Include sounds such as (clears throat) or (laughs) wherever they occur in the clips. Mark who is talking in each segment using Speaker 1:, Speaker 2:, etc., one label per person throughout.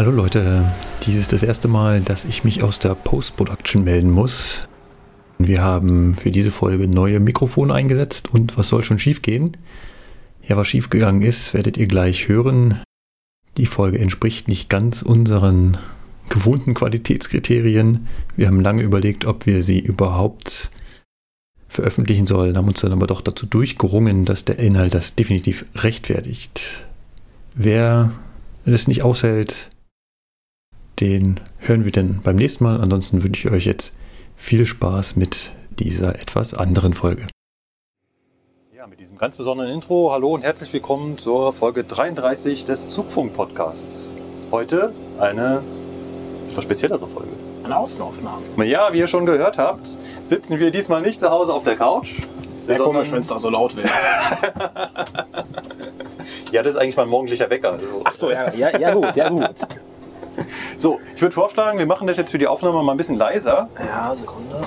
Speaker 1: Hallo Leute, dies ist das erste Mal, dass ich mich aus der Post-Production melden muss. Wir haben für diese Folge neue Mikrofone eingesetzt und was soll schon schiefgehen? Ja, was schiefgegangen ist, werdet ihr gleich hören. Die Folge entspricht nicht ganz unseren gewohnten Qualitätskriterien. Wir haben lange überlegt, ob wir sie überhaupt veröffentlichen sollen, haben uns dann aber doch dazu durchgerungen, dass der Inhalt das definitiv rechtfertigt. Wer es nicht aushält, den hören wir dann beim nächsten Mal. Ansonsten wünsche ich euch jetzt viel Spaß mit dieser etwas anderen Folge.
Speaker 2: Ja, mit diesem ganz besonderen Intro. Hallo und herzlich willkommen zur Folge 33 des Zugfunk-Podcasts. Heute eine etwas speziellere Folge.
Speaker 3: Eine Außenaufnahme.
Speaker 2: Ja, wie ihr schon gehört habt, sitzen wir diesmal nicht zu Hause auf der Couch.
Speaker 3: Wäre
Speaker 2: sondern-
Speaker 3: komisch, wenn es da so laut wäre. (laughs)
Speaker 2: Ja, das ist eigentlich mein morgendlicher Wecker. Also,
Speaker 3: Ach so, ja, ja, ja gut, ja gut.
Speaker 2: So, ich würde vorschlagen, wir machen das jetzt für die Aufnahme mal ein bisschen leiser.
Speaker 3: Ja, Sekunde.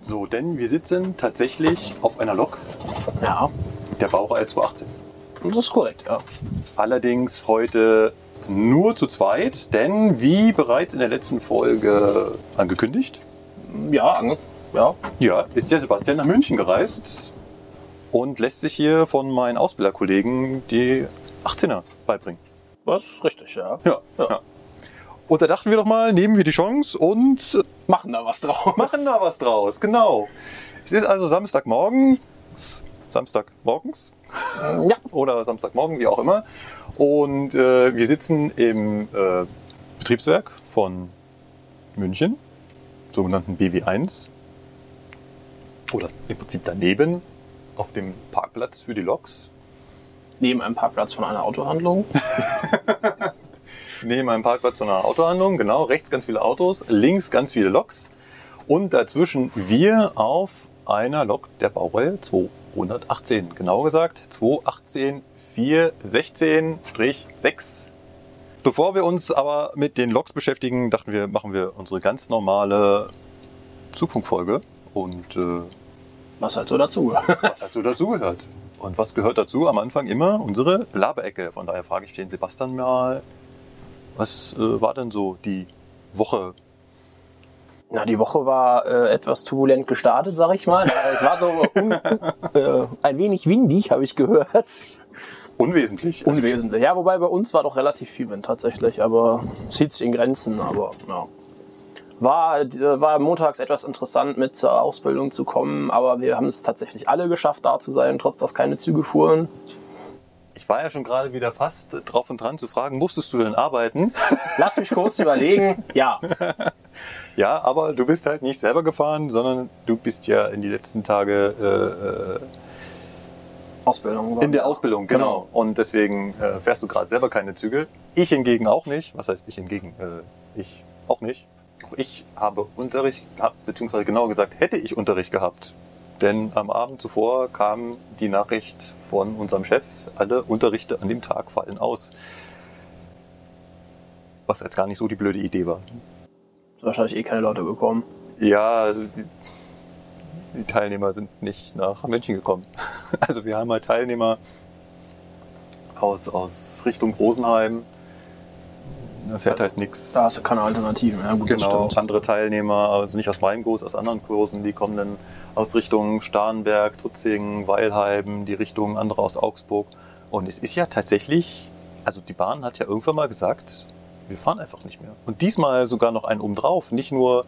Speaker 2: So, denn wir sitzen tatsächlich auf einer Lok
Speaker 3: Ja,
Speaker 2: der Baureihe 218.
Speaker 3: das ist korrekt, ja.
Speaker 2: Allerdings heute nur zu zweit, denn wie bereits in der letzten Folge angekündigt,
Speaker 3: Ja, ange ja.
Speaker 2: ja, ist der Sebastian nach München gereist und lässt sich hier von meinen Ausbilderkollegen die 18er beibringen.
Speaker 3: Das ist richtig, ja.
Speaker 2: Ja,
Speaker 3: Ja.
Speaker 2: ja. Und da dachten wir doch mal, nehmen wir die Chance und
Speaker 3: Machen da was draus.
Speaker 2: machen da was draus. Genau. Es ist also Samstagmorgen, Samstagmorgens
Speaker 3: Ja.
Speaker 2: oder Samstagmorgen, wie auch immer. Und äh, wir sitzen im äh, Betriebswerk von München, sogenannten BW1. Oder im Prinzip daneben auf dem Parkplatz für die Loks.
Speaker 3: Neben einem Parkplatz von einer Autohandlung. (laughs)
Speaker 2: Neben einem Parkplatz von einer Autohandlung, genau, rechts ganz viele Autos, links ganz viele Loks und dazwischen wir auf einer Lok der Baureihe 218. Genau gesagt 218 416-6. Bevor wir uns aber mit den Loks beschäftigen, dachten wir, machen wir unsere ganz normale Zugfunkfolge und äh,
Speaker 3: Was halt so dazugehört.
Speaker 2: was hast du dazugehört? Und was gehört dazu? Am Anfang immer unsere Laberecke. Von daher frage ich den Sebastian mal, was äh, war denn so die Woche?
Speaker 3: Na, die Woche war äh, etwas turbulent gestartet, sag ich mal. Es war so un äh, ein wenig windig, habe ich gehört.
Speaker 2: Unwesentlich.
Speaker 3: Unwesentlich. Ja, wobei bei uns war doch relativ viel Wind tatsächlich, aber zieht sich in Grenzen, aber ja. War, äh, war montags etwas interessant mit zur Ausbildung zu kommen, aber wir haben es tatsächlich alle geschafft, da zu sein, trotz dass keine Züge fuhren.
Speaker 2: ich war ja schon gerade wieder fast drauf und dran zu fragen, musstest du denn arbeiten? (laughs)
Speaker 3: Lass mich kurz überlegen. Ja, (laughs)
Speaker 2: ja, aber du bist halt nicht selber gefahren, sondern du bist ja in die letzten Tage
Speaker 3: Ausbildung.
Speaker 2: äh, in der Ausbildung, genau. Und deswegen äh, fährst du gerade selber keine Züge. Ich hingegen auch nicht. Was heißt ich hingegen? Äh, ich auch nicht. Auch ich habe Unterricht gehabt, beziehungsweise genauer gesagt, hätte ich Unterricht gehabt. Denn am Abend zuvor kam die Nachricht von unserem Chef, alle Unterrichte an dem Tag fallen aus. Was jetzt gar nicht so die blöde Idee war.
Speaker 3: Wahrscheinlich eh keine Leute gekommen.
Speaker 2: Ja, die- die Teilnehmer sind nicht nach München gekommen. (laughs) Also wir haben halt Teilnehmer aus, aus Richtung Rosenheim. Da fährt halt nichts.
Speaker 3: Da hast du keine Alternativen. Ja, gut,
Speaker 2: Genau, andere Teilnehmer, also nicht aus meinem Kurs, aus anderen Kursen, die kommen dann aus Richtung Starnberg, Tutzingen, Weilheim, die Richtung andere aus Augsburg. Und es ist ja tatsächlich, also die Bahn hat ja irgendwann mal gesagt, wir fahren einfach nicht mehr. Und diesmal sogar noch einen obendrauf. Nicht nur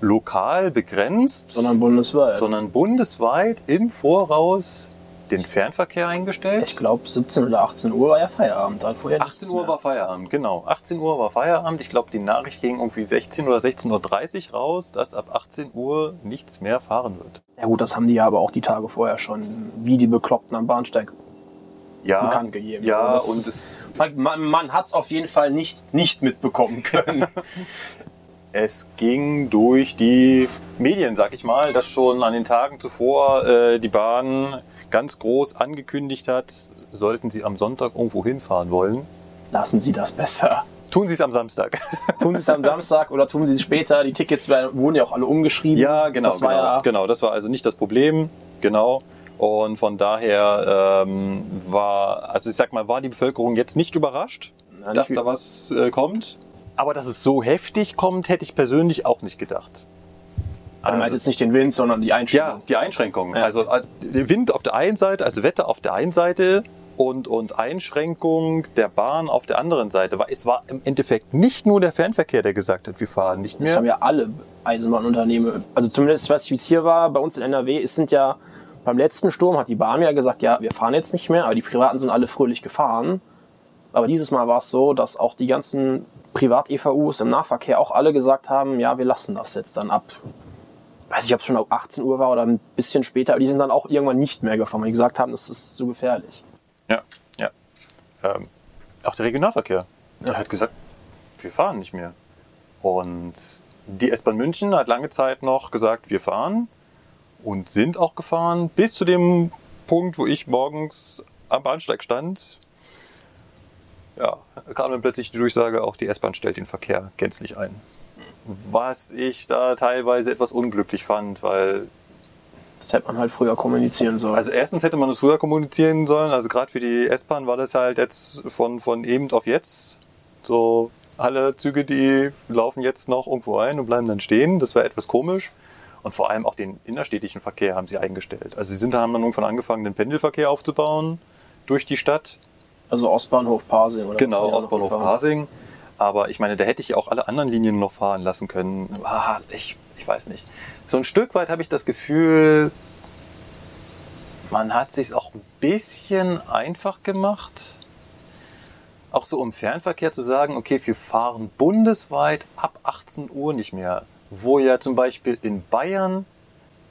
Speaker 2: lokal begrenzt,
Speaker 3: Sondern bundesweit.
Speaker 2: sondern bundesweit im Voraus den Fernverkehr eingestellt.
Speaker 3: ich glaube, 17 oder 18 Uhr war ja Feierabend. Hat vorher
Speaker 2: 18
Speaker 3: nichts
Speaker 2: Uhr
Speaker 3: mehr.
Speaker 2: war Feierabend, genau. 18 Uhr war Feierabend. Ich glaube, die Nachricht ging irgendwie 16 oder 16.30 Uhr raus, dass ab 18 Uhr nichts mehr fahren wird.
Speaker 3: Ja gut, das haben die ja aber auch die Tage vorher schon, wie die Bekloppten am Bahnsteig
Speaker 2: Ja,
Speaker 3: bekannt gegeben.
Speaker 2: ja,
Speaker 3: Also das-
Speaker 2: und es,
Speaker 3: man, man hat es auf jeden Fall nicht, nicht mitbekommen können. (laughs)
Speaker 2: es ging durch die Medien, sag ich mal, dass schon an den Tagen zuvor äh, die Bahn ganz groß angekündigt hat, sollten sie am Sonntag irgendwo hinfahren wollen,
Speaker 3: Lassen Sie das besser.
Speaker 2: tun sie es am Samstag. (laughs)
Speaker 3: Tun Sie es am Samstag oder tun Sie es später. Die Tickets wurden ja auch alle umgeschrieben.
Speaker 2: Ja, genau,
Speaker 3: Das war
Speaker 2: genau,
Speaker 3: ja,
Speaker 2: genau. Das war also nicht das Problem, genau. Und von daher ähm, war, also ich sag mal, war die Bevölkerung jetzt nicht überrascht,
Speaker 3: Na,
Speaker 2: dass da was äh, kommt. Aber dass es so heftig kommt, hätte ich persönlich auch nicht gedacht.
Speaker 3: Aber du meinst jetzt nicht den Wind, sondern die Einstellung.
Speaker 2: Ja, die Einschränkungen.
Speaker 3: Ja.
Speaker 2: Also äh, Wind auf der einen Seite, also Wetter auf der einen Seite und, und Einschränkung der Bahn auf der anderen Seite. Es war im Endeffekt nicht nur der Fernverkehr, der gesagt hat, wir fahren nicht
Speaker 3: Das haben
Speaker 2: mehr.
Speaker 3: ja alle Eisenbahnunternehmen. Also zumindest, weiß ich, wie es hier war, bei uns in NRW, es sind ja beim letzten Sturm hat die Bahn ja gesagt, ja, wir fahren jetzt nicht mehr, aber die Privaten sind alle fröhlich gefahren. Aber dieses Mal war es so, dass auch die ganzen Privat-EVUs im Nahverkehr auch alle gesagt haben, ja, wir lassen das jetzt dann ab. Weiß ich, ob es schon ab 18 Uhr war oder ein bisschen später, aber die sind dann auch irgendwann nicht mehr gefahren, weil die gesagt haben, das ist zu gefährlich.
Speaker 2: Ja, ja. Ähm, auch der Regionalverkehr. Der hat gesagt, wir fahren nicht mehr. Und die S-Bahn München hat lange Zeit noch gesagt, wir fahren und sind auch gefahren, bis zu dem Punkt, wo ich morgens am Bahnsteig stand. Ja, kam dann plötzlich die Durchsage, auch die S-Bahn stellt den Verkehr gänzlich ein. Was ich da teilweise etwas unglücklich fand, weil
Speaker 3: Das hätte man halt früher kommunizieren sollen.
Speaker 2: also erstens hätte man es früher kommunizieren sollen. Also gerade für die S-Bahn war das halt jetzt von, von eben auf jetzt. So alle Züge, die laufen jetzt noch irgendwo ein und bleiben dann stehen. Das war etwas komisch. Und vor allem auch den innerstädtischen Verkehr haben sie eingestellt. Also sie sind, haben dann irgendwann angefangen, den Pendelverkehr aufzubauen durch die Stadt.
Speaker 3: also Ostbahnhof Pasing oder
Speaker 2: Genau, Ostbahnhof
Speaker 3: gefahren?
Speaker 2: Aber ich meine, da hätte ich auch alle anderen Linien noch fahren lassen können. Ah, ich, ich weiß nicht. So ein Stück weit habe ich das Gefühl, man hat sich auch ein bisschen einfach gemacht. Auch so im Fernverkehr zu sagen, okay, wir fahren bundesweit ab 18 Uhr nicht mehr. Wo ja zum Beispiel in Bayern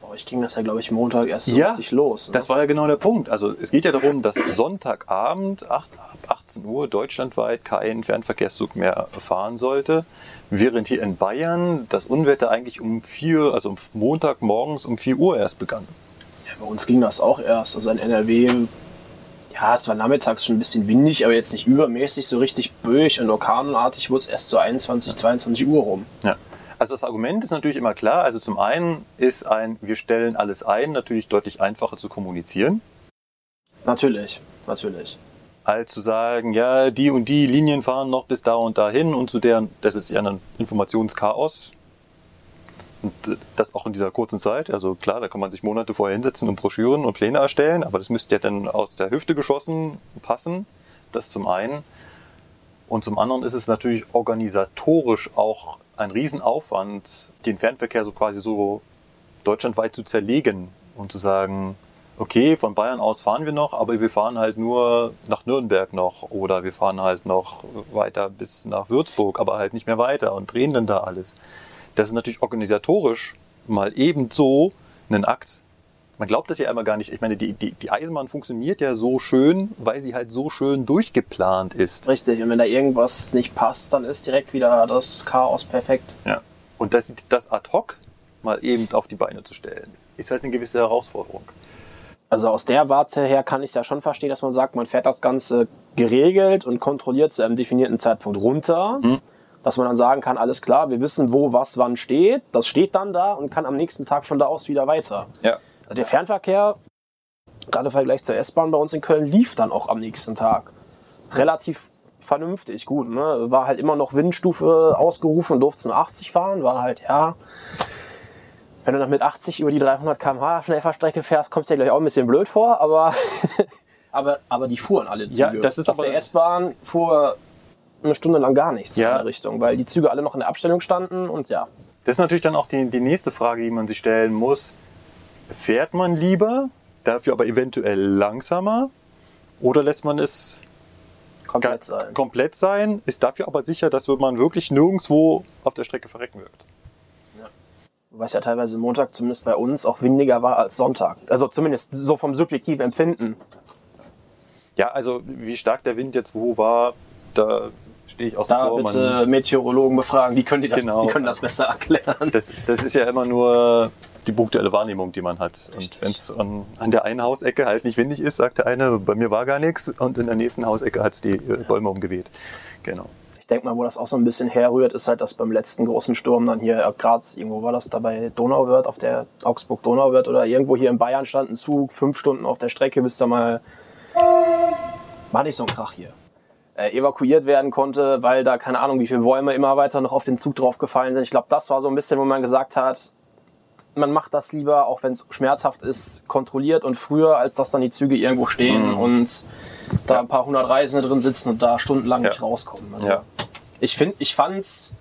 Speaker 3: Bei euch ging das ja, glaube ich, Montag erst so
Speaker 2: Ja,
Speaker 3: richtig los. Ne?
Speaker 2: Das war ja genau der Punkt. Also es geht ja darum, dass Sonntagabend ab 18 Uhr deutschlandweit kein Fernverkehrszug mehr fahren sollte, während hier in Bayern das Unwetter eigentlich um vier, also Montagmorgens um 4 Uhr erst begann.
Speaker 3: Ja, bei uns ging das auch erst. Also in NRW, ja, es war nachmittags schon ein bisschen windig, aber jetzt nicht übermäßig, so richtig böig und orkanartig wurde es erst so 21, 22 Uhr rum.
Speaker 2: Ja. Also das Argument ist natürlich immer klar. Also zum einen ist ein, wir stellen alles ein, natürlich deutlich einfacher zu kommunizieren.
Speaker 3: Natürlich, natürlich.
Speaker 2: Als zu sagen, ja, die und die Linien fahren noch bis da und dahin und zu deren, das ist ja ein Informationschaos. Und äh, das auch in dieser kurzen Zeit. Also klar, da kann man sich Monate vorher hinsetzen und Broschüren und Pläne erstellen, aber das müsste ja dann aus der Hüfte geschossen passen. Das zum einen. Und zum anderen ist es natürlich organisatorisch auch ein Riesenaufwand, den Fernverkehr so quasi so deutschlandweit zu zerlegen und zu sagen, okay, von Bayern aus fahren wir noch, aber wir fahren halt nur nach Nürnberg noch oder wir fahren halt noch weiter bis nach Würzburg, aber halt nicht mehr weiter und drehen dann da alles. Das ist natürlich organisatorisch mal ebenso ein Akt. Man glaubt das ja immer gar nicht. Ich meine, die, die, die Eisenbahn funktioniert ja so schön, weil sie halt so schön durchgeplant ist.
Speaker 3: Richtig, und wenn da irgendwas nicht passt, dann ist direkt wieder das Chaos perfekt.
Speaker 2: Ja. Und das, das ad hoc mal eben auf die Beine zu stellen, ist halt eine gewisse Herausforderung.
Speaker 3: Also aus der Warte her kann ich es ja schon verstehen, dass man sagt, man fährt das Ganze geregelt und kontrolliert zu einem definierten Zeitpunkt runter. Dass man dann sagen kann, alles klar, wir wissen, wo was wann steht. Das steht dann da und kann am nächsten Tag von da aus wieder weiter.
Speaker 2: Ja.
Speaker 3: Also der Fernverkehr, gerade im Vergleich zur S-Bahn bei uns in Köln, lief dann auch am nächsten Tag. Relativ vernünftig, gut. Ne? War halt immer noch Windstufe ausgerufen, durfte nur 80 fahren, war halt, ja. Wenn du dann mit 80 über die 300 km/h Schnellfahrstrecke fährst, kommst du dir gleich auch ein bisschen blöd vor, aber, (laughs) aber, aber die fuhren alle Züge.
Speaker 2: Ja, das ist
Speaker 3: Auf
Speaker 2: aber-
Speaker 3: der S-Bahn fuhr eine Stunde lang gar nichts
Speaker 2: Ja.
Speaker 3: in der Richtung, weil die Züge alle noch in der Abstellung standen und ja.
Speaker 2: Das ist natürlich dann auch die, die nächste Frage, die man sich stellen muss. Fährt man lieber, dafür aber eventuell langsamer? Oder lässt man es
Speaker 3: Komplett sein.
Speaker 2: komplett sein, ist dafür aber sicher, dass man wirklich nirgendwo auf der Strecke verrecken wird?
Speaker 3: Was ja teilweise Montag zumindest bei uns auch windiger war als Sonntag. Also zumindest so vom subjektiven Empfinden.
Speaker 2: Ja, also wie stark der Wind jetzt wo war, da stehe ich außen
Speaker 3: Da
Speaker 2: vor.
Speaker 3: bitte
Speaker 2: Man-
Speaker 3: Meteorologen befragen, die können, die das,
Speaker 2: Genau.
Speaker 3: die können das besser erklären.
Speaker 2: das, das ist ja immer nur die punktuelle Wahrnehmung, die man hat.
Speaker 3: Richtig.
Speaker 2: Und wenn es an, an der einen Hausecke halt nicht windig ist, sagt der eine, bei mir war gar nichts und in der nächsten Hausecke hat es die äh, Bäume umgeweht. Genau.
Speaker 3: Denke mal, wo das auch so ein bisschen herrührt, ist halt, dass beim letzten großen Sturm dann hier, äh, gerade irgendwo war das da bei Donauwörth, auf der Augsburg-Donauwörth oder irgendwo hier in Bayern stand ein Zug, fünf Stunden auf der Strecke, bis da mal, war nicht so ein Krach hier, äh, evakuiert werden konnte, weil da keine Ahnung, wie viele Bäume immer weiter noch auf den Zug draufgefallen sind. Ich glaube, das war so ein bisschen, wo man gesagt hat, man macht das lieber, auch wenn es schmerzhaft ist, kontrolliert und früher, als dass dann die Züge irgendwo stehen und da ein paar hundert Reisende drin sitzen und da stundenlang
Speaker 2: Ja.
Speaker 3: nicht rauskommen. Also
Speaker 2: Ja.
Speaker 3: ich finde, ich fand's,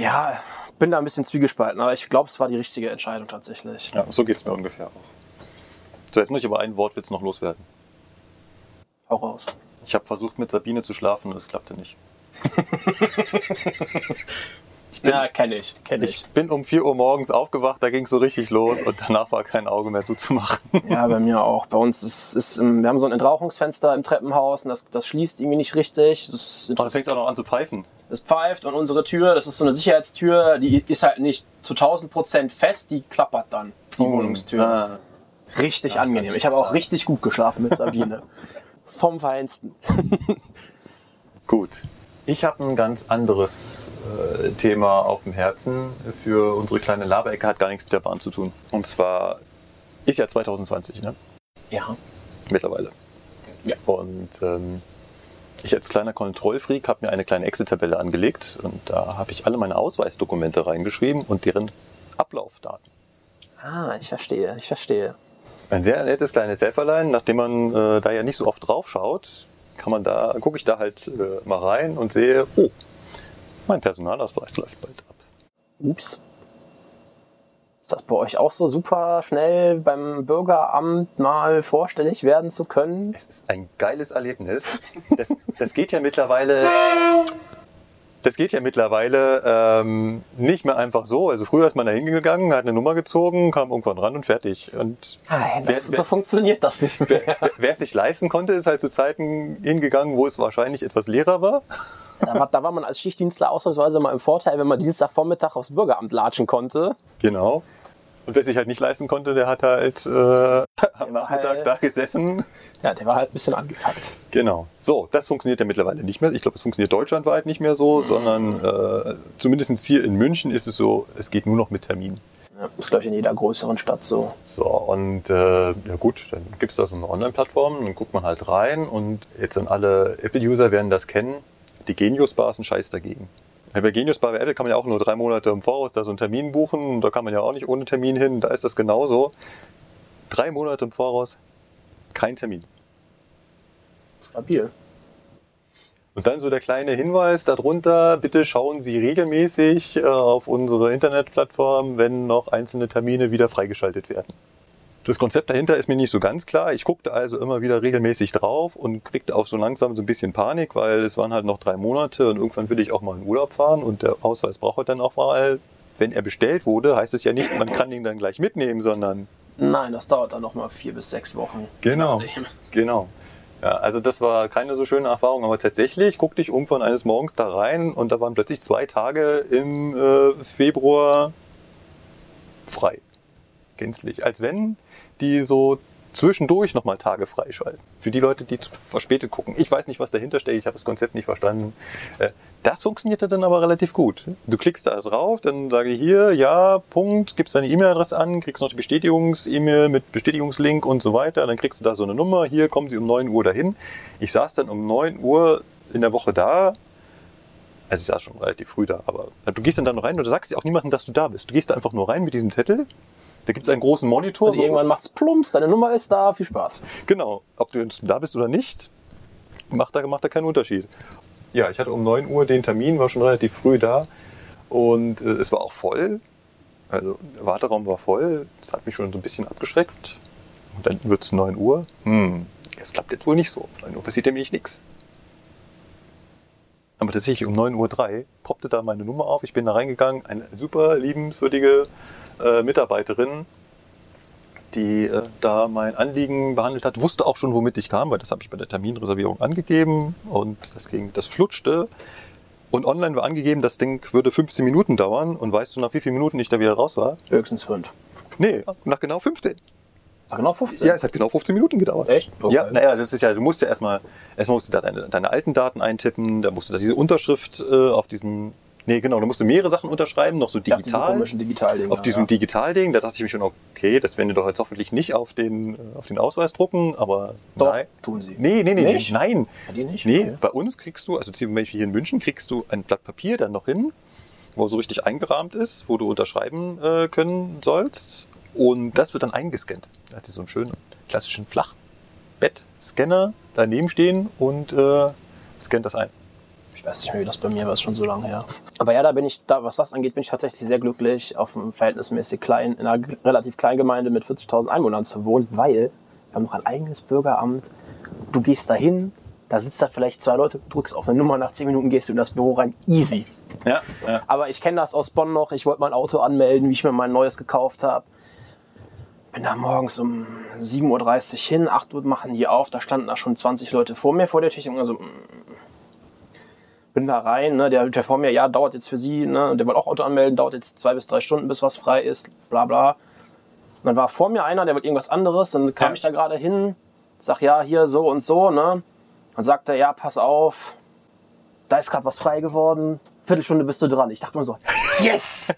Speaker 3: ja, bin da ein bisschen zwiegespalten, aber ich glaube, es war die richtige Entscheidung tatsächlich.
Speaker 2: Ja, so geht es mir ungefähr auch. So, jetzt muss ich aber ein Wortwitz noch loswerden.
Speaker 3: Hau raus.
Speaker 2: Ich habe versucht, mit Sabine zu schlafen und es klappte nicht. (laughs)
Speaker 3: Ja, kenne ich, kenne ich.
Speaker 2: Ich bin um 4 Uhr morgens aufgewacht, da ging es so richtig los und danach war kein Auge mehr zuzumachen. (laughs)
Speaker 3: Ja, bei mir auch. Bei uns ist, ist ähm, wir haben so ein Entrauchungsfenster im Treppenhaus und das, das schließt irgendwie nicht richtig. Das,
Speaker 2: Und dann fängt es auch noch an zu pfeifen.
Speaker 3: es pfeift und unsere Tür, das ist so eine Sicherheitstür, die ist halt nicht zu 1000 Prozent fest, die klappert dann, die Wohnungstür.
Speaker 2: Ah,
Speaker 3: Richtig angenehm. Ich habe auch richtig gut geschlafen mit Sabine. (laughs) Vom Feinsten.
Speaker 2: gut. Ich habe ein ganz anderes äh, Thema auf dem Herzen für unsere kleine Laberecke, hat gar nichts mit der Bahn zu tun. Und zwar ist ja 2020, ne?
Speaker 3: Ja.
Speaker 2: Mittlerweile.
Speaker 3: Ja.
Speaker 2: Und ähm, ich als kleiner Kontrollfreak habe mir eine kleine Excel-Tabelle angelegt und da habe ich alle meine Ausweisdokumente reingeschrieben und deren Ablaufdaten.
Speaker 3: Ah, ich verstehe, ich verstehe.
Speaker 2: Ein sehr nettes kleines Helferlein, nachdem man äh, da ja nicht so oft drauf schaut, kann man da, gucke ich da halt äh, mal rein und sehe, oh, mein Personalausweis läuft bald ab.
Speaker 3: Ups. Ist das bei euch auch so super schnell beim Bürgeramt mal vorstellig werden zu können?
Speaker 2: Es ist ein geiles Erlebnis. Das, das geht ja mittlerweile. Das geht ja mittlerweile ähm, nicht mehr einfach so. Also früher ist man da hingegangen, hat eine Nummer gezogen, kam irgendwann ran und fertig. Und
Speaker 3: Nein, das,
Speaker 2: wer,
Speaker 3: so funktioniert das nicht mehr.
Speaker 2: wer, wer, wer es sich leisten konnte, ist halt zu Zeiten hingegangen, wo es wahrscheinlich etwas leerer war.
Speaker 3: Da war, da war man als Schichtdienstler ausnahmsweise mal im Vorteil, wenn man Dienstagvormittag aufs Bürgeramt latschen konnte.
Speaker 2: Genau. Und wer sich halt nicht leisten konnte, der hat halt äh, (laughs) am Nachmittag
Speaker 3: halt-
Speaker 2: da gesessen.
Speaker 3: Ja, der war halt ein bisschen angekackt.
Speaker 2: Genau. So, das funktioniert ja mittlerweile nicht mehr. Ich glaube, es funktioniert deutschlandweit nicht mehr so, sondern äh, zumindest hier in München ist es so, es geht nur noch mit Termin.
Speaker 3: Ja, ist, glaube ich, in jeder größeren Stadt so.
Speaker 2: So, und äh, ja gut, dann gibt es da so eine Online-Plattform, dann guckt man halt rein und jetzt sind alle Apple-User werden das kennen. Die Genius Bar ist ein Scheiß dagegen. Ja, Bei Genius bei Apple kann man ja auch nur drei Monate im Voraus da so einen Termin buchen. Da kann man ja auch nicht ohne Termin hin. Da ist das genauso. Drei Monate im Voraus, kein Termin.
Speaker 3: Stabil.
Speaker 2: Und dann so der kleine Hinweis darunter, bitte schauen Sie regelmäßig äh, auf unsere Internetplattform, wenn noch einzelne Termine wieder freigeschaltet werden. Das Konzept dahinter ist mir nicht so ganz klar. Ich guckte also immer wieder regelmäßig drauf und kriegte auch so langsam so ein bisschen Panik, weil es waren halt noch drei Monate und irgendwann will ich auch mal in Urlaub fahren und der Ausweis braucht halt dann auch mal, wenn er bestellt wurde, heißt es ja nicht, man kann ihn dann gleich mitnehmen, sondern
Speaker 3: Nein, das dauert dann noch mal vier bis sechs Wochen.
Speaker 2: Genau. Genau. Ja, also das war keine so schöne Erfahrung, aber tatsächlich guckte ich irgendwann eines Morgens da rein und da waren plötzlich zwei Tage im äh, Februar frei. Gänzlich. Als wenn die so zwischendurch nochmal Tage freischalten. Für die Leute, die verspätet gucken. Ich weiß nicht, was dahinter steckt, ich habe das Konzept nicht verstanden. Äh, Das funktionierte dann aber relativ gut. Du klickst da drauf, dann sage ich hier, ja, Punkt, gibst deine E-Mail-Adresse an, kriegst noch die Bestätigungs-E-Mail mit Bestätigungslink und so weiter. Dann kriegst du da so eine Nummer, hier kommen sie um 9 Uhr dahin. Ich saß dann um 9 Uhr in der Woche da. Also ich saß schon relativ früh da, aber du gehst dann da nur rein und du sagst auch niemandem, dass du da bist. Du gehst da einfach nur rein mit diesem Zettel. Da gibt es einen großen Monitor.
Speaker 3: Also irgendwann macht's plumps, deine Nummer ist da, viel Spaß.
Speaker 2: Genau, ob du jetzt da bist oder nicht, macht da, macht da keinen Unterschied. Ja, ich hatte um 9 Uhr den Termin, war schon relativ früh da und äh, es war auch voll. Also der Warteraum war voll, das hat mich schon so ein bisschen abgeschreckt. Und dann wird es 9 Uhr. Hm, es klappt jetzt wohl nicht so. Um 9 Uhr passiert nämlich nichts. Aber tatsächlich um 9.03 Uhr poppte da meine Nummer auf. Ich bin da reingegangen, eine super liebenswürdige äh, Mitarbeiterin, die äh, da mein Anliegen behandelt hat, wusste auch schon, womit ich kam, weil das habe ich bei der Terminreservierung angegeben und das ging, das flutschte. Und online war angegeben, das Ding würde 15 Minuten dauern. Und weißt du, nach wie vielen Minuten ich da wieder raus war?
Speaker 3: Höchstens fünf.
Speaker 2: Nee, nach genau 15.
Speaker 3: Ach, genau 15?
Speaker 2: Ja, es hat genau 15 Minuten gedauert.
Speaker 3: Echt? Okay.
Speaker 2: Ja, naja, das ist ja, du musst ja erstmal, erstmal musst du da deine, deine alten Daten eintippen, da musst du da diese Unterschrift äh, auf diesem, nee, genau, du musst mehrere Sachen unterschreiben, noch so digital.
Speaker 3: komischen Digitaldinge,
Speaker 2: Auf diesem
Speaker 3: ja.
Speaker 2: Digitalding, da dachte ich mir schon, okay, das werden die doch jetzt hoffentlich nicht auf den, äh, auf den Ausweis drucken, aber
Speaker 3: Doch,
Speaker 2: nein.
Speaker 3: tun sie.
Speaker 2: Nee, nee, nee,
Speaker 3: Nicht?
Speaker 2: nee nein.
Speaker 3: Die nicht?
Speaker 2: Nee,
Speaker 3: Okay.
Speaker 2: bei uns kriegst du, also zum Beispiel hier in München, kriegst du ein Blatt Papier dann noch hin, wo so richtig eingerahmt ist, wo du unterschreiben äh, können sollst. Und das wird dann eingescannt. Da hat sie so einen schönen klassischen Flachbettscanner daneben stehen und äh, scannt das ein.
Speaker 3: Ich weiß nicht mehr, wie das bei mir war, ist schon so lange her. Aber ja, da bin ich, da, was das angeht, bin ich tatsächlich sehr glücklich, auf einem verhältnismäßig klein, in einer relativ kleinen Gemeinde mit 40.000 Einwohnern zu wohnen, weil wir haben noch ein eigenes Bürgeramt. Du gehst da hin, da sitzt da vielleicht zwei Leute, drückst auf eine Nummer, nach 10 Minuten gehst du in das Büro rein. Easy.
Speaker 2: Ja, ja.
Speaker 3: Aber ich kenne das aus Bonn noch. Ich wollte mein Auto anmelden, wie ich mir mein neues gekauft habe. Bin da morgens um 7.30 Uhr hin, 8 Uhr machen die auf. Da standen da schon 20 Leute vor mir vor der Tür. So, mm. bin da rein, ne, der, der vor mir, ja, dauert jetzt für Sie, ne, und der wollte auch Auto anmelden, dauert jetzt zwei bis drei Stunden, bis was frei ist, bla bla. Und dann war vor mir einer, der wollte irgendwas anderes, dann kam
Speaker 2: Ja.
Speaker 3: ich da gerade hin, sag, ja, hier so und so, ne. Dann sagt er, ja, pass auf, da ist gerade was frei geworden, Viertelstunde bist du dran. Ich dachte mir so, yes!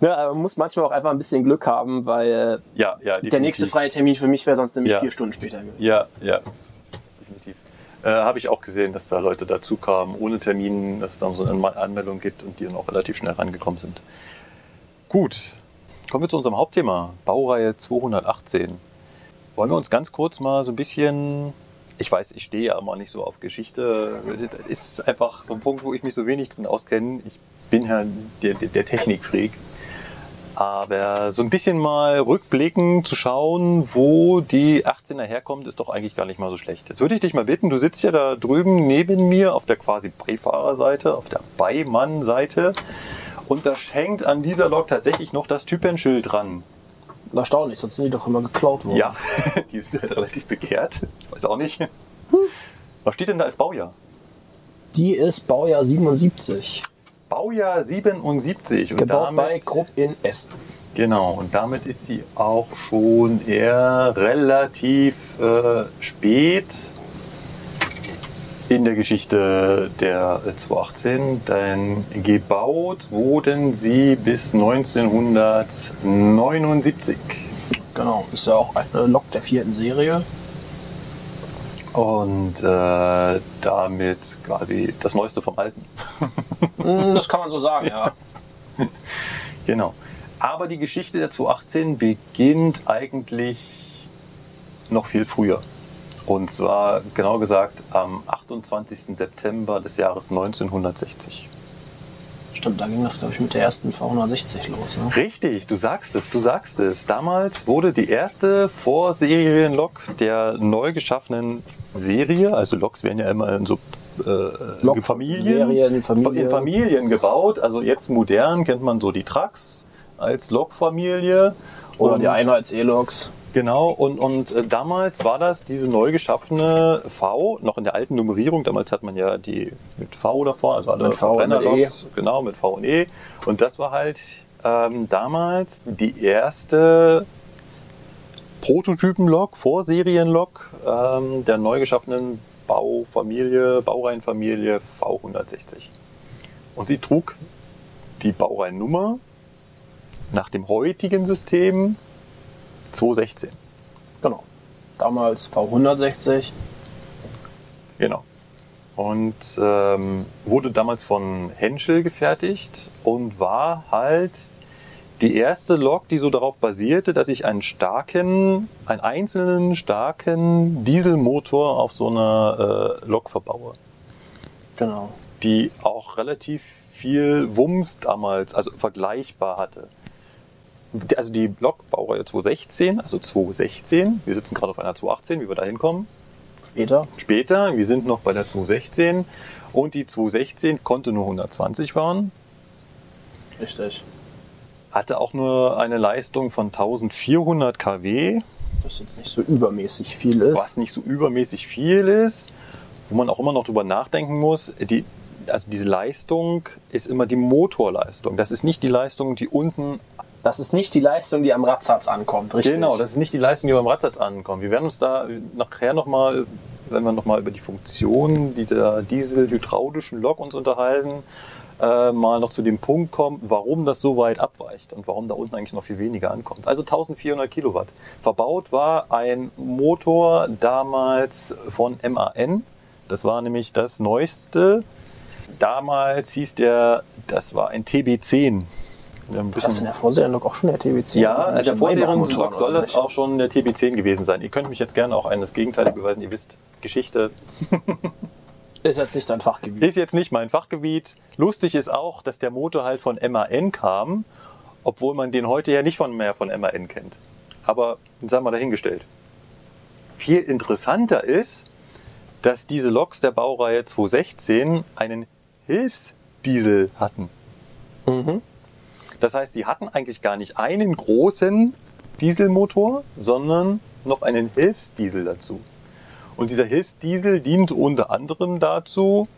Speaker 3: ja, (laughs) aber man muss manchmal auch einfach ein bisschen Glück haben, weil
Speaker 2: Ja, ja,
Speaker 3: der nächste freie Termin für mich wäre sonst nämlich
Speaker 2: Ja.
Speaker 3: vier Stunden später gewesen.
Speaker 2: Ja, ja. Definitiv. Äh, Habe ich auch gesehen, dass da Leute dazu kamen, ohne Termin, dass es dann so eine Anme- Anmeldung gibt und die dann auch relativ schnell rangekommen sind. Gut, kommen wir zu unserem Hauptthema, Baureihe 218. Wollen wir uns ganz kurz mal so ein bisschen, ich weiß, ich stehe ja immer nicht so auf Geschichte, das ist einfach so ein Punkt, wo ich mich so wenig drin auskenne. Ich bin ja der, der, der Technikfreak. Aber so ein bisschen mal rückblicken, zu schauen, wo die 18er herkommt, ist doch eigentlich gar nicht mal so schlecht. Jetzt würde ich dich mal bitten, du sitzt ja da drüben neben mir auf der quasi Beifahrerseite, auf der Beimannseite. Und da hängt an dieser Lok tatsächlich noch das Typenschild dran.
Speaker 3: Erstaunlich, sonst sind die doch immer geklaut worden.
Speaker 2: Ja, (laughs) die ist halt relativ begehrt. Ich weiß auch nicht. Was steht denn da als Baujahr?
Speaker 3: Die ist Baujahr 77.
Speaker 2: Baujahr 77. Und
Speaker 3: Gebaut bei
Speaker 2: damit-
Speaker 3: Krupp in Essen.
Speaker 2: Genau, und damit ist sie auch schon eher relativ äh, spät in der Geschichte der 218, denn gebaut wurden sie bis 1979.
Speaker 3: Genau, ist ja auch eine Lok der vierten Serie.
Speaker 2: Und äh, damit quasi das Neueste vom Alten. (laughs)
Speaker 3: Hm, Das kann man so sagen, ja. (laughs)
Speaker 2: Genau. Aber die Geschichte der 218 beginnt eigentlich noch viel früher. Und zwar genau gesagt am 28. September des Jahres 1960.
Speaker 3: Stimmt, da ging das, glaube ich, mit der ersten V160 los. Ne?
Speaker 2: Richtig, du sagst es, du sagst es. Damals wurde die erste Vorserienlok der neu geschaffenen Serie, also Loks werden ja immer in so äh,
Speaker 3: Lok-
Speaker 2: Familien,
Speaker 3: Serien, Familie.
Speaker 2: in Familien gebaut. Also jetzt modern kennt man so die Trucks als Lokfamilie.
Speaker 3: Oder
Speaker 2: Und-
Speaker 3: die Einheits-E-Loks.
Speaker 2: Genau, und, und äh, damals war das diese neu geschaffene V, noch in der alten Nummerierung. Damals hat man ja die mit V davor, also alle
Speaker 3: Mit
Speaker 2: Verbrennerloks, genau, mit V und E. Und das war halt ähm, damals die erste Prototypenlok, Vorserienlok ähm, der neu geschaffenen Baufamilie, Baureihenfamilie V160. Und sie trug die Baureinnummer nach dem heutigen System 216.
Speaker 3: Genau. Damals V160.
Speaker 2: Genau. Und ähm, wurde damals von Henschel gefertigt und war halt die erste Lok, die so darauf basierte, dass ich einen starken, einen einzelnen starken Dieselmotor auf so einer äh, Lok verbaue,
Speaker 3: Genau.
Speaker 2: die auch relativ viel Wumms damals, also vergleichbar hatte. Also die Lok Baureihe 216, also 216, wir sitzen gerade auf einer 218, wie wir da hinkommen,
Speaker 3: Später.
Speaker 2: später. Wir sind noch bei der 216 und die 216 konnte nur 120 fahren,
Speaker 3: Richtig.
Speaker 2: hatte auch nur eine Leistung von 1400 kW,
Speaker 3: Das jetzt nicht so übermäßig viel ist.
Speaker 2: was nicht so übermäßig viel ist, wo man auch immer noch drüber nachdenken muss. Die, also diese Leistung ist immer die Motorleistung. Das ist nicht die Leistung, die unten
Speaker 3: Das ist nicht die Leistung, die am Radsatz ankommt, richtig?
Speaker 2: Genau, das ist nicht die Leistung, die beim Radsatz ankommt. Wir werden uns da nachher nochmal, wenn wir nochmal über die Funktion dieser dieselhydraulischen Lok uns unterhalten, äh, mal noch zu dem Punkt kommen, warum das so weit abweicht und warum da unten eigentlich noch viel weniger ankommt. Also 1400 Kilowatt. Verbaut war ein Motor damals von MAN. Das war nämlich das neueste. Damals hieß der, das war ein TB10. Ein
Speaker 3: Das ist in der Vorserien-Lok auch schon der TB10.
Speaker 2: ja,
Speaker 3: Nicht
Speaker 2: der
Speaker 3: Maybach-Motor,
Speaker 2: soll das auch schon der TB10 gewesen sein. Ihr könnt mich jetzt gerne auch eines Gegenteils beweisen. Ihr wisst, Geschichte (laughs)
Speaker 3: Ist jetzt nicht dein Fachgebiet.
Speaker 2: ist jetzt nicht mein Fachgebiet. Lustig ist auch, dass der Motor halt von MAN kam, obwohl man den heute ja nicht von mehr von MAN kennt. Aber sagen wir dahingestellt. Viel interessanter ist, dass diese Loks der Baureihe 216 einen Hilfsdiesel hatten. Das heißt, sie hatten eigentlich gar nicht einen großen Dieselmotor, sondern noch einen Hilfsdiesel dazu. Und dieser Hilfsdiesel dient unter anderem dazu,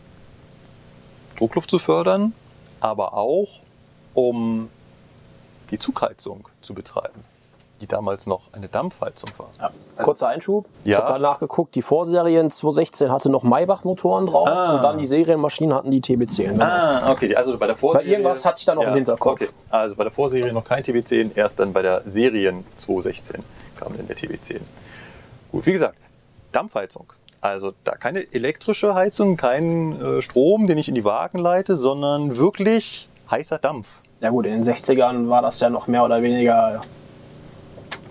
Speaker 2: Druckluft zu fördern, aber auch um die Zugheizung zu betreiben, die damals noch eine Dampfheizung war.
Speaker 3: Ja. Kurzer Einschub. Ich
Speaker 2: Ja.
Speaker 3: habe gerade nachgeguckt, die Vorserien 216 hatte noch Maybach-Motoren drauf
Speaker 2: Ah.
Speaker 3: und dann die Serienmaschinen hatten die TB10. Genau.
Speaker 2: Ah, okay, also bei der Vorserie.
Speaker 3: irgendwas hatte ich da noch im Hinterkopf.
Speaker 2: Okay, also bei der Vorserie noch kein TB10, erst dann bei der Serien 216 kam dann der TB10. Gut, wie gesagt, Dampfheizung. Also da keine elektrische Heizung, kein äh, Strom, den ich in die Wagen leite, sondern wirklich heißer Dampf.
Speaker 3: Ja gut, in den 60ern war das ja noch mehr oder weniger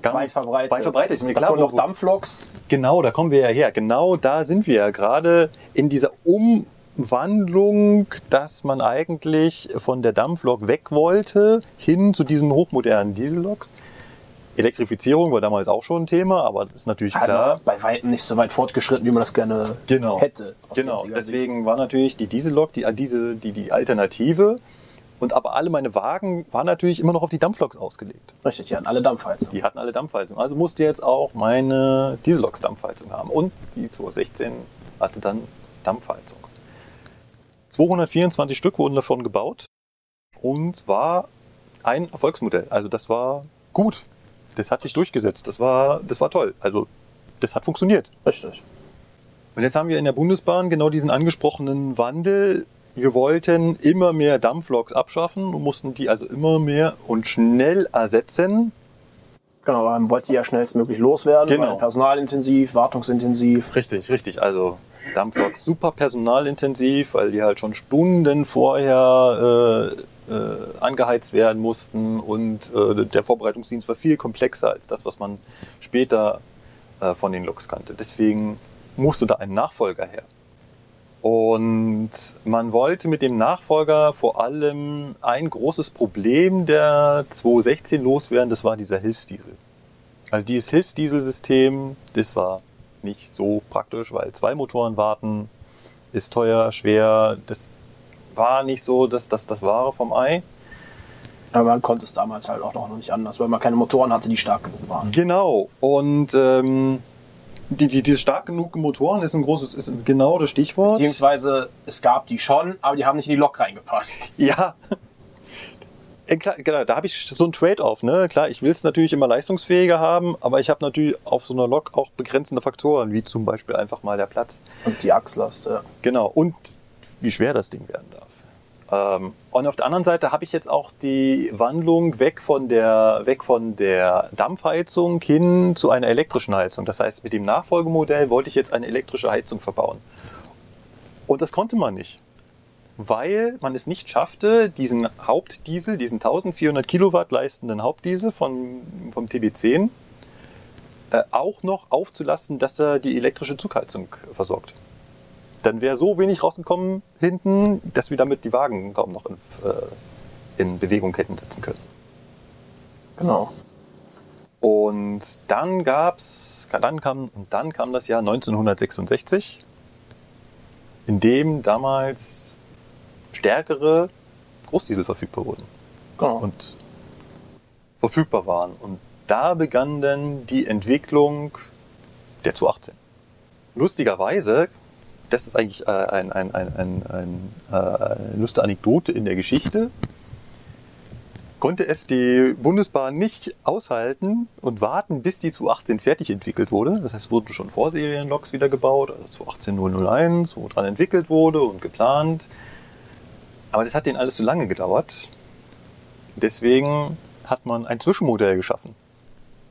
Speaker 2: Ganz
Speaker 3: weit verbreitet.
Speaker 2: Weit verbreitet. Mir klar,
Speaker 3: noch Dampfloks.
Speaker 2: Genau, da kommen wir ja her. Genau da sind wir ja gerade in dieser Umwandlung, dass man eigentlich von der Dampflok weg wollte, hin zu diesen hochmodernen Dieselloks. Elektrifizierung war damals auch schon ein Thema, aber das ist natürlich
Speaker 3: Halt
Speaker 2: klar.
Speaker 3: bei weitem nicht so weit fortschritten, wie man das gerne
Speaker 2: Genau.
Speaker 3: hätte.
Speaker 2: Genau, deswegen war natürlich die Diesellok die, diese, die, die Alternative. Und aber alle meine Wagen waren natürlich immer noch auf die Dampfloks ausgelegt.
Speaker 3: Richtig, die hatten alle Dampfheizung.
Speaker 2: Die hatten alle Dampfheizung. Also musste jetzt auch meine Dieselloks Dampfheizung haben. Und die 216 hatte dann Dampfheizung. 224 Stück wurden davon gebaut und war ein Erfolgsmodell. Also das war gut. Das hat sich durchgesetzt. Das war, das war toll. Also das hat funktioniert.
Speaker 3: Richtig.
Speaker 2: Und jetzt haben wir in der Bundesbahn genau diesen angesprochenen Wandel. Wir wollten immer mehr Dampfloks abschaffen und mussten die also immer mehr und schnell ersetzen.
Speaker 3: Genau, man wollte die ja schnellstmöglich loswerden,
Speaker 2: Genau.
Speaker 3: personalintensiv, wartungsintensiv.
Speaker 2: Richtig, richtig. Also Dampfloks super personalintensiv, weil die halt schon Stunden vorher äh, äh, angeheizt werden mussten und äh, der Vorbereitungsdienst war viel komplexer als das, was man später äh, von den Loks kannte. Deswegen musste da ein Nachfolger her. Und man wollte mit dem Nachfolger vor allem ein großes Problem der 216 loswerden, das war dieser Hilfsdiesel. Also dieses Hilfsdieselsystem, das war nicht so praktisch, weil zwei Motoren warten ist teuer, schwer. Das war nicht so das, das, das Wahre vom Ei.
Speaker 3: Aber man konnte es damals halt auch noch nicht anders, weil man keine Motoren hatte, die stark genug waren.
Speaker 2: Genau. Und ähm, die, die, diese stark genug Motoren ist ein großes, ist genau das Stichwort.
Speaker 3: Beziehungsweise es gab die schon, aber die haben nicht in die Lok reingepasst. (laughs)
Speaker 2: Ja. Äh, Klar, genau, da habe ich so ein Trade-off. Ne? Klar, ich will es natürlich immer leistungsfähiger haben, aber ich habe natürlich auf so einer Lok auch begrenzende Faktoren, wie zum Beispiel einfach mal der Platz.
Speaker 3: Und die Achslast, ja.
Speaker 2: Genau. Und wie schwer das Ding werden darf. Ähm, und auf der anderen Seite habe ich jetzt auch die Wandlung weg von der, weg von der Dampfheizung hin zu einer elektrischen Heizung. Das heißt, mit dem Nachfolgemodell wollte ich jetzt eine elektrische Heizung verbauen. Und das konnte man nicht. Weil man es nicht schaffte, diesen Hauptdiesel, diesen 1400 Kilowatt leistenden Hauptdiesel von, vom TB10 äh, auch noch aufzulasten, dass er die elektrische Zugheizung versorgt dann wäre so wenig rausgekommen hinten, dass wir damit die Wagen kaum noch in, äh, in Bewegung hätten setzen können.
Speaker 3: Genau.
Speaker 2: Und dann gab's, dann kam, und dann kam das Jahr 1966, in dem damals stärkere Großdiesel verfügbar wurden.
Speaker 3: genau.
Speaker 2: Und verfügbar waren. Und da begann dann die Entwicklung der 218. Lustigerweise, das ist eigentlich äh, ein, ein, ein, ein, ein, äh, eine lustige Anekdote in der Geschichte, konnte es die Bundesbahn nicht aushalten und warten, bis die 218 fertig entwickelt wurde. Das heißt, wurden schon Vorserienloks wieder gebaut, also 218 wo dran entwickelt wurde und geplant. Aber das hat denen alles zu lange gedauert. Deswegen hat man ein Zwischenmodell geschaffen.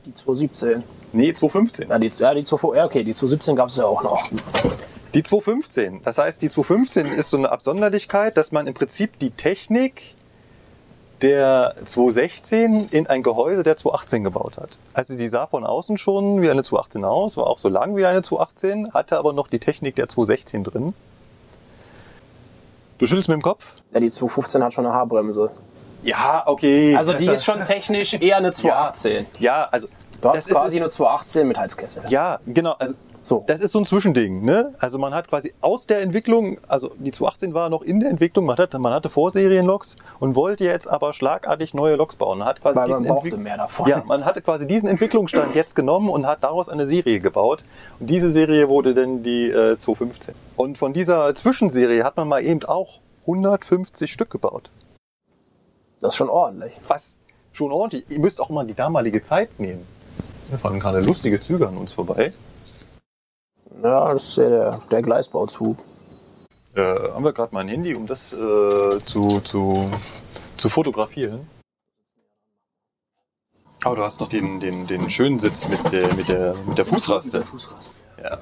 Speaker 3: Die 217.
Speaker 2: Nee, 215.
Speaker 3: Ja, die, ja, die 2, ja, okay, die 217 gab es ja auch noch.
Speaker 2: Die 215. Das heißt, die 215 ist so eine Absonderlichkeit, dass man im Prinzip die Technik der 216 in ein Gehäuse der 218 gebaut hat. Also die sah von außen schon wie eine 218 aus, war auch so lang wie eine 218, hatte aber noch die Technik der 216 drin. Du schüttelst mit dem Kopf?
Speaker 3: Ja, die 215 hat schon eine Haarbremse.
Speaker 2: Ja, okay.
Speaker 3: Also die ist schon technisch eher eine 218.
Speaker 2: Ja, also
Speaker 3: Du hast
Speaker 2: das ist
Speaker 3: quasi eine 218 mit Heizkessel.
Speaker 2: Ja, genau. Also
Speaker 3: So.
Speaker 2: Das ist so ein Zwischending. Ne? Also man hat quasi aus der Entwicklung, also die 218 war noch in der Entwicklung, man hatte, man hatte Vorserienloks und wollte jetzt aber schlagartig neue Loks bauen. Man hat quasi
Speaker 3: Weil man
Speaker 2: diesen Entwick-
Speaker 3: mehr davon.
Speaker 2: Ja, man hatte quasi diesen Entwicklungsstand jetzt genommen und hat daraus eine Serie gebaut. Und diese Serie wurde dann die äh, 215. Und von dieser Zwischenserie hat man mal eben auch 150 Stück gebaut.
Speaker 3: Das ist schon ordentlich.
Speaker 2: Was schon ordentlich. Ihr müsst auch mal die damalige Zeit nehmen. Wir fahren gerade lustige Züge an uns vorbei.
Speaker 3: Ja, das ist ja der, der Gleisbauzug.
Speaker 2: Äh, haben wir gerade mein Handy, um das äh, zu, zu, zu fotografieren. Aber du hast noch den, den, den schönen Sitz mit der, mit der, mit der Fußraste.
Speaker 3: Fußraste.
Speaker 2: Ja.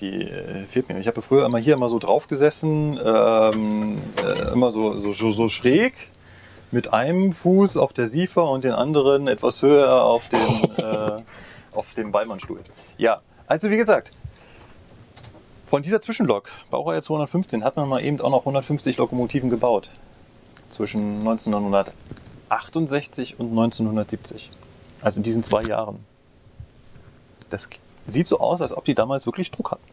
Speaker 2: Die äh, fehlt mir. Ich habe früher immer hier immer so drauf gesessen, ähm, äh, immer so, so, so, schräg, mit einem Fuß auf der Siefer und den anderen etwas höher auf dem, (laughs) äh, auf dem Beimannstuhl. Ja, also wie gesagt, von dieser Zwischenlok, Baureihe 215, hat man mal eben auch noch 150 Lokomotiven gebaut. Zwischen 1968 und 1970. Also in diesen zwei Jahren. Das sieht so aus, als ob die damals wirklich Druck hatten.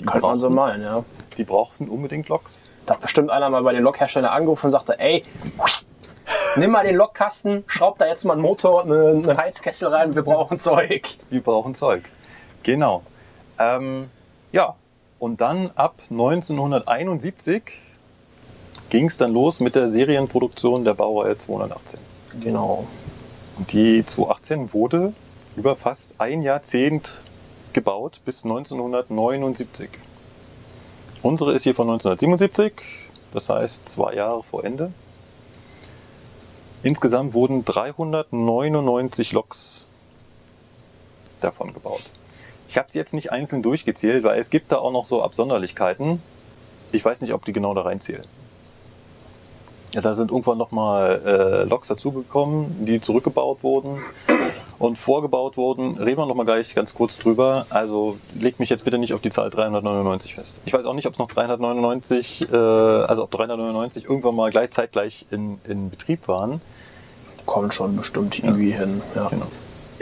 Speaker 2: Die,
Speaker 3: Könnte man so meinen, ja.
Speaker 2: die brauchten unbedingt Loks.
Speaker 3: Da hat bestimmt einer mal bei den Lokherstellern angerufen und sagte, ey, (laughs) nimm mal den Lokkasten, schraub da jetzt mal einen Motor, einen Heizkessel rein, wir brauchen Zeug.
Speaker 2: Wir brauchen Zeug. Genau. Ähm, ja, und dann ab 1971 ging es dann los mit der Serienproduktion der Baureihe 218.
Speaker 3: Genau.
Speaker 2: Und die 218 wurde über fast ein Jahrzehnt gebaut bis 1979. Unsere ist hier von 1977, das heißt zwei Jahre vor Ende. Insgesamt wurden 399 Loks davon gebaut. Ich habe sie jetzt nicht einzeln durchgezählt, weil es gibt da auch noch so Absonderlichkeiten. Ich weiß nicht, ob die genau da reinzählen. Ja, da sind irgendwann nochmal äh, Loks dazugekommen, die zurückgebaut wurden und vorgebaut wurden. Reden wir nochmal gleich ganz kurz drüber. Also legt mich jetzt bitte nicht auf die Zahl 399 fest. Ich weiß auch nicht, ob es noch 399, äh, also ob 399 irgendwann mal gleich zeitgleich in, in Betrieb waren.
Speaker 3: Kommt schon bestimmt irgendwie hin. Ja.
Speaker 2: Genau.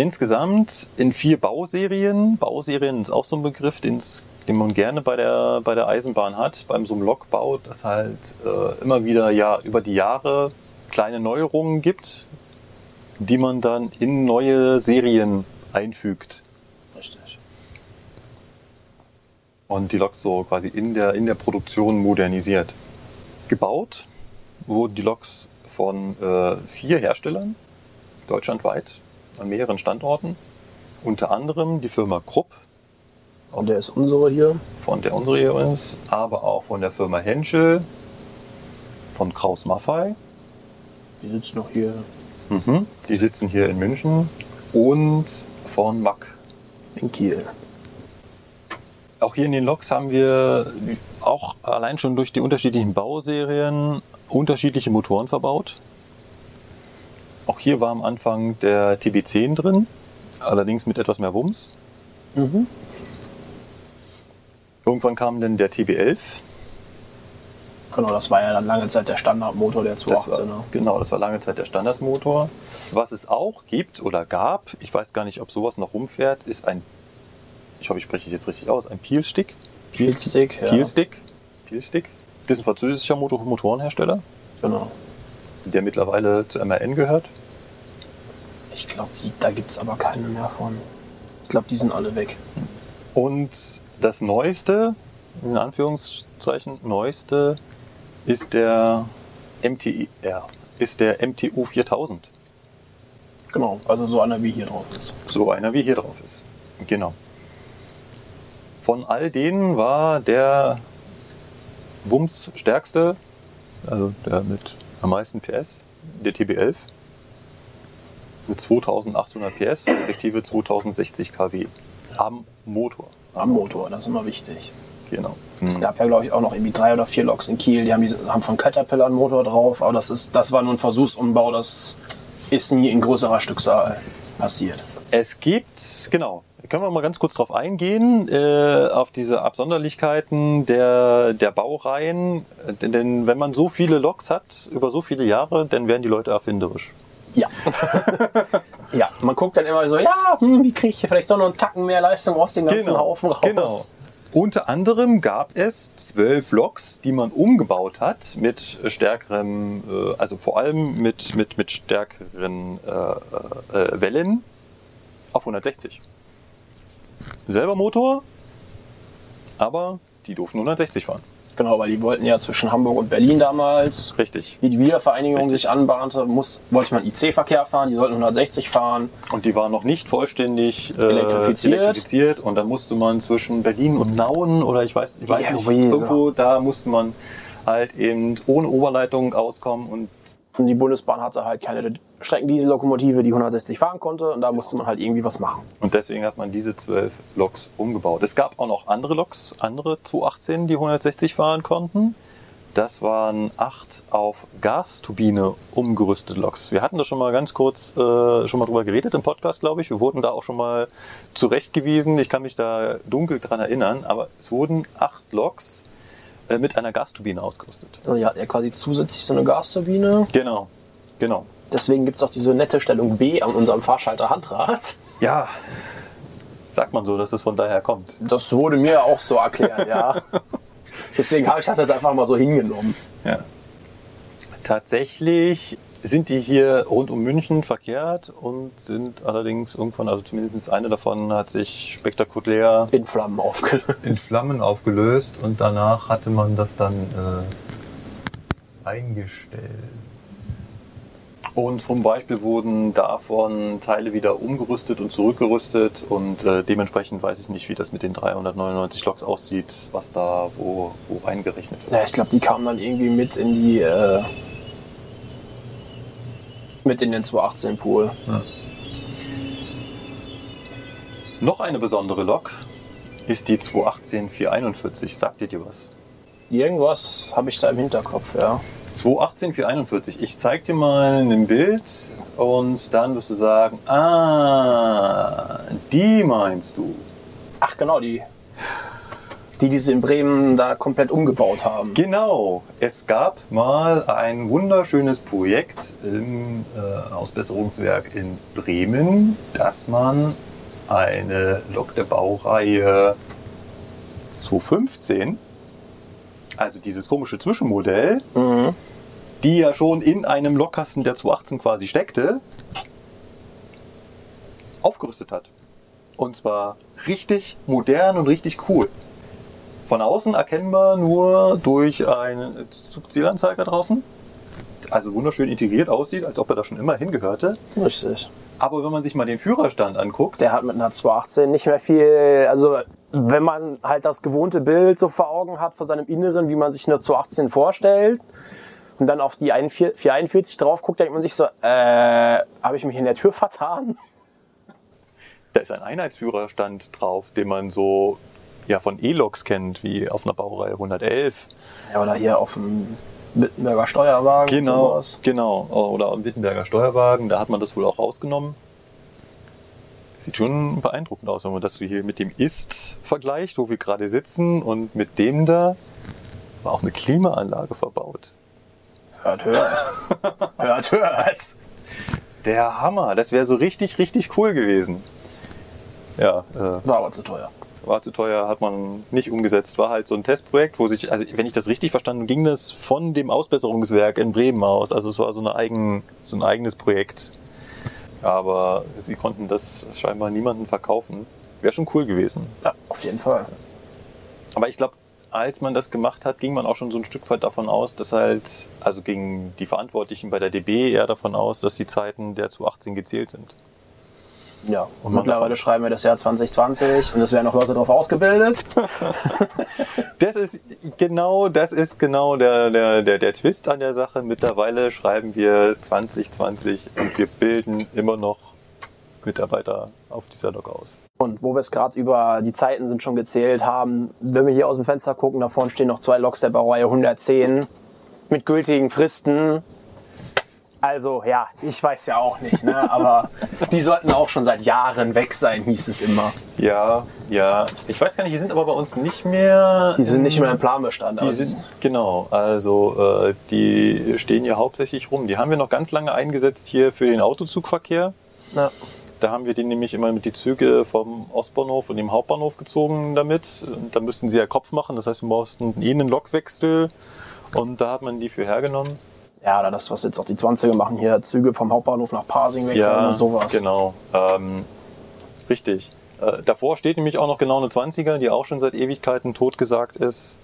Speaker 2: Insgesamt in vier Bauserien. Bauserien ist auch so ein Begriff, den man gerne bei der, bei der Eisenbahn hat, beim so einem Lokbau, dass halt äh, immer wieder ja über die Jahre kleine Neuerungen gibt, die man dann in neue Serien einfügt
Speaker 3: Richtig.
Speaker 2: und die Loks so quasi in der, in der Produktion modernisiert. Gebaut wurden die Loks von äh, vier Herstellern deutschlandweit an mehreren Standorten. Unter anderem die Firma Krupp,
Speaker 3: Und der ist unsere hier.
Speaker 2: von der unsere hier ist, aber auch von der Firma Henschel, von Kraus Maffei.
Speaker 3: Die sitzt noch hier.
Speaker 2: Mhm. Die sitzen hier in München und von Mack.
Speaker 3: In Kiel.
Speaker 2: Auch hier in den Loks haben wir auch allein schon durch die unterschiedlichen Bauserien unterschiedliche Motoren verbaut. Auch hier war am Anfang der TB10 drin, allerdings mit etwas mehr Wumms. Irgendwann kam dann der TB11.
Speaker 3: Genau, das war ja dann lange Zeit der Standardmotor der
Speaker 2: Das
Speaker 3: 218er.
Speaker 2: war, genau, das war lange Zeit der Standardmotor. Was es auch gibt oder gab, ich weiß gar nicht, ob sowas noch rumfährt, ist ein, ich hoffe, ich spreche es jetzt richtig aus, ein Peelstick.
Speaker 3: Peelstick, ja.
Speaker 2: Peelstick. Peelstick. Das ist ein französischer Motor Motorenhersteller,
Speaker 3: Genau.
Speaker 2: Der mittlerweile zu MRN gehört.
Speaker 3: Ich glaube, da gibt es aber keine mehr von. Ich glaube, die sind alle weg.
Speaker 2: Und das Neueste, in Anführungszeichen, Neueste ist der MTR, ist der MTU 4000.
Speaker 3: Genau, also so einer wie hier drauf ist.
Speaker 2: So einer wie hier drauf ist. Genau. Von all denen war der Wumms stärkste, also der mit am meisten PS, der TB11 mit 2800 PS, respektive 2060 kW am Motor.
Speaker 3: Am Motor, das ist immer wichtig.
Speaker 2: Genau.
Speaker 3: Es gab ja, glaube ich, auch noch irgendwie drei oder vier Loks in Kiel, die haben, diese, haben von Caterpillar einen Motor drauf, aber das, ist, das war nur ein Versuchsumbau, das ist nie in größerer Stückzahl passiert.
Speaker 2: Es gibt, genau, können wir mal ganz kurz drauf eingehen, äh, auf diese Absonderlichkeiten der, der Baureihen. Denn, denn wenn man so viele Loks hat, über so viele Jahre, dann werden die Leute erfinderisch.
Speaker 3: Ja. (laughs) ja, man guckt dann immer so, ja, hm, wie kriege ich hier vielleicht doch noch einen Tacken mehr Leistung aus dem ganzen Haufen raus?
Speaker 2: Genau. Unter anderem gab es zwölf Loks, die man umgebaut hat mit stärkerem, äh, also vor allem mit, mit, mit stärkeren äh, äh, Wellen auf 160. Selber Motor, aber die durften 160 fahren.
Speaker 3: Genau, weil die wollten ja zwischen Hamburg und Berlin damals,
Speaker 2: Richtig.
Speaker 3: wie die Wiedervereinigung
Speaker 2: Richtig.
Speaker 3: sich anbahnte, muss, wollte man IC-Verkehr fahren, die sollten 160 fahren.
Speaker 2: Und die waren noch nicht vollständig äh,
Speaker 3: Elektrifiziert.
Speaker 2: elektrifiziert. Und dann musste man zwischen Berlin und Nauen oder ich weiß, ich weiß
Speaker 3: Ja,
Speaker 2: nicht,
Speaker 3: wie,
Speaker 2: irgendwo da musste man halt eben ohne Oberleitung auskommen und
Speaker 3: Und die Bundesbahn hatte halt keine Streckendiesellokomotive, die 160 fahren konnte und da musste man halt irgendwie was machen.
Speaker 2: Und deswegen hat man diese zwölf Loks umgebaut. Es gab auch noch andere Loks, andere 218, die 160 fahren konnten. Das waren acht auf Gasturbine umgerüstete Loks. Wir hatten da schon mal ganz kurz äh, schon mal drüber geredet im Podcast, glaube ich. Wir wurden da auch schon mal zurechtgewiesen. Ich kann mich da dunkel dran erinnern, aber es wurden acht Loks äh, mit einer Gasturbine ausgerüstet.
Speaker 3: Also ja quasi zusätzlich so eine Gasturbine.
Speaker 2: Genau, genau.
Speaker 3: Deswegen gibt es auch diese nette Stellung B an unserem Fahrschalter Handrad.
Speaker 2: Ja, sagt man so, dass es von daher kommt.
Speaker 3: Das wurde mir auch so erklärt, ja. (laughs) Deswegen habe ich das jetzt einfach mal so hingenommen.
Speaker 2: Ja. Tatsächlich sind die hier rund um München verkehrt und sind allerdings irgendwann, also zumindest eine davon hat sich spektakulär
Speaker 3: In Flammen aufgelöst.
Speaker 2: in Flammen aufgelöst und danach hatte man das dann äh, eingestellt. Und zum Beispiel wurden davon Teile wieder umgerüstet und zurückgerüstet und äh, dementsprechend weiß ich nicht, wie das mit den 399 Loks aussieht, was da wo, wo eingerechnet wird.
Speaker 3: Ja, ich glaube, die kamen dann irgendwie mit in die. Äh, mit in den 218 Pool.
Speaker 2: Noch eine besondere Lok ist die 218 441. Sagt ihr dir was?
Speaker 3: Irgendwas habe ich da im Hinterkopf, ja.
Speaker 2: 218 441. Ich zeig dir mal ein Bild und dann wirst du sagen, ah, die meinst du.
Speaker 3: Ach, genau, die. Die, die sie in Bremen da komplett umgebaut haben.
Speaker 2: Genau, es gab mal ein wunderschönes Projekt im äh, Ausbesserungswerk in Bremen, dass man eine Lok der Baureihe 215, also dieses komische Zwischenmodell, die ja schon in einem Lokkasten der 218 quasi steckte, aufgerüstet hat. Und zwar richtig modern und richtig cool. Von außen erkennbar nur durch einen Zugzielanzeiger draußen. Also wunderschön integriert aussieht, als ob er da schon immer hingehörte.
Speaker 3: Richtig.
Speaker 2: Aber wenn man sich mal den Führerstand anguckt,
Speaker 3: Der hat mit einer 218 nicht mehr viel. Also, wenn man halt das gewohnte Bild so vor Augen hat von seinem Inneren, wie man sich eine 218 vorstellt, und dann auf die 441 drauf guckt, denkt man sich so, äh, habe ich mich in der Tür vertan?
Speaker 2: da ist ein Einheitsführerstand drauf, den man so ja, von E-Loks kennt, wie auf einer Baureihe 111.
Speaker 3: Ja, oder hier auf dem Wittenberger Steuerwagen.
Speaker 2: Genau,
Speaker 3: sowas.
Speaker 2: genau. Oder am Wittenberger Steuerwagen, da hat man das wohl auch rausgenommen. Sieht schon beeindruckend aus, wenn man das so hier mit dem Ist vergleicht, wo wir gerade sitzen und mit dem da war auch eine Klimaanlage verbaut.
Speaker 3: Hört, hört. (laughs) hört, hört.
Speaker 2: Der Hammer, das wäre so richtig, richtig cool gewesen. Ja, äh,
Speaker 3: War aber zu teuer.
Speaker 2: War zu teuer, hat man nicht umgesetzt. War halt so ein Testprojekt, wo sich, also wenn ich das richtig verstanden, ging das von dem Ausbesserungswerk in Bremen aus. Also es war so, eine eigen, so ein eigenes Projekt. aber sie konnten das scheinbar niemandem verkaufen. Wäre schon cool gewesen.
Speaker 3: Ja, auf jeden Fall.
Speaker 2: Aber ich glaube, als man das gemacht hat, ging man auch schon so ein Stück weit davon aus, dass halt, also gingen die Verantwortlichen bei der DB eher davon aus, dass die Zeiten der zu 18 gezählt sind.
Speaker 3: Ja, und mittlerweile schreiben wir das Jahr 2020 und es werden auch Leute darauf ausgebildet. (laughs)
Speaker 2: Das ist genau, das ist genau der, der, der, der Twist an der Sache. Mittlerweile schreiben wir 2020 und wir bilden immer noch Mitarbeiter auf dieser Lok aus.
Speaker 3: Und wo wir es gerade über die Zeiten sind schon gezählt haben, wenn wir hier aus dem Fenster gucken, da vorne stehen noch zwei Loks der Baureihe 110 mit gültigen Fristen. Also ja, ich weiß ja auch nicht, ne? aber die sollten auch schon seit Jahren weg sein, hieß es immer.
Speaker 2: Ja, ja. Ich weiß gar nicht, die sind aber bei uns nicht mehr.
Speaker 3: Die sind nicht mehr im Planbestand.
Speaker 2: Die
Speaker 3: also
Speaker 2: sind, genau, also äh, die stehen hier hauptsächlich rum. Die haben wir noch ganz lange eingesetzt hier für den Autozugverkehr.
Speaker 3: ja.
Speaker 2: Da haben wir die nämlich immer mit die Züge vom Ostbahnhof und dem Hauptbahnhof gezogen damit. Und da müssten sie ja Kopf machen, das heißt, wir mussten eh einen Lokwechsel und da hat man die für hergenommen.
Speaker 3: Ja, oder das, was jetzt auch die 20er machen, hier Züge vom Hauptbahnhof nach Pasing wegfahren und sowas.
Speaker 2: genau. Ähm, richtig. Äh, davor steht nämlich auch noch genau eine 20er, die auch schon seit Ewigkeiten totgesagt ist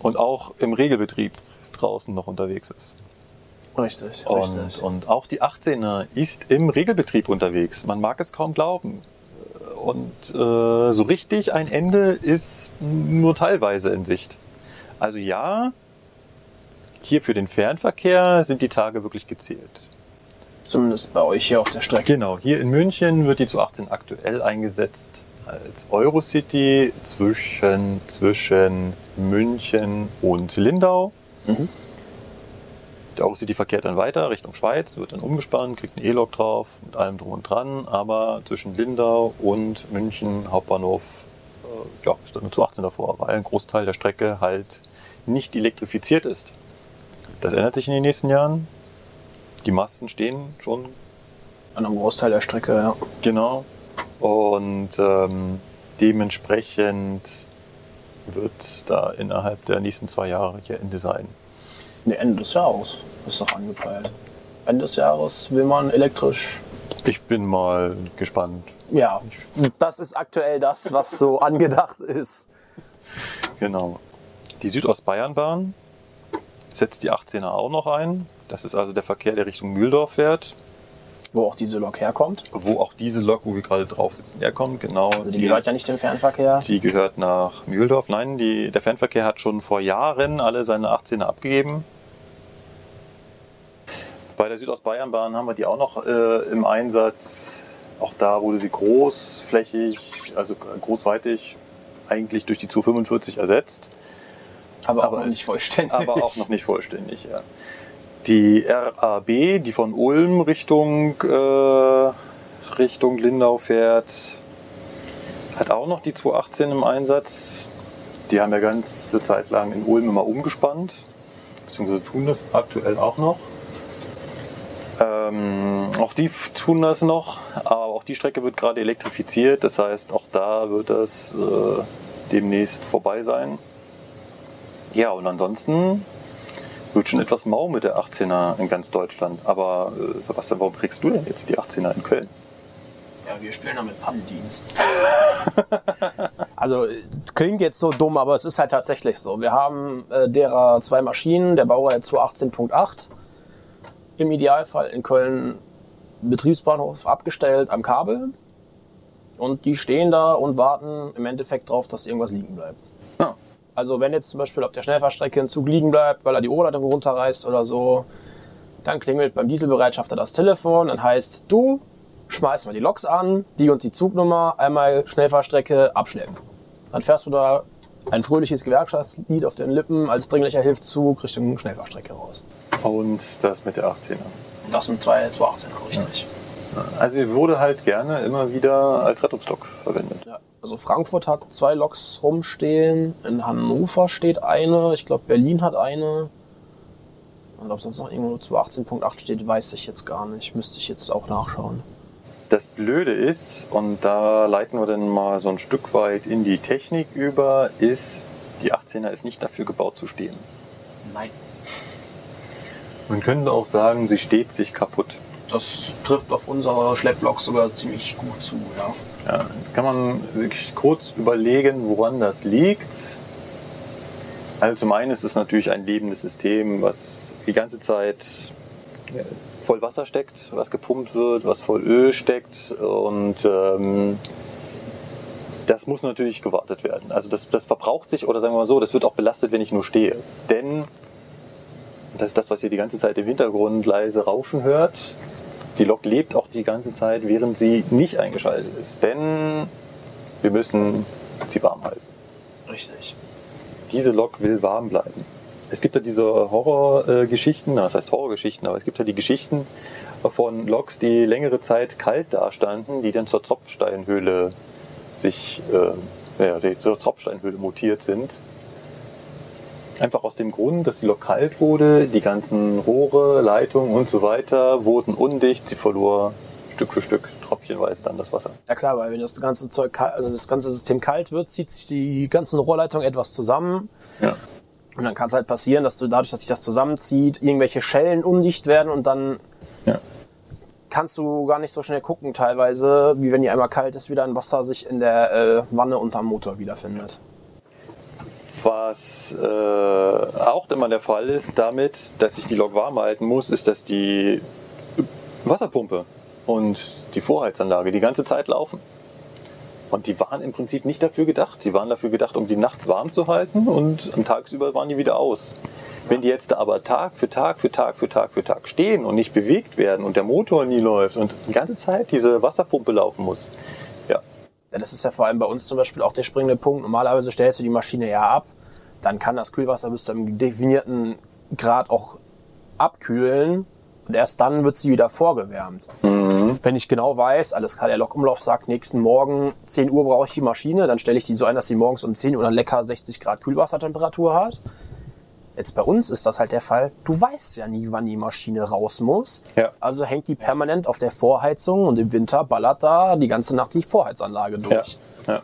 Speaker 2: und auch im Regelbetrieb draußen noch unterwegs ist.
Speaker 3: Richtig,
Speaker 2: Und,
Speaker 3: richtig.
Speaker 2: und auch die 18er ist im Regelbetrieb unterwegs. Man mag es kaum glauben. Und äh, so richtig ein Ende ist nur teilweise in Sicht. Also ja, hier für den Fernverkehr sind die Tage wirklich gezählt.
Speaker 3: Zumindest bei euch hier auf der Strecke.
Speaker 2: Genau, hier in München wird die zu 18 aktuell eingesetzt als Eurocity zwischen, zwischen München und Lindau. Der Eurocity verkehrt dann weiter Richtung Schweiz, wird dann umgespannt, kriegt einen E-Lok drauf, mit allem drum und dran. Aber zwischen Lindau und München Hauptbahnhof äh, ja, ist dann eine zu 18 davor, weil ein Großteil der Strecke halt nicht elektrifiziert ist. Das ändert sich in den nächsten Jahren. Die Masten stehen schon
Speaker 3: An einem Großteil der Strecke, ja.
Speaker 2: Genau. Und ähm, dementsprechend wird da innerhalb der nächsten zwei Jahre hier Ende sein.
Speaker 3: Nee, Ende des Jahres ist doch angepeilt. Ende des Jahres will man elektrisch.
Speaker 2: Ich bin mal gespannt.
Speaker 3: Ja, das ist aktuell das, was so (laughs) angedacht ist.
Speaker 2: Genau. Die Südostbayernbahn setzt die 18er auch noch ein. Das ist also der Verkehr, der Richtung Mühldorf fährt,
Speaker 3: Wo auch diese Lok herkommt.
Speaker 2: wo auch diese Lok, wo wir gerade drauf sitzen, herkommt. Genau.
Speaker 3: Also die gehört ja nicht dem Fernverkehr.
Speaker 2: Die gehört nach Mühldorf. Nein, die, der Fernverkehr hat schon vor Jahren alle seine 18er abgegeben. Bei der Südostbayernbahn haben wir die auch noch äh, im Einsatz. Auch da wurde sie großflächig, also großweitig, eigentlich durch die 245 ersetzt,
Speaker 3: Aber,
Speaker 2: Aber
Speaker 3: auch noch nicht vollständig.
Speaker 2: aber auch noch nicht vollständig. Ja. Die RAB, die von Ulm Richtung, äh, Richtung Lindau fährt, hat auch noch die 218 im Einsatz. Die haben ja ganze Zeit lang in Ulm immer umgespannt, beziehungsweise tun das aktuell auch noch. Ähm, auch die tun das noch, aber auch die Strecke wird gerade elektrifiziert. Das heißt, auch da wird das äh, demnächst vorbei sein. Ja, und ansonsten wird schon etwas mau mit der 18er in ganz Deutschland. Aber äh, Sebastian, warum kriegst du denn jetzt die 18er in Köln?
Speaker 3: Ja, wir spielen damit Pannendienst. (laughs) also klingt jetzt so dumm, aber es ist halt tatsächlich so. Wir haben äh, derer zwei Maschinen, der Baureihe 218.8, im Idealfall in Köln Betriebsbahnhof abgestellt am Kabel. Und die stehen da und warten im Endeffekt drauf, dass irgendwas liegen bleibt.
Speaker 2: Ja.
Speaker 3: Also wenn jetzt zum Beispiel auf der Schnellfahrstrecke ein Zug liegen bleibt, weil er die Oberleitung runterreißt oder so, dann klingelt beim Dieselbereitschafter das Telefon, dann heißt du, schmeiß mal die Loks an, die und die Zugnummer, einmal Schnellfahrstrecke abschleppen. Dann fährst du da ein fröhliches Gewerkschaftslied auf den Lippen als dringlicher Hilfszug Richtung Schnellfahrstrecke raus.
Speaker 2: Und das mit der 18er.
Speaker 3: Das sind zwei 218er, richtig.
Speaker 2: Also sie wurde halt gerne immer wieder als Rettungslok verwendet.
Speaker 3: Ja. Also Frankfurt hat zwei Loks rumstehen, in Hannover steht eine, ich glaube Berlin hat eine. Und ob sonst noch irgendwo 218.8 steht, weiß ich jetzt gar nicht. Müsste ich jetzt auch nachschauen.
Speaker 2: Das Blöde ist, und da leiten wir dann mal so ein Stück weit in die Technik über, ist, die 18er ist nicht dafür gebaut zu stehen.
Speaker 3: Nein.
Speaker 2: Man könnte auch sagen, sie steht sich kaputt.
Speaker 3: das trifft auf unsere Schlepploks sogar ziemlich gut zu, ja.
Speaker 2: Ja, jetzt kann man sich kurz überlegen, woran das liegt. Also zum einen ist es natürlich ein lebendes System, was die ganze Zeit voll Wasser steckt, was gepumpt wird, was voll Öl steckt und ähm, das muss natürlich gewartet werden. Also das, das verbraucht sich oder sagen wir mal so, das wird auch belastet, wenn ich nur stehe. Denn das ist das, was ihr die ganze Zeit im Hintergrund leise rauschen hört. Die Lok lebt auch die ganze Zeit, während sie nicht eingeschaltet ist. Denn wir müssen sie warm halten.
Speaker 3: Richtig.
Speaker 2: Diese Lok will warm bleiben. Es gibt ja diese Horrorgeschichten, das heißt Horrorgeschichten, aber es gibt ja die Geschichten von Loks, die längere Zeit kalt dastanden, die dann zur Tropfsteinhöhle sich, äh, ja, zur Tropfsteinhöhle mutiert sind. Einfach aus dem Grund, dass die Lok kalt wurde, die ganzen Rohre, Leitungen und so weiter wurden undicht, sie verlor Stück für Stück tröpfchenweise dann das Wasser.
Speaker 3: Ja klar, weil wenn das ganze Zeug, also das ganze System kalt wird, zieht sich die ganzen Rohrleitungen etwas zusammen.
Speaker 2: Ja.
Speaker 3: Und dann kann es halt passieren, dass du dadurch, dass sich das zusammenzieht, irgendwelche Schellen undicht werden und dann
Speaker 2: Ja.
Speaker 3: kannst du gar nicht so schnell gucken teilweise, wie wenn die einmal kalt ist, wie dann Wasser sich in der äh, Wanne unterm Motor wiederfindet.
Speaker 2: Was äh, auch immer der Fall ist damit, dass ich die Lok warm halten muss, ist, dass die Wasserpumpe und die Vorheizanlage die ganze Zeit laufen. Und die waren im Prinzip nicht dafür gedacht. Die waren dafür gedacht, um die nachts warm zu halten und am tagsüber waren die wieder aus. Wenn die jetzt aber Tag für Tag für Tag für Tag für Tag stehen und nicht bewegt werden und der Motor nie läuft und die ganze Zeit diese Wasserpumpe laufen muss,
Speaker 3: das ist ja vor allem bei uns zum Beispiel auch der springende Punkt. Normalerweise stellst du die Maschine ja ab, dann kann das Kühlwasser bis zu einem definierten Grad auch abkühlen und erst dann wird sie wieder vorgewärmt. Wenn ich genau weiß, alles klar, der Lokumlauf sagt, nächsten Morgen 10 Uhr brauche ich die Maschine, dann stelle ich die so ein, dass sie morgens um 10 Uhr dann lecker 60 Grad Kühlwassertemperatur hat. Jetzt bei uns ist das halt der Fall, du weißt ja nie, wann die Maschine raus muss.
Speaker 2: Ja.
Speaker 3: Also hängt die permanent auf der Vorheizung und im Winter ballert da die ganze Nacht die Vorheizanlage
Speaker 2: ja,
Speaker 3: durch.
Speaker 2: ja.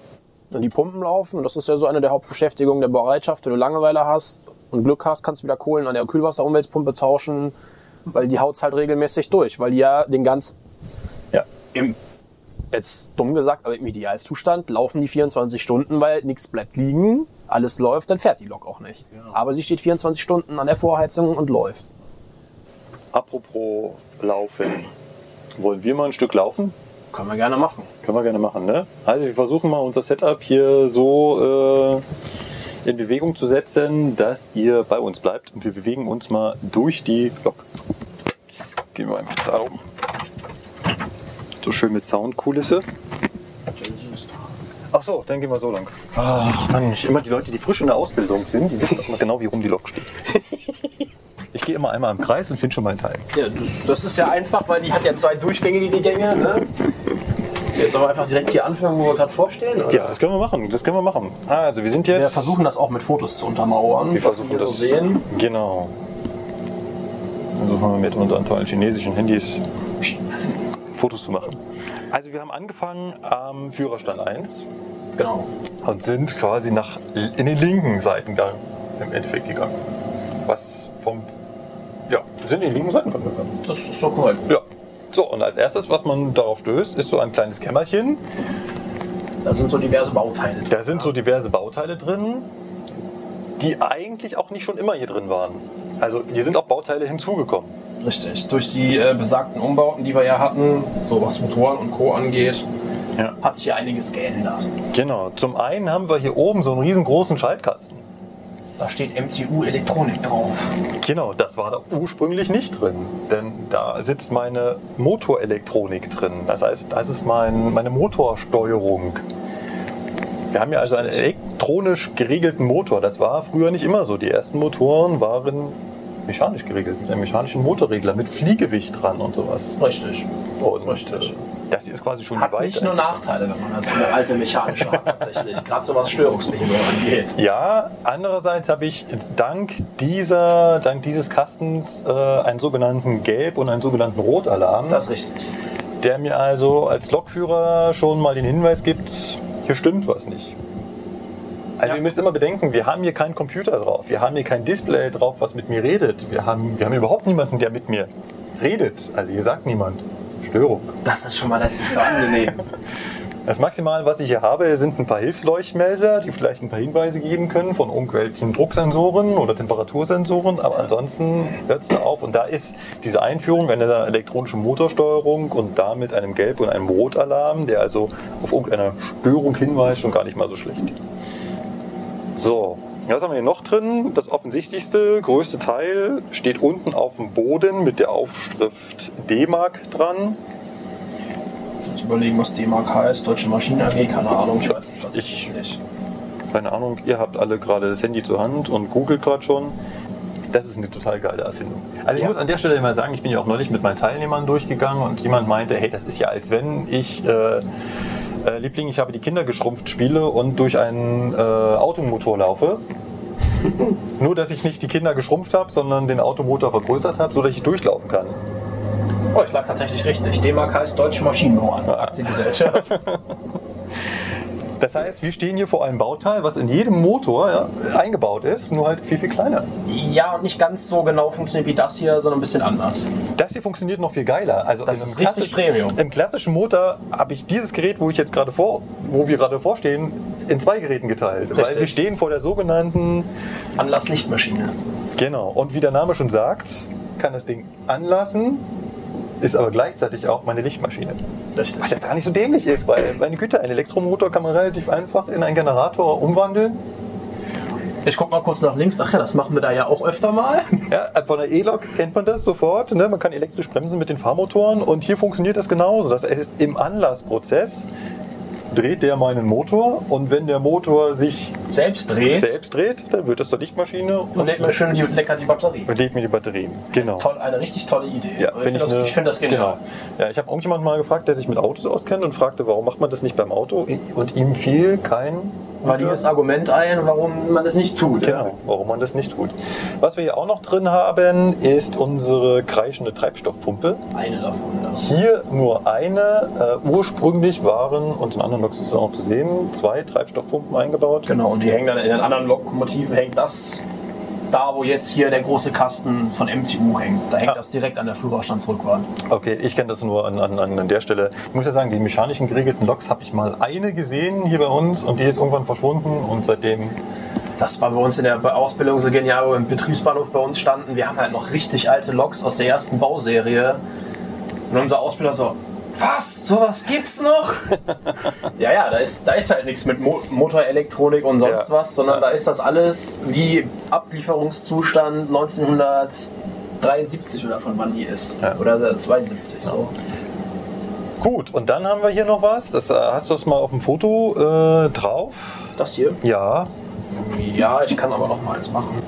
Speaker 3: Und die Pumpen laufen und das ist ja so eine der Hauptbeschäftigungen der Bereitschaft. Wenn du Langeweile hast und Glück hast, kannst du wieder Kohlen an der Kühlwasserumweltpumpe tauschen, weil die haut's halt regelmäßig durch, weil die ja den ganzen,
Speaker 2: ja.
Speaker 3: im, jetzt dumm gesagt, aber im Idealzustand laufen die 24 Stunden, weil nichts bleibt liegen, alles läuft, dann fährt die Lok auch nicht. Aber sie steht 24 Stunden an der Vorheizung und läuft.
Speaker 2: Apropos Laufen. Wollen wir mal ein Stück laufen?
Speaker 3: Können wir gerne machen.
Speaker 2: Können wir gerne machen, ne? Also wir versuchen mal unser Setup hier so äh, in Bewegung zu setzen, dass ihr bei uns bleibt. Und wir bewegen uns mal durch die Lok. Gehen wir einfach da rum. So schön mit Soundkulisse. Ach so, dann gehen wir so lang. Ach Mann, ich, immer die Leute, die frisch in der Ausbildung sind, die wissen doch immer genau, wie rum die Lok steht. (laughs) Ich gehe immer einmal im Kreis und finde schon meinen Teil.
Speaker 3: Ja, das, das ist ja einfach, weil die hat ja zwei durchgängige Gänge. Ne? Jetzt aber einfach direkt hier anfangen, wo wir gerade vorstehen. Oder?
Speaker 2: Ja, das können wir machen. Das können wir machen. Also wir sind jetzt.
Speaker 3: Wir versuchen das auch mit Fotos zu untermauern,
Speaker 2: Wir
Speaker 3: was
Speaker 2: versuchen
Speaker 3: wir hier so
Speaker 2: das.
Speaker 3: sehen.
Speaker 2: Genau. Versuchen wir mit unseren tollen chinesischen Handys Fotos zu machen. Also wir haben angefangen am Führerstand 1
Speaker 3: Genau.
Speaker 2: und sind quasi nach in den linken Seitengang im Endeffekt gegangen. Was vom ja, wir sind in den linken Seitengang gegangen.
Speaker 3: Das ist so korrekt.
Speaker 2: Ja. So, und als erstes, was man darauf stößt, ist so ein kleines Kämmerchen.
Speaker 3: Da sind so diverse Bauteile.
Speaker 2: Da sind so diverse Bauteile drin, die eigentlich auch nicht schon immer hier drin waren. Also hier sind auch Bauteile hinzugekommen.
Speaker 3: Richtig. Durch die äh, besagten Umbauten, die wir ja hatten, so was Motoren und Co. angeht,
Speaker 2: Ja.
Speaker 3: hat sich hier einiges geändert.
Speaker 2: Genau. Zum einen haben wir hier oben so einen riesengroßen Schaltkasten.
Speaker 3: Da steht MTU Elektronik drauf.
Speaker 2: Genau, das war da ursprünglich nicht drin. Denn da sitzt meine Motorelektronik drin. Das heißt, das ist mein, meine Motorsteuerung. Wir haben ja also einen elektronisch geregelten Motor. Das war früher nicht immer so. Die ersten Motoren waren mechanisch geregelt, mit einem mechanischen Motorregler, mit Fliegewicht dran und sowas.
Speaker 3: Richtig.
Speaker 2: Und
Speaker 3: Richtig.
Speaker 2: äh, das hier ist quasi schon
Speaker 3: Hat
Speaker 2: die
Speaker 3: nicht nur. Nachteile, wenn man das eine alte mechanische hat, tatsächlich. Gerade so was Störungsbehinderung angeht.
Speaker 2: Ja, andererseits habe ich dank, dieser, dank dieses Kastens äh, einen sogenannten Gelb- und einen sogenannten Rotalarm,
Speaker 3: Das ist richtig.
Speaker 2: der mir also als Lokführer schon mal den Hinweis gibt, hier stimmt was nicht. Also
Speaker 3: Ja.
Speaker 2: ihr müsst immer bedenken, wir haben hier keinen Computer drauf, wir haben hier kein Display drauf, was mit mir redet. Wir haben, wir haben überhaupt niemanden, der mit mir redet. Also hier sagt niemand. Störung.
Speaker 3: Das ist schon mal, das ist so angenehm. (laughs)
Speaker 2: Das Maximale, was ich hier habe, sind ein paar Hilfsleuchtmelder, die vielleicht ein paar Hinweise geben können von irgendwelchen Drucksensoren oder Temperatursensoren. Aber ansonsten hört es da auf. Und da ist diese Einführung einer elektronischen Motorsteuerung und damit einem Gelb- und einem Rotalarm, der also auf irgendeine Störung hinweist, schon gar nicht mal so schlecht. So, was haben wir hier noch drin? Das offensichtlichste, größte Teil steht unten auf dem Boden mit der Aufschrift D-Mark dran.
Speaker 3: Jetzt überlegen, was D-Mark heißt. Deutsche Maschinen AG, keine Ahnung, ich weiß es tatsächlich
Speaker 2: Ich-
Speaker 3: nicht.
Speaker 2: Keine Ahnung, ihr habt alle gerade das Handy zur Hand und googelt gerade schon. Das ist eine total geile Erfindung. Also ich
Speaker 3: Ja.
Speaker 2: muss an der Stelle mal sagen, ich bin ja auch neulich mit meinen Teilnehmern durchgegangen und jemand meinte, hey, das ist ja als wenn ich, äh, äh, Liebling, ich habe die Kinder geschrumpft spiele und durch einen äh, Automotor laufe. (laughs) Nur, dass ich nicht die Kinder geschrumpft habe, sondern den Automotor vergrößert habe, sodass ich durchlaufen kann.
Speaker 3: Oh, ich lag tatsächlich richtig. D-Mark heißt Deutsche Maschinenbauer Aktiengesellschaft. (laughs)
Speaker 2: Das heißt, wir stehen hier vor einem Bauteil, was in jedem Motor ja, eingebaut ist, nur halt viel, viel kleiner.
Speaker 3: ja, und nicht ganz so genau funktioniert wie das hier, sondern ein bisschen anders.
Speaker 2: Das hier funktioniert noch viel geiler. Also
Speaker 3: Das ist richtig Premium.
Speaker 2: Im klassischen Motor habe ich dieses Gerät, wo ich jetzt gerade vor, wo wir gerade vorstehen, in zwei Geräten geteilt. Weil
Speaker 3: Richtig.
Speaker 2: wir stehen vor der sogenannten,
Speaker 3: Anlass-Lichtmaschine.
Speaker 2: genau. Und wie der Name schon sagt, kann das Ding anlassen, ist aber gleichzeitig auch meine Lichtmaschine. Was ja gar nicht so dämlich ist, weil meine Güte, ein Elektromotor kann man relativ einfach in einen Generator umwandeln.
Speaker 3: Ich guck mal kurz nach links. Ach ja, das machen wir da ja auch öfter mal. (laughs)
Speaker 2: Ja, von der E-Lok kennt man das sofort. Ne? Man kann elektrisch bremsen mit den Fahrmotoren und hier funktioniert das genauso. Das heißt, im Anlassprozess dreht der meinen Motor und wenn der Motor sich
Speaker 3: Selbst dreht
Speaker 2: selbst dreht, dann wird das zur Lichtmaschine
Speaker 3: und lädt mir schön die, lecker die Batterie.
Speaker 2: und lädt mir die Batterien. Genau.
Speaker 3: Toll, eine richtig tolle Idee.
Speaker 2: Ja,
Speaker 3: ich
Speaker 2: find
Speaker 3: finde das,
Speaker 2: eine-
Speaker 3: ich find das genial.
Speaker 2: Genau. Ja, ich habe irgendjemand mal gefragt, der sich mit Autos auskennt und fragte, warum macht man das nicht beim Auto? Und ihm fiel kein
Speaker 3: Valides Argument ein, warum man das nicht tut.
Speaker 2: Genau, warum man das nicht tut. Was wir hier auch noch drin haben, ist unsere kreischende Treibstoffpumpe.
Speaker 3: Eine davon. Ja.
Speaker 2: Hier nur eine. Äh, ursprünglich waren, und in anderen Loks ist es auch zu sehen, zwei Treibstoffpumpen eingebaut.
Speaker 3: Genau, und die hängen dann in den anderen Lokomotiven, hängt das da, wo jetzt hier der große Kasten von MTU hängt. Da hängt
Speaker 2: Ah.
Speaker 3: das direkt an der Führerstandsrückwand.
Speaker 2: Okay, ich kenne das nur an, an, an der Stelle. Ich muss ja sagen, die mechanischen geregelten Loks habe ich mal eine gesehen hier bei uns und die ist irgendwann verschwunden und seitdem.
Speaker 3: Das war bei uns in der Ausbildung so genial, wo wir im Betriebsbahnhof bei uns standen. Wir haben halt noch richtig alte Loks aus der ersten Bauserie. Und unser Ausbilder so, was? Sowas gibt's noch? (laughs) ja, ja, da ist, da ist halt nichts mit Mo Motorelektronik und sonst
Speaker 2: Ja.
Speaker 3: was, sondern da ist das alles wie Ablieferungszustand 1973 oder von wann die ist.
Speaker 2: Ja.
Speaker 3: Oder 72 so.
Speaker 2: Gut, und dann haben wir hier noch was. Das, äh, hast du das mal auf dem Foto äh, drauf?
Speaker 3: Das hier?
Speaker 2: Ja.
Speaker 3: Ja, ich kann aber noch mal eins machen.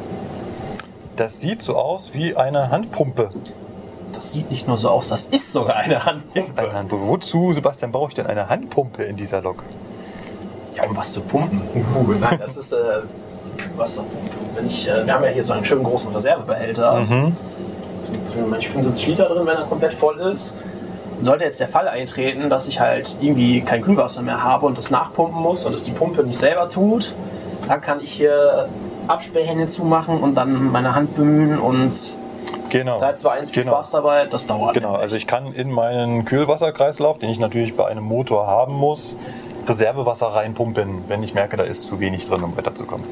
Speaker 2: Das sieht so aus wie eine Handpumpe.
Speaker 3: Das sieht nicht nur so aus, das ist sogar eine Hand.
Speaker 2: Ist eine Handpumpe. Wozu, Sebastian, brauche ich denn eine Handpumpe in dieser Lok?
Speaker 3: Ja, um was zu pumpen. Uh, nein, das ist äh, Wasserpumpe. Wenn ich, äh, wir haben ja hier so einen schönen großen Reservebehälter.
Speaker 2: Mhm.
Speaker 3: Da sind manchmal 75 Liter drin, wenn er komplett voll ist. Sollte jetzt der Fall eintreten, dass ich halt irgendwie kein Kühlwasser mehr habe und das nachpumpen muss und es die Pumpe nicht selber tut, dann kann ich hier Absperrhähne zumachen und dann meine Hand bemühen und
Speaker 2: Genau.
Speaker 3: ist zwar eins viel
Speaker 2: Genau.
Speaker 3: Spaß dabei, das dauert.
Speaker 2: Genau,
Speaker 3: nämlich.
Speaker 2: also ich kann in meinen Kühlwasserkreislauf, den ich natürlich bei einem Motor haben muss, Reservewasser reinpumpen, wenn ich merke, da ist zu wenig drin, um weiterzukommen.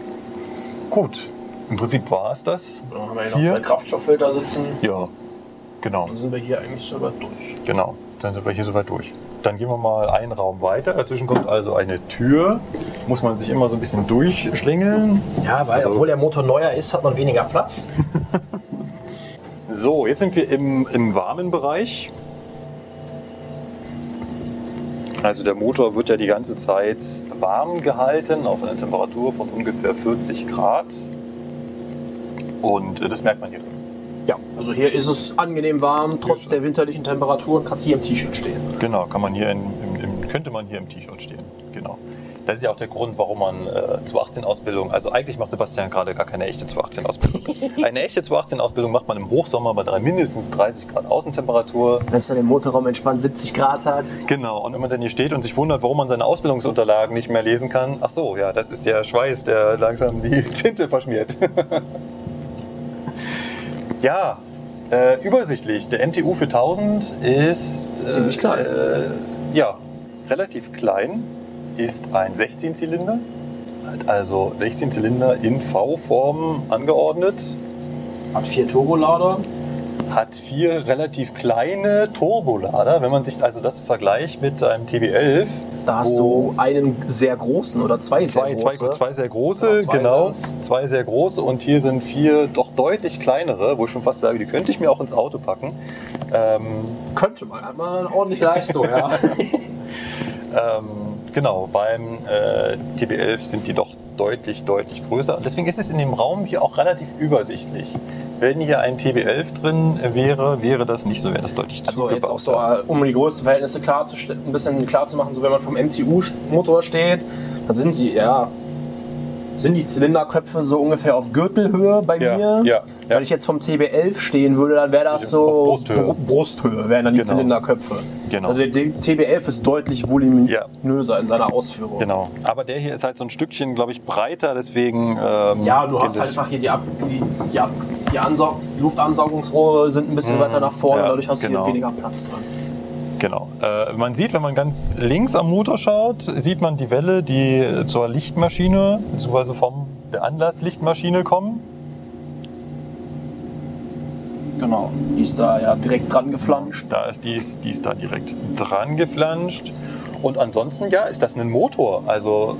Speaker 2: Gut, im Prinzip war es das.
Speaker 3: Dann haben wir hier noch
Speaker 2: Hier?
Speaker 3: zwei Kraftstofffilter sitzen.
Speaker 2: Ja, genau,
Speaker 3: Dann sind wir hier eigentlich sogar durch.
Speaker 2: genau. Dann sind wir hier soweit durch. Dann gehen wir mal einen Raum weiter. Dazwischen kommt also eine Tür. Muss man sich immer so ein bisschen durchschlingeln.
Speaker 3: Ja, weil
Speaker 2: Also-
Speaker 3: obwohl der Motor neuer ist, hat man weniger Platz. (laughs)
Speaker 2: So, jetzt sind wir im, im warmen Bereich. Also der Motor wird ja die ganze Zeit warm gehalten auf einer Temperatur von ungefähr 40 Grad. Und äh, das merkt man hier drin.
Speaker 3: Ja, also hier ist es angenehm warm, trotz der winterlichen Temperaturen kannst du hier im T-Shirt stehen.
Speaker 2: Genau, kann man hier in, im, im, könnte man hier im T-Shirt stehen. Genau. Das ist ja auch der Grund, warum man äh, 218-Ausbildung, also eigentlich macht Sebastian gerade gar keine echte 218-Ausbildung. (laughs) Eine echte 218-Ausbildung macht man im Hochsommer bei drei, mindestens 30 Grad Außentemperatur.
Speaker 3: Wenn es dann im Motorraum entspannt 70 Grad hat.
Speaker 2: Genau, und wenn man dann hier steht und sich wundert, warum man seine Ausbildungsunterlagen nicht mehr lesen kann, ach so, ja, das ist der Schweiß, der langsam die (laughs) Tinte verschmiert. (laughs) ja, Äh, übersichtlich. Der MTU 4000 ist
Speaker 3: Ziemlich klein.
Speaker 2: Äh, ja, relativ klein. Ist ein 16-Zylinder. Hat also 16 Zylinder in V-Form angeordnet.
Speaker 3: Hat vier Turbolader.
Speaker 2: Hat vier relativ kleine Turbolader. Wenn man sich also das vergleicht mit einem TB11.
Speaker 3: Da hast du einen sehr großen oder zwei sehr
Speaker 2: Zwei, zwei,
Speaker 3: große.
Speaker 2: zwei sehr große,
Speaker 3: zwei
Speaker 2: genau.
Speaker 3: sind's.
Speaker 2: Zwei sehr große und hier sind vier doch deutlich kleinere, wo ich schon fast sage, die könnte ich mir auch ins Auto packen. Ähm,
Speaker 3: Könnte man, hat man eine ordentliche Leistung, ja. (laughs) (laughs)
Speaker 2: ähm, genau, beim äh, TB11 sind die doch deutlich, deutlich größer. Und deswegen ist es in dem Raum hier auch relativ übersichtlich. Wenn hier ein TB11 drin wäre, wäre das nicht so, wäre das deutlich
Speaker 3: Also jetzt auch so, äh, um die Größenverhältnisse klar zu, ein bisschen klar zu machen, so wenn man vom MTU-Motor steht, dann sind sie, ja, sind die Zylinderköpfe so ungefähr auf Gürtelhöhe bei
Speaker 2: Ja,
Speaker 3: mir.
Speaker 2: ja, ja.
Speaker 3: Wenn ich jetzt vom TB11 stehen würde, dann wäre das so
Speaker 2: Brusthöhe.
Speaker 3: Br- Brusthöhe, wären dann die
Speaker 2: Genau.
Speaker 3: Zylinderköpfe.
Speaker 2: Genau.
Speaker 3: Also der D- TB11 ist deutlich voluminöser in seiner Ausführung.
Speaker 2: Genau. Aber der hier ist halt so ein Stückchen, glaube ich, breiter, deswegen. Ähm,
Speaker 3: Ja, du hast halt einfach hier die, Ab die, die, Ab die, Ansaug die Luftansaugungsrohre sind ein bisschen weiter nach vorne,
Speaker 2: Mhm. ja,
Speaker 3: dadurch hast du
Speaker 2: genau.
Speaker 3: hier weniger Platz dran.
Speaker 2: Genau. Äh, man sieht, wenn man ganz links am Motor schaut, sieht man die Welle, die zur Lichtmaschine, beziehungsweise vom der Anlasslichtmaschine kommen.
Speaker 3: Genau. Die ist da ja direkt dran geflanscht.
Speaker 2: Da ist die, ist, die ist da direkt dran geflanscht. Und ansonsten, ja, ist das ein Motor. Also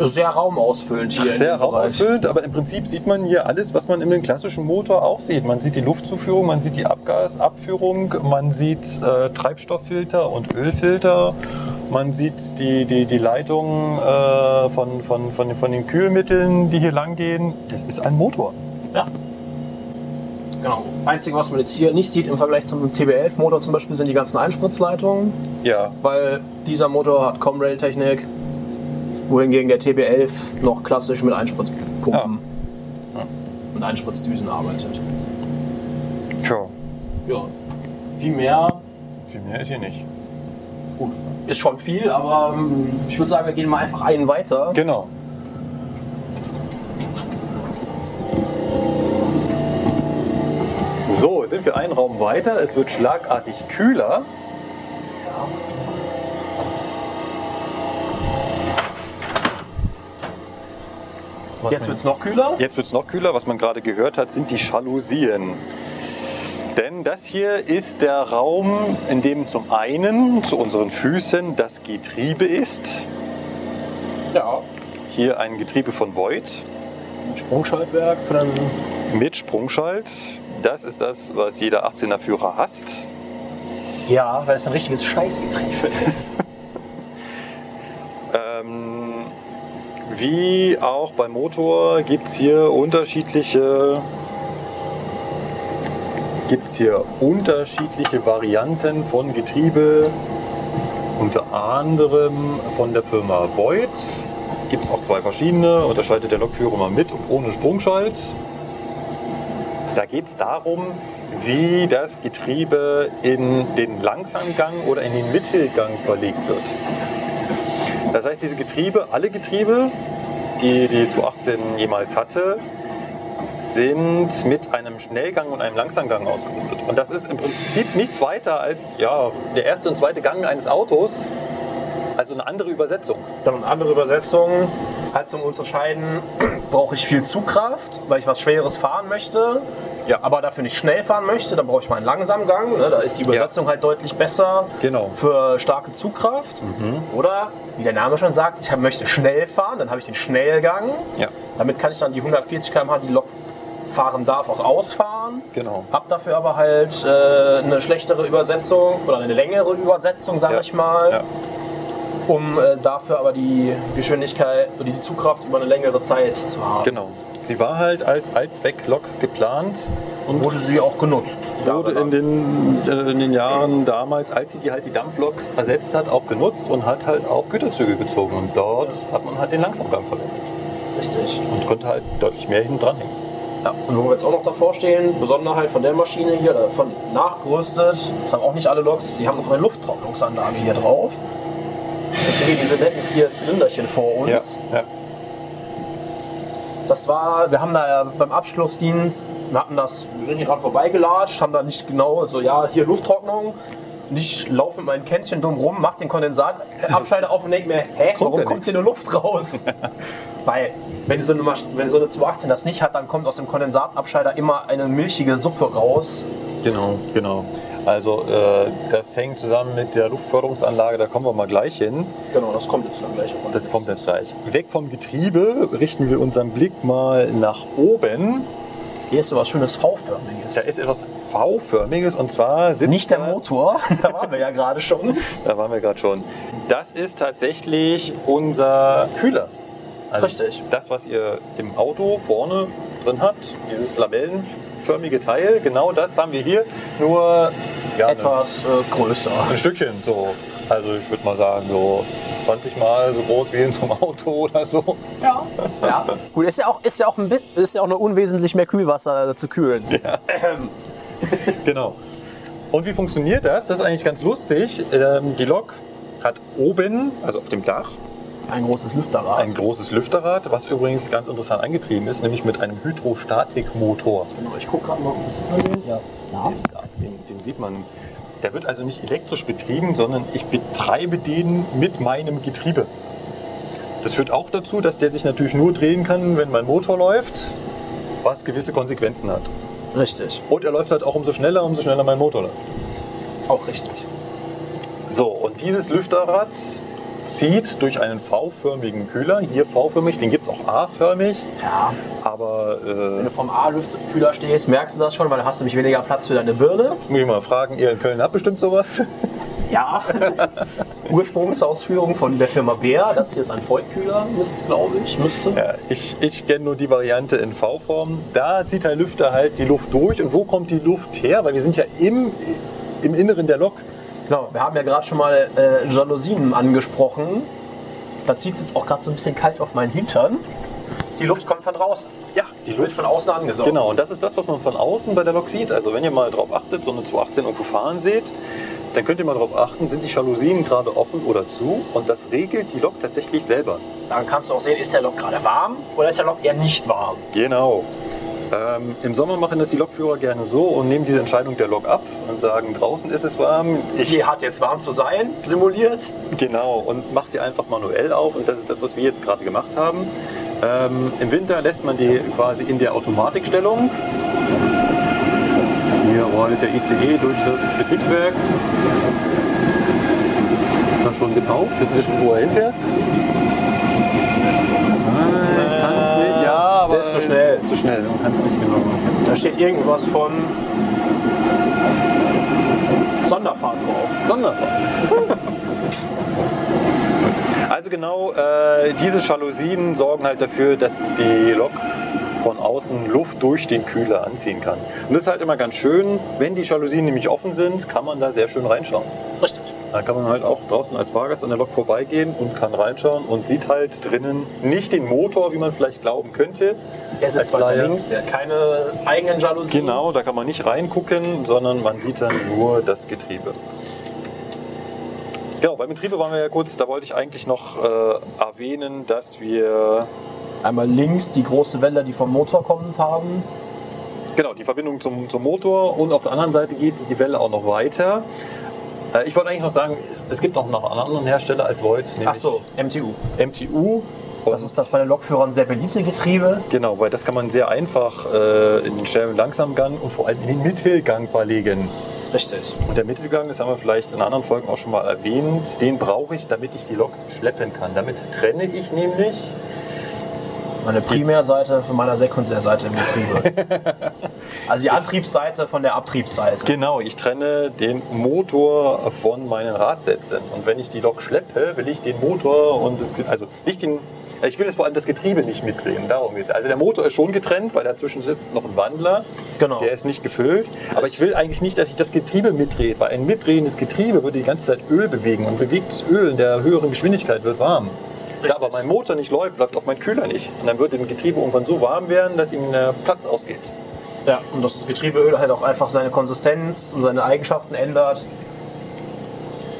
Speaker 3: Sehr raumausfüllend hier. in
Speaker 2: sehr raumausfüllend, aber im Prinzip sieht man hier alles, was man in dem klassischen Motor auch sieht. Man sieht die Luftzuführung, man sieht die Abgasabführung, man sieht äh, Treibstofffilter und Ölfilter, man sieht die, die, die Leitungen äh, von, von, von, den- von den Kühlmitteln, die hier lang gehen. Das ist ein Motor.
Speaker 3: Ja. Genau. Einzige, was man jetzt hier nicht sieht im Vergleich zum TB11-Motor zum Beispiel, sind die ganzen Einspritzleitungen,
Speaker 2: Ja,
Speaker 3: weil dieser Motor hat Comrail-Technik, wohingegen der TB11 noch klassisch mit Einspritzpumpen und Einspritzdüsen arbeitet.
Speaker 2: tja,
Speaker 3: Ja. Viel mehr
Speaker 2: viel mehr ist hier nicht.
Speaker 3: gut, ist schon viel, aber ähm, ich würde sagen, wir gehen mal einfach einen weiter.
Speaker 2: Genau. So, sind wir einen Raum weiter. Es wird schlagartig kühler. Was
Speaker 3: Jetzt wird es noch kühler.
Speaker 2: Jetzt wird es noch kühler. Was man gerade gehört hat, sind die Jalousien. Denn das hier ist der Raum, in dem zum einen zu unseren Füßen das Getriebe ist.
Speaker 3: Ja.
Speaker 2: Hier ein Getriebe von Voigt
Speaker 3: Sprungschaltwerk für den.
Speaker 2: mit Sprungschalt. Das ist das, was jeder 18er Führer hasst.
Speaker 3: Ja, weil es ein richtiges Scheißgetriebe ist. (laughs)
Speaker 2: Ähm, wie auch beim Motor gibt es hier unterschiedliche gibt's hier unterschiedliche Varianten von Getriebe, unter anderem von der Firma Voigt. Gibt es auch zwei verschiedene, unterscheidet der Lokführer mal mit und ohne Sprungschalt. Da geht es darum, wie das Getriebe in den Langsamgang oder in den Mittelgang verlegt wird. Das heißt, diese Getriebe, alle Getriebe, die die 218 jemals hatte, sind mit einem Schnellgang und einem Langsamgang ausgerüstet. Und das ist im Prinzip nichts weiter als ja, der erste und zweite Gang eines Autos, also eine andere Übersetzung.
Speaker 3: Dann eine andere Übersetzung. Halt zum Unterscheiden, (clears throat) brauche ich viel Zugkraft, weil ich was Schweres fahren möchte,
Speaker 2: Ja.
Speaker 3: aber dafür nicht schnell fahren möchte, dann brauche ich mal einen Langsamgang. Ne? Da ist die Übersetzung halt deutlich besser
Speaker 2: Genau. Mhm.
Speaker 3: für starke Zugkraft. Oder, wie der Name schon sagt, ich möchte schnell fahren, dann habe ich den Schnellgang.
Speaker 2: Ja.
Speaker 3: Damit kann ich dann die 140 km/h, die die Lok fahren darf, auch ausfahren.
Speaker 2: Genau.
Speaker 3: Hab dafür aber halt äh, eine schlechtere Übersetzung oder eine längere Übersetzung, sage
Speaker 2: Ja.
Speaker 3: ich mal,
Speaker 2: Ja.
Speaker 3: um äh, dafür aber die Geschwindigkeit oder die Zugkraft über eine längere Zeit zu haben.
Speaker 2: Genau. Sie war halt als Allzwecklok geplant
Speaker 3: Und wurde sie auch genutzt.
Speaker 2: wurde in den, äh, in den Jahren damals, als sie die halt die Dampfloks ersetzt hat, auch genutzt und hat halt auch Güterzüge gezogen. Und dort hat man halt den Langsamgang verwendet
Speaker 3: Richtig.
Speaker 2: und konnte halt deutlich mehr hinten dranhängen.
Speaker 3: Ja. Und wo wir jetzt auch noch davor stehen, Besonderheit von der Maschine hier, davon nachgerüstet, das haben auch nicht alle Loks, die haben noch eine Lufttrocknungsanlage hier drauf. Deswegen diese netten vier Zylinderchen vor uns.
Speaker 2: ja.
Speaker 3: Das war, wir haben da ja beim Abschlussdienst, wir hatten das, wir sind hier gerade vorbeigelatscht, haben da nicht genau, so ja, hier Lufttrocknung. Und ich laufe mit meinem Kännchen dumm rum, mach den Kondensatabscheider (laughs) auf und denke mir, hä,
Speaker 2: kommt
Speaker 3: warum kommt hier nur Luft raus? (laughs) Weil, wenn so, eine, wenn so eine 218 das nicht hat, dann kommt aus dem Kondensatabscheider immer eine milchige Suppe raus.
Speaker 2: Genau, genau. Also äh, das hängt zusammen mit der Luftförderungsanlage, da kommen wir mal gleich hin.
Speaker 3: Genau, das kommt jetzt dann gleich. auf uns.
Speaker 2: Das kommt jetzt gleich. Weg vom Getriebe richten wir unseren Blick mal nach oben.
Speaker 3: Hier ist so was schönes V-förmiges.
Speaker 2: Da ist etwas V-förmiges und zwar sitzt
Speaker 3: Nicht der Motor, (laughs) da waren wir ja gerade schon.
Speaker 2: Da waren wir gerade schon. Das ist tatsächlich unser Kühler. Also
Speaker 3: Richtig.
Speaker 2: Das, was ihr im Auto vorne drin habt, dieses labellenförmige Teil, genau das haben wir hier. Nur ja,
Speaker 3: Etwas äh, größer.
Speaker 2: Ein, Stückchen so. Also ich würde mal sagen, so 20 Mal so groß wie in so einem Auto oder so.
Speaker 3: Ja. ja. Gut, ist ja auch, ist ja auch, ein, bit- ist ja auch nur unwesentlich mehr Kühlwasser zu kühlen. (laughs)
Speaker 2: Genau. Und wie funktioniert das? Das ist eigentlich ganz lustig. Ähm, die Lok hat oben, also auf dem Dach,
Speaker 3: Ein großes Lüfterrad.
Speaker 2: ein großes Lüfterrad, was übrigens ganz interessant angetrieben ist, nämlich mit einem Hydrostatikmotor.
Speaker 3: Genau, ich gucke gerade mal kurz über den. Ja. ja.
Speaker 2: Den, den sieht man. Der wird also nicht elektrisch betrieben, sondern ich betreibe den mit meinem Getriebe. Das führt auch dazu, dass der sich natürlich nur drehen kann, wenn mein Motor läuft, was gewisse Konsequenzen hat.
Speaker 3: Richtig.
Speaker 2: Und er läuft halt auch umso schneller, umso schneller mein Motor läuft.
Speaker 3: Auch richtig.
Speaker 2: So, und dieses Lüfterrad zieht durch einen V-förmigen Kühler. Hier V-förmig, den gibt es auch A-förmig.
Speaker 3: Ja.
Speaker 2: Aber
Speaker 3: Wenn
Speaker 2: äh,
Speaker 3: du vom A-Lüftkühler stehst, merkst du das schon, weil dann hast du nämlich weniger Platz für deine Birne.
Speaker 2: jetzt muss ich mal fragen, ihr in Köln habt bestimmt sowas?
Speaker 3: Ja. (laughs) Ursprungsausführung von der Firma Bär. Das hier ist ein Vollkühler, müsste, glaube ich. Müsste.
Speaker 2: Ja, ich ich kenne nur die Variante in V-Form. Da zieht der Lüfter halt die Luft durch. Und wo kommt die Luft her? Weil wir sind ja im, im Inneren der Lok.
Speaker 3: Genau, wir haben ja gerade schon mal äh, Jalousien angesprochen. Da zieht es jetzt auch gerade so ein bisschen kalt auf meinen Hintern. Die Luft kommt von draußen.
Speaker 2: Ja,
Speaker 3: Die wird von außen angesaugt.
Speaker 2: Genau, und das ist das, was man von außen bei der Lok sieht. Also wenn ihr mal drauf achtet, so eine 218 irgendwo fahren seht, dann könnt ihr mal darauf achten, sind die Jalousien gerade offen oder zu. Und das regelt die Lok tatsächlich selber.
Speaker 3: Dann kannst du auch sehen, ist der Lok gerade warm oder ist der Lok eher nicht warm.
Speaker 2: Genau. Ähm, Im Sommer machen das die Lokführer gerne so und nehmen diese Entscheidung der Lok ab und sagen, draußen ist es warm. Ich
Speaker 3: Die hat jetzt warm zu sein, simuliert.
Speaker 2: Genau, und macht die einfach manuell auf. Und das ist das, was wir jetzt gerade gemacht haben. Ähm, Im Winter lässt man die quasi in der Automatikstellung. Hier rollt der ICE durch das Betriebswerk. Ist er schon getauft? Wissen wir schon, wo er hinfährt? Nein, kann's nicht. Ja, aber
Speaker 3: Der ist zu schnell.
Speaker 2: Zu schnell, man kann es nicht genau machen.
Speaker 3: Da steht irgendwas von Sonderfahrt drauf.
Speaker 2: Sonderfahrt. (laughs) Also genau, äh, diese Jalousien sorgen halt dafür, dass die Lok von außen Luft durch den Kühler anziehen kann. Und das ist halt immer ganz schön, wenn die Jalousien nämlich offen sind, kann man da sehr schön reinschauen.
Speaker 3: Richtig.
Speaker 2: Dann kann man halt auch draußen als Fahrgast an der Lok vorbeigehen und kann reinschauen und sieht halt drinnen nicht den Motor, wie man vielleicht glauben könnte.
Speaker 3: Der sitzt weiter links, der hat keine eigenen Jalousien.
Speaker 2: Genau, da kann man nicht reingucken, sondern man sieht dann nur das Getriebe. Genau, beim Getriebe waren wir ja kurz, da wollte ich eigentlich noch äh, erwähnen, dass wir
Speaker 3: Einmal links die große Welle, die vom Motor kommend haben.
Speaker 2: genau die Verbindung zum, zum Motor und auf der anderen Seite geht die Welle auch noch weiter. Äh, ich wollte eigentlich noch sagen, es gibt auch noch einen anderen Hersteller als nämlich
Speaker 3: Ach so, MTU.
Speaker 2: MTU.
Speaker 3: Das ist das bei den Lokführern sehr beliebte Getriebe.
Speaker 2: Genau, weil das kann man sehr einfach äh, in den schnellen und langsamen Gang und vor allem in den Mittelgang verlegen.
Speaker 3: Richtig.
Speaker 2: Und der Mittelgang, das haben wir vielleicht in anderen Folgen auch schon mal erwähnt, den brauche ich, damit ich die Lok schleppen kann. Damit trenne ich nämlich,
Speaker 3: Meine Primärseite von meiner Sekundärseite im Getriebe. (laughs) also die Antriebsseite von der Abtriebsseite.
Speaker 2: genau, ich trenne den Motor von meinen Radsätzen. Und wenn ich die Lok schleppe, will ich den Motor und das, also nicht den, ich will jetzt vor allem das Getriebe nicht mitdrehen, darum geht's. Also der Motor ist schon getrennt, weil dazwischen sitzt noch ein Wandler.
Speaker 3: Genau.
Speaker 2: Der ist nicht gefüllt. Aber ich will eigentlich nicht, dass ich das Getriebe mitdrehe, weil ein mitdrehendes Getriebe würde die ganze Zeit Öl bewegen und bewegtes Öl in der höheren Geschwindigkeit wird warm. Da aber mein Motor nicht läuft, läuft auch mein Kühler nicht. Und dann wird dem Getriebe irgendwann so warm werden, dass ihm der Platz ausgeht.
Speaker 3: Ja, und dass das Getriebeöl halt auch einfach seine Konsistenz und seine Eigenschaften ändert.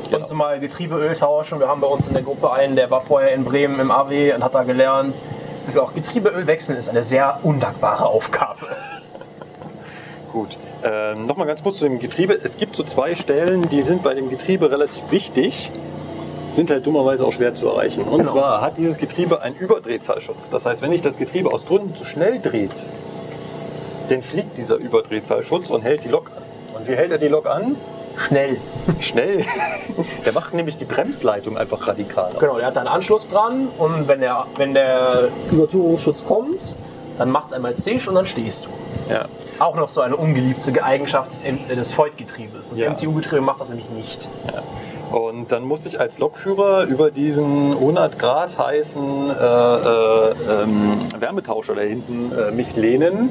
Speaker 2: Genau.
Speaker 3: Uns mal Getriebeöl tauschen. Wir haben bei uns in der Gruppe einen, der war vorher in Bremen im AW und hat da gelernt, auch Getriebeöl wechseln ist eine sehr undankbare Aufgabe. (laughs)
Speaker 2: Gut. Ähm, Nochmal ganz kurz zu dem Getriebe. Es gibt so zwei Stellen, die sind bei dem Getriebe relativ wichtig, sind halt dummerweise auch schwer zu erreichen. Und
Speaker 3: Genau.
Speaker 2: zwar hat dieses Getriebe einen Überdrehzahlschutz. Das heißt, wenn sich das Getriebe aus Gründen zu schnell dreht, dann fliegt dieser Überdrehzahlschutz und hält die Lok an. Und wie hält er die Lok an?
Speaker 3: Schnell.
Speaker 2: Schnell. (laughs) Der macht nämlich die Bremsleitung einfach radikaler.
Speaker 3: Genau, der hat da einen Anschluss dran und wenn der, wenn der Übertürungsschutz kommt, dann macht es einmal zisch und dann stehst du.
Speaker 2: Ja.
Speaker 3: Auch noch so eine ungeliebte Eigenschaft des, des Voigt-Getriebes. Das
Speaker 2: Ja.
Speaker 3: MTU-Getriebe macht das nämlich nicht.
Speaker 2: Und dann musste ich als Lokführer über diesen 100 Grad heißen äh, äh, ähm, Wärmetauscher da hinten äh, mich lehnen.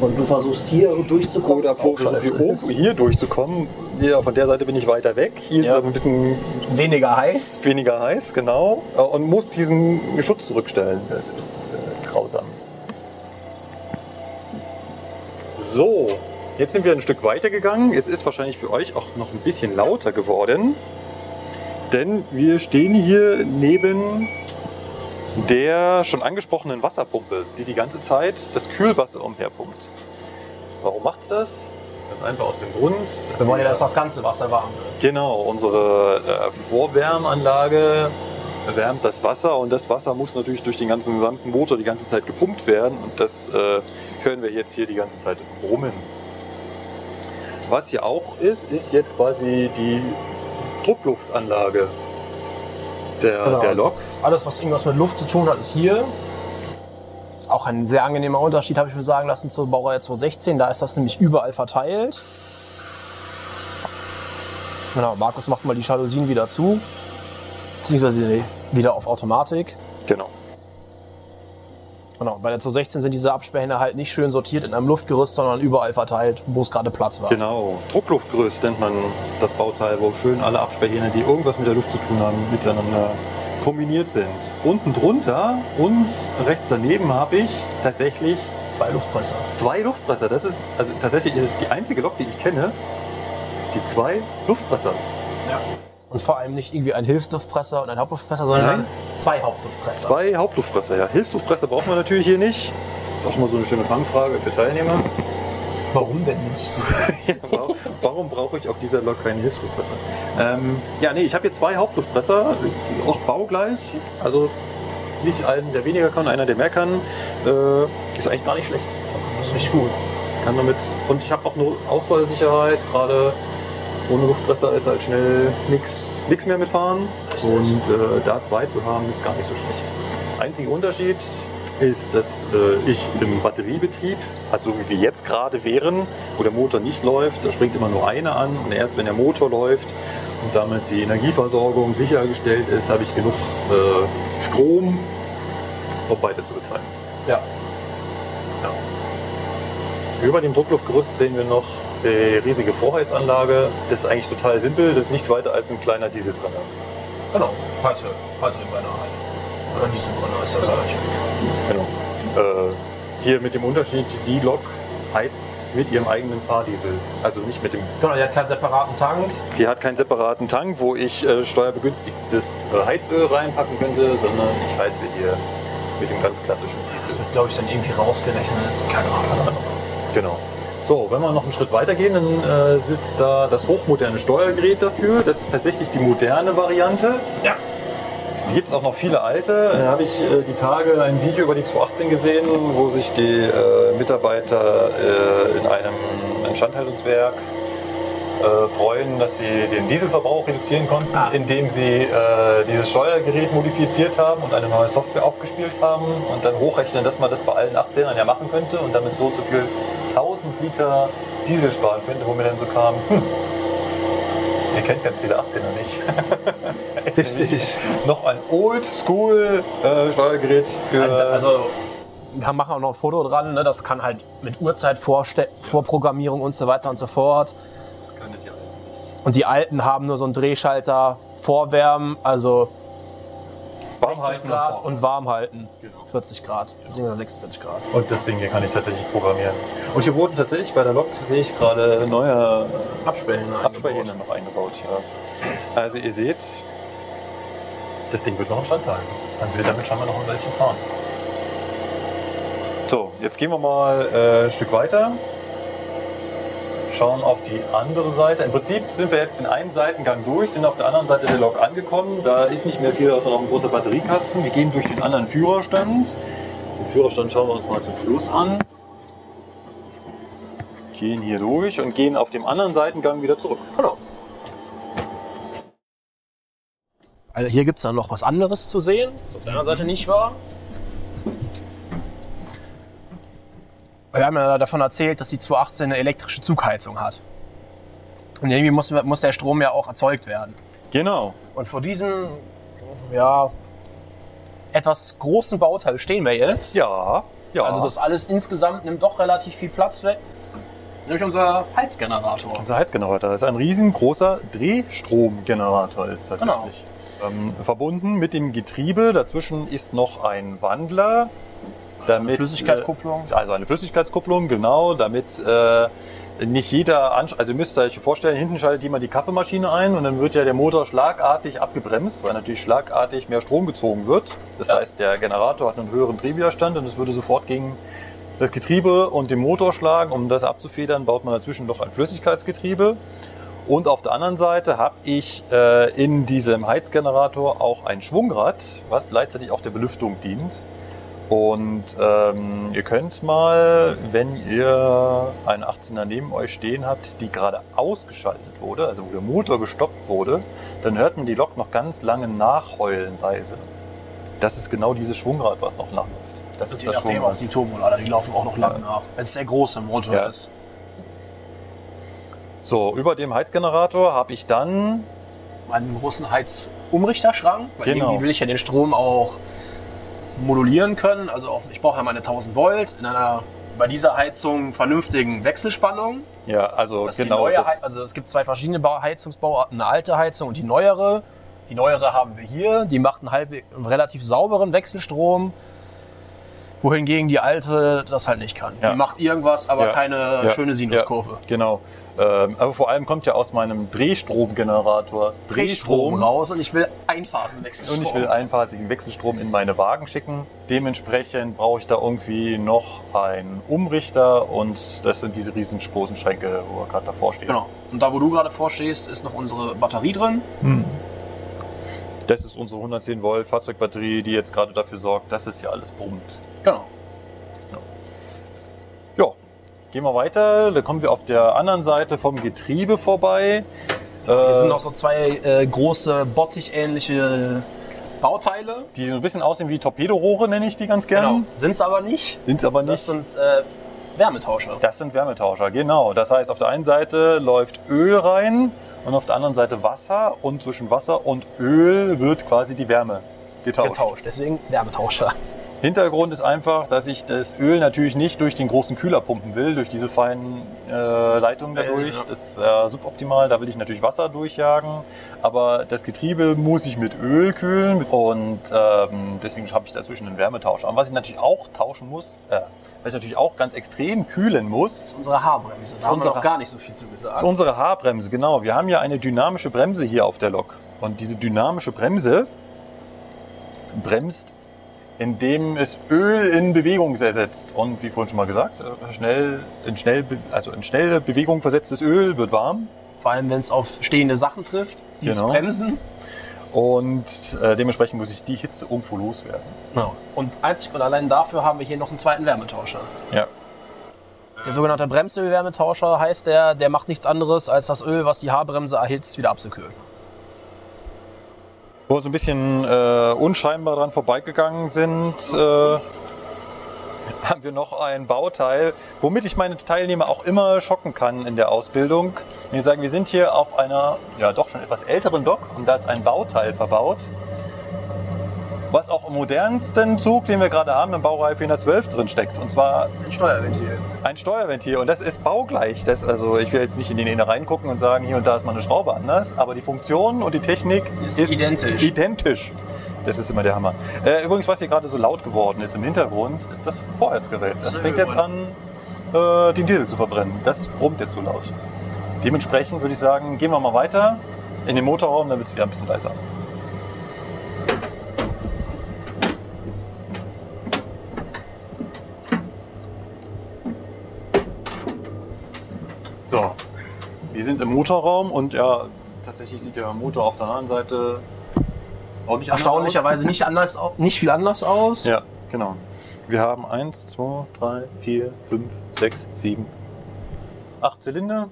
Speaker 3: Und du versuchst hier durchzukommen,
Speaker 2: Oder hier, oben hier durchzukommen. Hier von der Seite bin ich weiter weg. Hier
Speaker 3: Ja.
Speaker 2: ist es ein bisschen
Speaker 3: Weniger heiß.
Speaker 2: weniger heiß, genau. Äh, Und muss diesen Schutz zurückstellen. Das ist äh, grausam. So, jetzt sind wir ein Stück weiter gegangen. Es ist wahrscheinlich für euch auch noch ein bisschen lauter geworden. Denn wir stehen hier neben der schon angesprochenen Wasserpumpe, die die ganze Zeit das Kühlwasser umherpumpt. Warum macht's das? Ganz einfach aus dem Grund. dass
Speaker 3: Wir wollen ja, dass das ganze Wasser warm wird.
Speaker 2: Genau, unsere äh, Vorwärmanlage wärmt das Wasser und das Wasser muss natürlich durch den ganzen gesamten Motor die ganze Zeit gepumpt werden und das äh, hören wir jetzt hier die ganze Zeit brummen. Was hier auch ist, ist jetzt quasi die Druckluftanlage der,
Speaker 3: Genau.
Speaker 2: der Lok.
Speaker 3: Alles, was irgendwas mit Luft zu tun hat, ist hier. Auch ein sehr angenehmer Unterschied, habe ich mir sagen lassen, zur Baureihe 216. Da ist das nämlich überall verteilt. Genau, Markus macht mal die Jalousien wieder zu. Beziehungsweise wieder auf Automatik.
Speaker 2: Genau.
Speaker 3: Genau, bei der 216 sind diese Absperrhähne halt nicht schön sortiert in einem Luftgerüst, sondern überall verteilt, wo es gerade Platz war.
Speaker 2: Genau. Druckluftgerüst nennt man das Bauteil, wo schön alle Absperrhähne, die irgendwas mit der Luft zu tun haben, miteinander kombiniert sind. Unten drunter und rechts daneben habe ich tatsächlich
Speaker 3: Zwei Luftpresser.
Speaker 2: zwei Luftpresser. Das ist, also tatsächlich ist es die einzige Lok, die ich kenne, die zwei Luftpresser.
Speaker 3: Und vor allem nicht irgendwie ein Hilfsluftpresser und ein Hauptluftpresser, sondern
Speaker 2: Nein.
Speaker 3: zwei Hauptluftpresser.
Speaker 2: Zwei Hauptluftpresser, ja. Hilfsluftpresser braucht man natürlich hier nicht. Ist auch mal so eine schöne Fangfrage für Teilnehmer.
Speaker 3: Warum denn nicht? (laughs)
Speaker 2: Warum, warum brauche ich auf dieser Lok keinen Hilfsluftpresser? Ähm, ja, nee, ich habe hier zwei Hauptluftpresser, auch baugleich. Also nicht einen, der weniger kann, einer, der mehr kann. Äh, ist eigentlich gar nicht schlecht.
Speaker 3: Das ist nicht gut.
Speaker 2: Kann damit. Und ich habe auch eine Ausfallsicherheit. Gerade ohne Luftpresser ist halt schnell nichts mehr mitfahren. Und äh, da zwei zu haben, ist gar nicht so schlecht. Einziger Unterschied ist, dass äh, ich im Batteriebetrieb, also so wie wir jetzt gerade wären, wo der Motor nicht läuft, da springt immer nur eine an und erst wenn der Motor läuft und damit die Energieversorgung sichergestellt ist, habe ich genug äh, Strom, um weiter zu betreiben.
Speaker 3: Ja.
Speaker 2: Über dem Druckluftgerüst sehen wir noch die riesige Vorheizanlage. Das ist eigentlich total simpel. Das ist nichts weiter als ein kleiner Dieselbrenner.
Speaker 3: Genau. Halte, halte den Brenner halt. Oder Dieselbrenner ist das gleiche.
Speaker 2: Genau. Äh, hier mit dem Unterschied, die Lok heizt mit ihrem eigenen Fahrdiesel. Also nicht mit dem.
Speaker 3: Genau, der hat keinen separaten Tank.
Speaker 2: Sie hat keinen separaten Tank, wo ich äh, steuerbegünstigtes äh, Heizöl reinpacken könnte, sondern ich heize hier mit dem ganz klassischen
Speaker 3: Das
Speaker 2: Diesel.
Speaker 3: wird, glaube ich, dann irgendwie rausgerechnet. Keine Ahnung.
Speaker 2: Genau. So, wenn wir noch einen Schritt weiter gehen, dann äh, sitzt da das hochmoderne Steuergerät dafür. Das ist tatsächlich die moderne Variante.
Speaker 3: Ja.
Speaker 2: Gibt es auch noch viele alte. Da habe ich äh, die Tage ein Video über die 218 gesehen, wo sich die äh, Mitarbeiter äh, in einem Instandhaltungswerk äh, freuen, dass sie den Dieselverbrauch reduzieren konnten,
Speaker 3: Ah.
Speaker 2: indem sie äh, dieses Steuergerät modifiziert haben und eine neue Software aufgespielt haben und dann hochrechnen, dass man das bei allen 18ern ja machen könnte und damit so und so viel 1000 Liter Diesel sparen könnte, wo mir dann so kam, hm, ihr kennt ganz viele 18er nicht. (laughs)
Speaker 3: Richtig.
Speaker 2: noch ein Oldschool äh, Steuergerät für.
Speaker 3: Also, wir machen auch noch ein Foto dran. Ne? Das kann halt mit Uhrzeit, Vorprogrammierung und so weiter und so fort. Und die alten haben nur so einen Drehschalter, Vorwärmen, also 60 Grad und warm halten. 40 Grad, beziehungsweise 46 Grad.
Speaker 2: Und das Ding hier kann ich tatsächlich programmieren. Und hier wurden tatsächlich bei der Lok, sehe ich gerade, neue
Speaker 3: Absperrhähne.
Speaker 2: Absperrhähne noch eingebaut. Ja. Also ihr seht, das Ding wird noch im Stand halten. Man will damit schon mal noch ein Weilchen fahren. So, jetzt gehen wir mal äh, ein Stück weiter. Schauen auf die andere Seite. Im Prinzip sind wir jetzt den einen Seitengang durch, sind auf der anderen Seite der Lok angekommen. Da ist nicht mehr viel, außer noch ein großer Batteriekasten. Wir gehen durch den anderen Führerstand. Den Führerstand schauen wir uns mal zum Schluss an. Gehen hier durch und gehen auf dem anderen Seitengang wieder zurück.
Speaker 3: Genau. Also hier gibt es dann noch was anderes zu sehen, was auf der anderen Seite nicht war. Wir haben ja davon erzählt, dass die 218 eine elektrische Zugheizung hat. Und irgendwie muss, muss der Strom ja auch erzeugt werden.
Speaker 2: Genau.
Speaker 3: Und vor diesem, ja, etwas großen Bauteil stehen wir jetzt.
Speaker 2: Ja, ja.
Speaker 3: Also das alles insgesamt nimmt doch relativ viel Platz weg. Nämlich unser Heizgenerator.
Speaker 2: Unser Heizgenerator ist ein riesengroßer Drehstromgenerator ist tatsächlich. Ähm, verbunden mit dem Getriebe. Dazwischen ist noch ein Wandler. Damit,
Speaker 3: Flüssigkeitskupplung.
Speaker 2: äh, Also eine Flüssigkeitskupplung, genau, damit äh, nicht jeder, Ansch also ihr müsst euch vorstellen, hinten schaltet jemand die Kaffeemaschine ein und dann wird ja der Motor schlagartig abgebremst, weil natürlich schlagartig mehr Strom gezogen wird. Das
Speaker 3: Ja.
Speaker 2: heißt, der Generator hat einen höheren Drehwiderstand und es würde sofort gegen das Getriebe und den Motor schlagen. Um das abzufedern, baut man dazwischen noch ein Flüssigkeitsgetriebe. Und auf der anderen Seite habe ich äh, in diesem Heizgenerator auch ein Schwungrad, was gleichzeitig auch der Belüftung dient. Und ähm, ihr könnt mal, wenn ihr eine 18er neben euch stehen habt, die gerade ausgeschaltet wurde, also wo der Motor gestoppt wurde, dann hört man die Lok noch ganz lange nachheulen leise. Das ist genau dieses Schwungrad, was noch nachläuft. Das ist
Speaker 3: Je
Speaker 2: das
Speaker 3: nachdem auch
Speaker 2: Schwungrad.
Speaker 3: die Turbolader, die laufen auch noch lang
Speaker 2: Ja.
Speaker 3: nach. Wenn es der große Motor
Speaker 2: Ja.
Speaker 3: ist.
Speaker 2: So, über dem Heizgenerator habe ich dann
Speaker 3: Meinen großen Heizumrichterschrank. Weil
Speaker 2: Genau.
Speaker 3: irgendwie will ich ja den Strom auch modulieren können. Also auf, ich brauche ja meine 1000 Volt in einer bei dieser Heizung vernünftigen Wechselspannung.
Speaker 2: Ja, also genau.
Speaker 3: also es gibt zwei verschiedene Bau- Heizungsbauarten, eine alte Heizung und die neuere. Die neuere haben wir hier, die macht einen, halbwe- einen relativ sauberen Wechselstrom, wohingegen die alte das halt nicht kann.
Speaker 2: Ja.
Speaker 3: Die macht irgendwas, aber
Speaker 2: Ja.
Speaker 3: keine
Speaker 2: Ja.
Speaker 3: schöne Sinuskurve.
Speaker 2: Genau. Ähm, aber vor allem kommt ja aus meinem Drehstromgenerator Drehstrom
Speaker 3: raus und ich will Einphasenwechselstrom.
Speaker 2: und ich will einphasigen Wechselstrom in meine Wagen schicken. Dementsprechend brauche ich da irgendwie noch einen Umrichter und das sind diese riesen großen Schränke, wo wir gerade davor stehen.
Speaker 3: Genau. Und da, wo du gerade vorstehst, ist noch unsere Batterie drin.
Speaker 2: Das ist unsere 110 Volt Fahrzeugbatterie, die jetzt gerade dafür sorgt, dass es hier alles brummt.
Speaker 3: Genau.
Speaker 2: Ja, gehen wir weiter. Da kommen wir auf der anderen Seite vom Getriebe vorbei.
Speaker 3: Hier sind noch so zwei äh, große Bottich-ähnliche Bauteile.
Speaker 2: Die so ein bisschen aussehen wie Torpedorohre, nenne ich die ganz gern.
Speaker 3: Genau. Sind es aber nicht.
Speaker 2: Sind aber
Speaker 3: Das
Speaker 2: nicht.
Speaker 3: sind äh, Wärmetauscher.
Speaker 2: Das sind Wärmetauscher, genau. Das heißt, auf der einen Seite läuft Öl rein und auf der anderen Seite Wasser und zwischen Wasser und Öl wird quasi die Wärme getauscht.
Speaker 3: Getauscht. Deswegen Wärmetauscher.
Speaker 2: Hintergrund ist einfach, dass ich das Öl natürlich nicht durch den großen Kühler pumpen will, durch diese feinen äh, Leitungen dadurch.
Speaker 3: Ja.
Speaker 2: Das wäre suboptimal. Da will ich natürlich Wasser durchjagen. Aber das Getriebe muss ich mit Öl kühlen und ähm, deswegen habe ich dazwischen einen Wärmetauscher. Und was ich natürlich auch tauschen muss, äh, was ich natürlich auch ganz extrem kühlen muss,
Speaker 3: Unsere Haarbremse. Da haben wir
Speaker 2: unsere-
Speaker 3: noch gar nicht so viel zu gesagt.
Speaker 2: ist unsere Haarbremse, genau. Wir haben ja eine dynamische Bremse hier auf der Lok. Und diese dynamische Bremse bremst, indem es Öl in Bewegung ersetzt. Und wie vorhin schon mal gesagt, äh, schnell, in, schnell, also in schnelle Bewegung versetztes Öl wird warm.
Speaker 3: Vor allem, wenn es auf stehende Sachen trifft. Die es
Speaker 2: Genau.
Speaker 3: bremsen.
Speaker 2: Und äh, dementsprechend muss ich die Hitze irgendwo loswerden.
Speaker 3: Genau. Und einzig und allein dafür haben wir hier noch einen zweiten Wärmetauscher.
Speaker 2: Ja.
Speaker 3: Der sogenannte Bremsöl-Wärmetauscher heißt der, der macht nichts anderes, als das Öl, was die Haarbremse erhitzt, wieder abzukühlen.
Speaker 2: Wo wir so ein bisschen äh, unscheinbar dran vorbeigegangen sind, äh, (laughs) haben wir noch ein Bauteil, womit ich meine Teilnehmer auch immer schocken kann in der Ausbildung. Wenn ich sage, wir sind hier auf einer ja doch schon etwas älteren Dock und da ist ein Bauteil verbaut, was auch im modernsten Zug, den wir gerade haben, im Baureihe 412 drin steckt. Und zwar
Speaker 3: Ein Steuerventil.
Speaker 2: ein Steuerventil und das ist baugleich. Das, also ich will jetzt nicht in den Inneren gucken und sagen, hier und da ist mal eine Schraube anders, aber die Funktion und die Technik
Speaker 3: Ist
Speaker 2: ist,
Speaker 3: identisch.
Speaker 2: identisch. Das ist immer der Hammer. Äh, übrigens, was hier gerade so laut geworden ist im Hintergrund, ist das Vorheizgerät. Das fängt jetzt an, äh, den Diesel zu verbrennen. Das brummt jetzt so laut. Dementsprechend würde ich sagen, gehen wir mal weiter in den Motorraum, dann wird es wieder ein bisschen leiser. Sind im Motorraum und ja, tatsächlich sieht der Motor auf der anderen Seite auch nicht
Speaker 3: Erstaunlicherweise nicht, anders, nicht viel anders aus.
Speaker 2: Ja, genau. Wir haben 1, 2, 3, 4, 5, 6, 7, 8 Zylinder.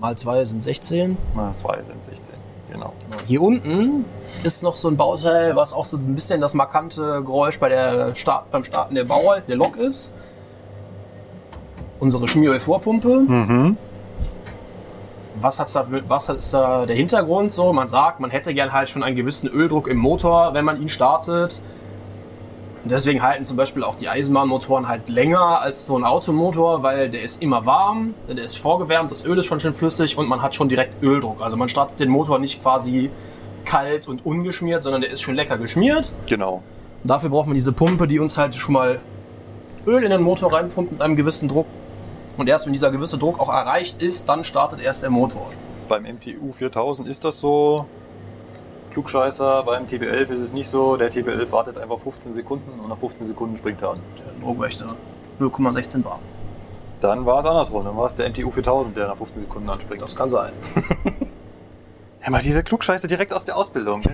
Speaker 3: Mal zwei sind 16.
Speaker 2: Mal 2 sind 16. Genau.
Speaker 3: Hier unten ist noch so ein Bauteil, was auch so ein bisschen das markante Geräusch bei der Start, beim Starten der Bauer, der Lok ist. Unsere Schmieröl-Vorpumpe. Was, hat's da, was ist da der Hintergrund so? Man sagt, man hätte gern halt schon einen gewissen Öldruck im Motor, wenn man ihn startet. Und deswegen halten zum Beispiel auch die Eisenbahnmotoren halt länger als so ein Automotor, weil der ist immer warm, der ist vorgewärmt, das Öl ist schon schön flüssig und man hat schon direkt Öldruck. Also man startet den Motor nicht quasi kalt und ungeschmiert, sondern der ist schon lecker geschmiert.
Speaker 2: Genau.
Speaker 3: Dafür braucht man diese Pumpe, die uns halt schon mal Öl in den Motor reinpumpt mit einem gewissen Druck. Und erst wenn dieser gewisse Druck auch erreicht ist, dann startet erst der Motor.
Speaker 2: Beim MTU 4000 ist das so. Klugscheißer, beim TB11 ist es nicht so. Der TB11 wartet einfach 15 Sekunden und nach 15 Sekunden springt er an.
Speaker 3: Der Druckwächter 0,16 Bar.
Speaker 2: Dann war es andersrum. Dann war es der MTU 4000, der nach 15 Sekunden anspringt.
Speaker 3: Das kann sein. (laughs)
Speaker 2: Ja, mal diese Klugscheiße direkt aus der Ausbildung. (laughs)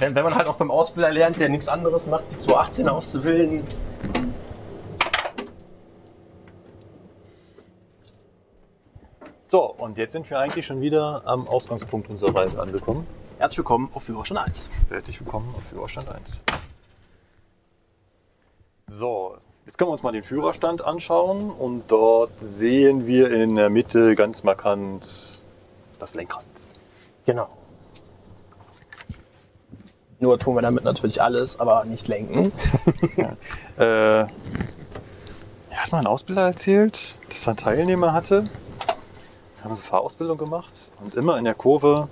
Speaker 3: Wenn, wenn man halt auch beim Ausbilder lernt, der nichts anderes macht, wie 218 auszubilden.
Speaker 2: So, und jetzt sind wir eigentlich schon wieder am Ausgangspunkt unserer Reise angekommen.
Speaker 3: Herzlich willkommen auf Führerschein 1.
Speaker 2: Herzlich willkommen auf Führerstand 1. So, jetzt können wir uns mal den Führerstand anschauen und dort sehen wir in der Mitte ganz markant das Lenkrad.
Speaker 3: Genau. Nur tun wir damit natürlich alles, aber nicht lenken. (laughs)
Speaker 2: Äh, ja, hat mal ein Ausbilder erzählt, dass er einen Teilnehmer hatte. Wir haben so Fahrausbildung gemacht und immer in der Kurve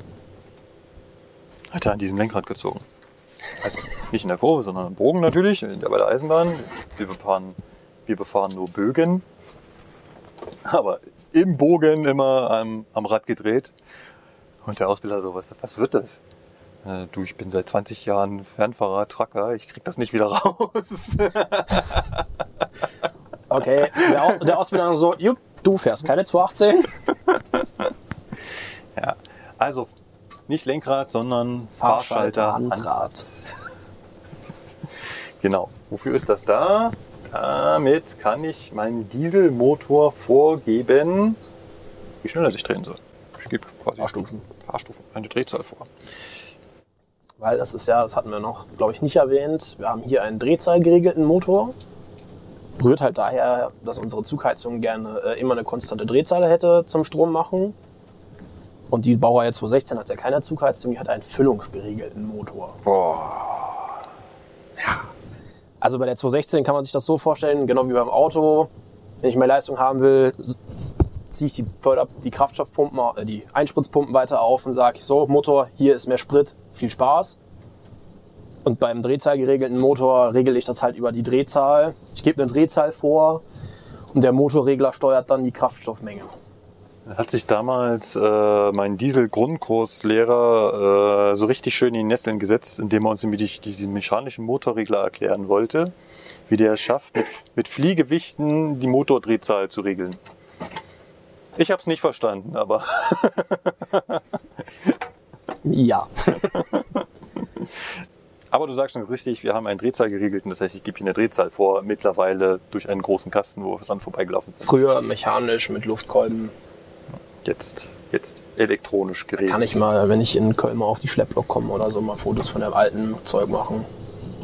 Speaker 2: hat er an diesem Lenkrad gezogen. Also nicht in der Kurve, sondern im Bogen natürlich, bei der Eisenbahn. Wir befahren, wir befahren nur Bögen, aber im Bogen immer am, am Rad gedreht. Und der Ausbilder so, was, was wird das? Äh, du, ich bin seit 20 Jahren Fernfahrer, Trucker, ich krieg das nicht wieder (laughs) raus.
Speaker 3: Okay, der, Au- der Ausbilder so, jupp, du fährst keine 218. (laughs)
Speaker 2: Ja, also nicht Lenkrad, sondern Fahrschalter, Handrad. (laughs) Genau. Wofür ist das da? Damit kann ich meinem Dieselmotor vorgeben, wie schnell er sich drehen soll. Ich gebe quasi
Speaker 3: Fahrstufen.
Speaker 2: Fahrstufen, eine Drehzahl vor.
Speaker 3: Weil das ist ja, das hatten wir noch, glaube ich, nicht erwähnt. Wir haben hier einen drehzahlgeregelten Motor. Rührt halt daher, dass unsere Zugheizung gerne äh, immer eine konstante Drehzahl hätte zum Strom machen. Und die Baureihe 216 hat ja keine Zugheizung, die hat einen füllungsgeregelten Motor.
Speaker 2: Boah.
Speaker 3: Also bei der 216 kann man sich das so vorstellen, genau wie beim Auto. Wenn ich mehr Leistung haben will, ziehe ich die, Förder die Kraftstoffpumpen, äh, die Einspritzpumpen weiter auf und sage, so Motor, hier ist mehr Sprit, viel Spaß. Und beim drehzahlgeregelten Motor regel ich das halt über die Drehzahl. Ich gebe eine Drehzahl vor und der Motorregler steuert dann die Kraftstoffmenge.
Speaker 2: Hat sich damals äh, mein Diesel-Grundkurslehrer äh, so richtig schön in die Nesseln gesetzt, indem er uns nämlich diesen mechanischen Motorregler erklären wollte, wie der es schafft, mit, mit Fliegewichten die Motordrehzahl zu regeln. Ich habe es nicht verstanden, aber
Speaker 3: Ja. (laughs) (laughs)
Speaker 2: Aber du sagst schon richtig, wir haben einen Drehzahl geregelten, das heißt, ich gebe hier eine Drehzahl vor, mittlerweile durch einen großen Kasten, wo wir dann vorbeigelaufen sind.
Speaker 3: Früher mechanisch mit Luftkolben.
Speaker 2: Jetzt, jetzt elektronisch geregelt.
Speaker 3: Kann ich mal, wenn ich in Köln mal auf die Schlepplok komme oder so, mal Fotos von dem alten Zeug machen.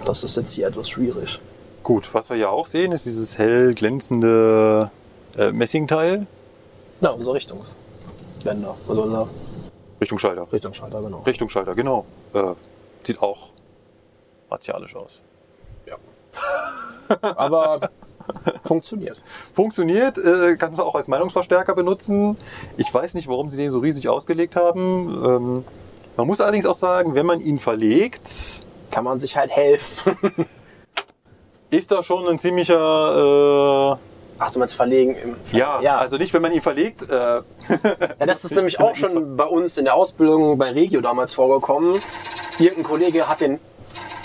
Speaker 3: Das ist jetzt hier etwas schwierig.
Speaker 2: Gut, was wir hier auch sehen, ist dieses hell glänzende äh, Messingteil.
Speaker 3: Ja, unser Richtungswender. Also unser
Speaker 2: Richtungsschalter.
Speaker 3: Richtungsschalter, genau.
Speaker 2: Richtungsschalter, genau. Äh, sieht auch martialisch aus. (laughs)
Speaker 3: Aber funktioniert.
Speaker 2: Funktioniert, äh, kannst du auch als Meinungsverstärker benutzen. Ich weiß nicht, warum sie den so riesig ausgelegt haben. Ähm, man muss allerdings auch sagen, wenn man ihn verlegt,
Speaker 3: Kann man sich halt helfen. (laughs)
Speaker 2: ist da schon ein ziemlicher...
Speaker 3: Ach, du meinst verlegen im.
Speaker 2: Äh, ja,
Speaker 3: ja.
Speaker 2: also nicht, wenn man ihn verlegt. Äh, (laughs)
Speaker 3: ja, das ist nämlich auch schon bei uns in der Ausbildung bei Regio damals vorgekommen. Irgendein Kollege hat den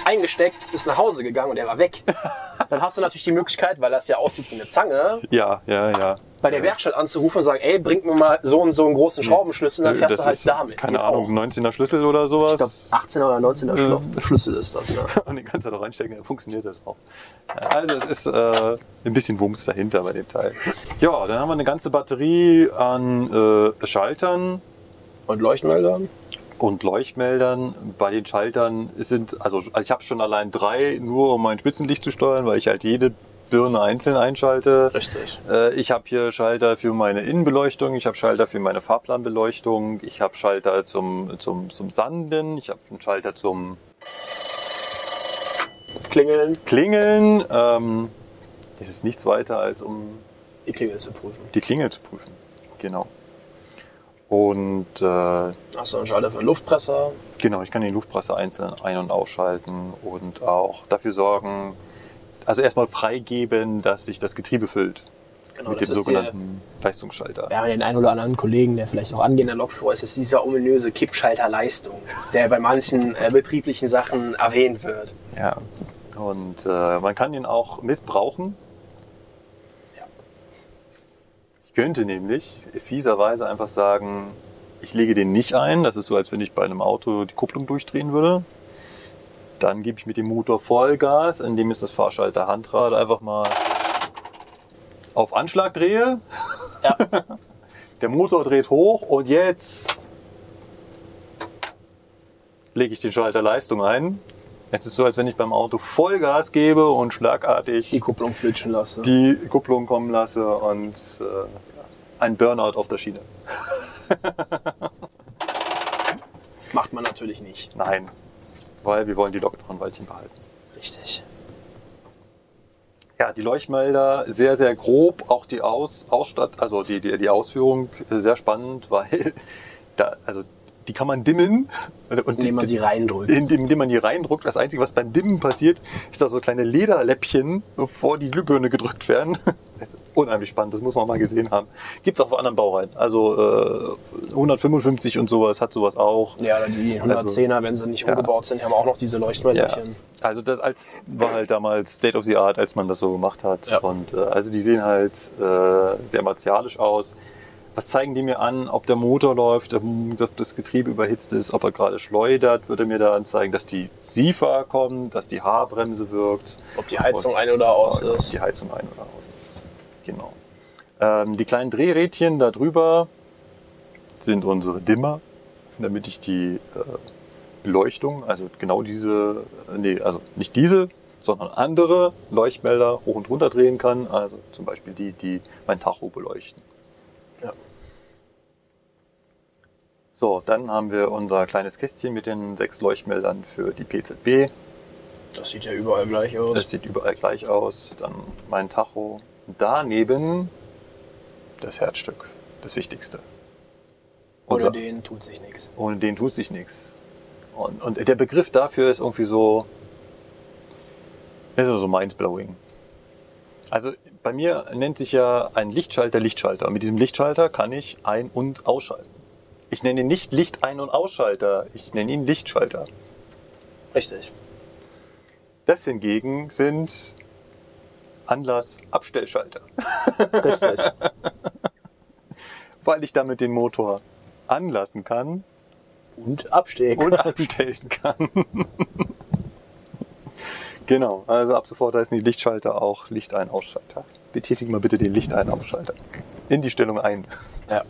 Speaker 3: eingesteckt, ist nach Hause gegangen und er war weg. (laughs) Dann hast du natürlich die Möglichkeit, weil das ja aussieht wie eine Zange,
Speaker 2: Ja, ja, ja.
Speaker 3: bei der Werkstatt anzurufen und sagen, ey, bringt mir mal so und so einen großen Schraubenschlüssel und dann fährst
Speaker 2: das
Speaker 3: du halt damit.
Speaker 2: keine
Speaker 3: Geht
Speaker 2: Ahnung,
Speaker 3: auch.
Speaker 2: 19er Schlüssel oder sowas.
Speaker 3: Ich glaube, 18er oder 19er Schlo- Schlüssel ist das. Ja. (laughs)
Speaker 2: und den kannst du da reinstecken, dann funktioniert das auch. Also es ist äh, ein bisschen Wumms dahinter bei dem Teil. Ja, dann haben wir eine ganze Batterie an äh, Schaltern
Speaker 3: Und Leuchtmelder?
Speaker 2: Und Leuchtmeldern. Bei den Schaltern sind, also ich habe schon allein drei, nur um mein Spitzenlicht zu steuern, weil ich halt jede Birne einzeln einschalte.
Speaker 3: Richtig.
Speaker 2: Äh, Ich habe hier Schalter für meine Innenbeleuchtung, ich habe Schalter für meine Fahrplanbeleuchtung, ich habe Schalter zum, zum, zum Sanden, ich habe einen Schalter zum
Speaker 3: Klingeln,
Speaker 2: Klingeln. Ähm, es ist nichts weiter als um
Speaker 3: die Klingel zu prüfen.
Speaker 2: die Klingel zu prüfen. Genau. Und äh,
Speaker 3: Hast du einen Schalter für einen Luftpresser?
Speaker 2: genau, ich kann den Luftpresser einzeln ein- und ausschalten und auch dafür sorgen, also erstmal freigeben, dass sich das Getriebe füllt
Speaker 3: Genau,
Speaker 2: mit dem sogenannten Leistungsschalter.
Speaker 3: Wir haben den einen oder anderen Kollegen, der vielleicht auch angehender Lokführer ist, ist dieser ominöse Kippschalter Leistung, der bei manchen äh, betrieblichen Sachen erwähnt wird.
Speaker 2: Ja. Und äh, man kann ihn auch missbrauchen.
Speaker 3: Ja.
Speaker 2: Ich könnte nämlich fieserweise einfach sagen, ich lege den nicht ein. Das ist so, als wenn ich bei einem Auto die Kupplung durchdrehen würde. Dann gebe ich mit dem Motor Vollgas, indem ich das Fahrschalter Handrad einfach mal auf Anschlag drehe.
Speaker 3: Ja. (laughs)
Speaker 2: Der Motor dreht hoch und jetzt lege ich den Schalter Leistung ein. Es ist so, als wenn ich beim Auto Vollgas gebe und schlagartig
Speaker 3: Die Kupplung flitschen lasse.
Speaker 2: die Kupplung kommen lasse und äh, ein Burnout auf der Schiene. (laughs)
Speaker 3: Macht man natürlich nicht.
Speaker 2: Nein, weil wir wollen die Lok noch ein Weilchen behalten.
Speaker 3: Richtig.
Speaker 2: Ja, die Leuchtmelder sehr, sehr grob. Auch die Aus, Ausstatt, also die, die, die Ausführung äh, sehr spannend, (laughs) weil da, also die kann man dimmen. Und
Speaker 3: Indem man
Speaker 2: die,
Speaker 3: sie reindrückt.
Speaker 2: Indem, man die reindrückt. Das Einzige, was beim Dimmen passiert, ist, dass so kleine Lederläppchen vor die Glühbirne gedrückt werden. (laughs) Das ist unheimlich spannend, das muss man mal gesehen haben. Gibt's auch auf anderen Baureihen. Also äh, 155 und sowas hat sowas auch.
Speaker 3: Ja, die 110er, wenn sie nicht
Speaker 2: ja.
Speaker 3: umgebaut sind, haben auch noch diese
Speaker 2: Ja.
Speaker 3: Leuchtmelderchen.
Speaker 2: Also das als war halt damals State of the Art, als man das so gemacht hat.
Speaker 3: Ja.
Speaker 2: Und äh, also die sehen halt äh, sehr martialisch aus. Was zeigen die mir an, ob der Motor läuft, ob das Getriebe überhitzt ist, ob er gerade schleudert, würde mir da anzeigen, dass die SIFA kommt, dass die Haarbremse wirkt.
Speaker 3: Ob die Heizung ein oder aus
Speaker 2: Ob
Speaker 3: ist.
Speaker 2: die Heizung ein oder aus ist. Genau. Ähm, die kleinen Drehrädchen da drüber sind unsere Dimmer, damit ich die äh, Beleuchtung, also genau diese, nee, also nicht diese, sondern andere Leuchtmelder hoch und runter drehen kann. Also zum Beispiel die, die mein Tacho beleuchten. So, dann haben wir unser kleines Kästchen mit den sechs Leuchtmeldern für die PZB.
Speaker 3: Das sieht ja überall gleich aus.
Speaker 2: Das sieht überall gleich aus. Dann mein Tacho. Daneben das Herzstück, das Wichtigste.
Speaker 3: Ohne
Speaker 2: Unser-
Speaker 3: den tut sich nichts.
Speaker 2: ohne den tut sich nichts. Und, und der Begriff dafür ist irgendwie so, ist so mindblowing. Also bei mir nennt sich ja ein Lichtschalter Lichtschalter. Und mit diesem Lichtschalter kann ich ein- und ausschalten. Ich nenne ihn nicht Licht ein- und Ausschalter, ich nenne ihn Lichtschalter.
Speaker 3: Richtig.
Speaker 2: Das hingegen sind Anlass-Abstellschalter. (laughs)
Speaker 3: Richtig.
Speaker 2: weil ich damit den Motor anlassen kann
Speaker 3: Und abstehen.
Speaker 2: und abstellen kann. (laughs) genau, also ab sofort heißen die Lichtschalter auch Licht-Ein-Ausschalter. Betätigen mal bitte den Licht-Ein-Ausschalter. In die Stellung ein.
Speaker 3: Ja.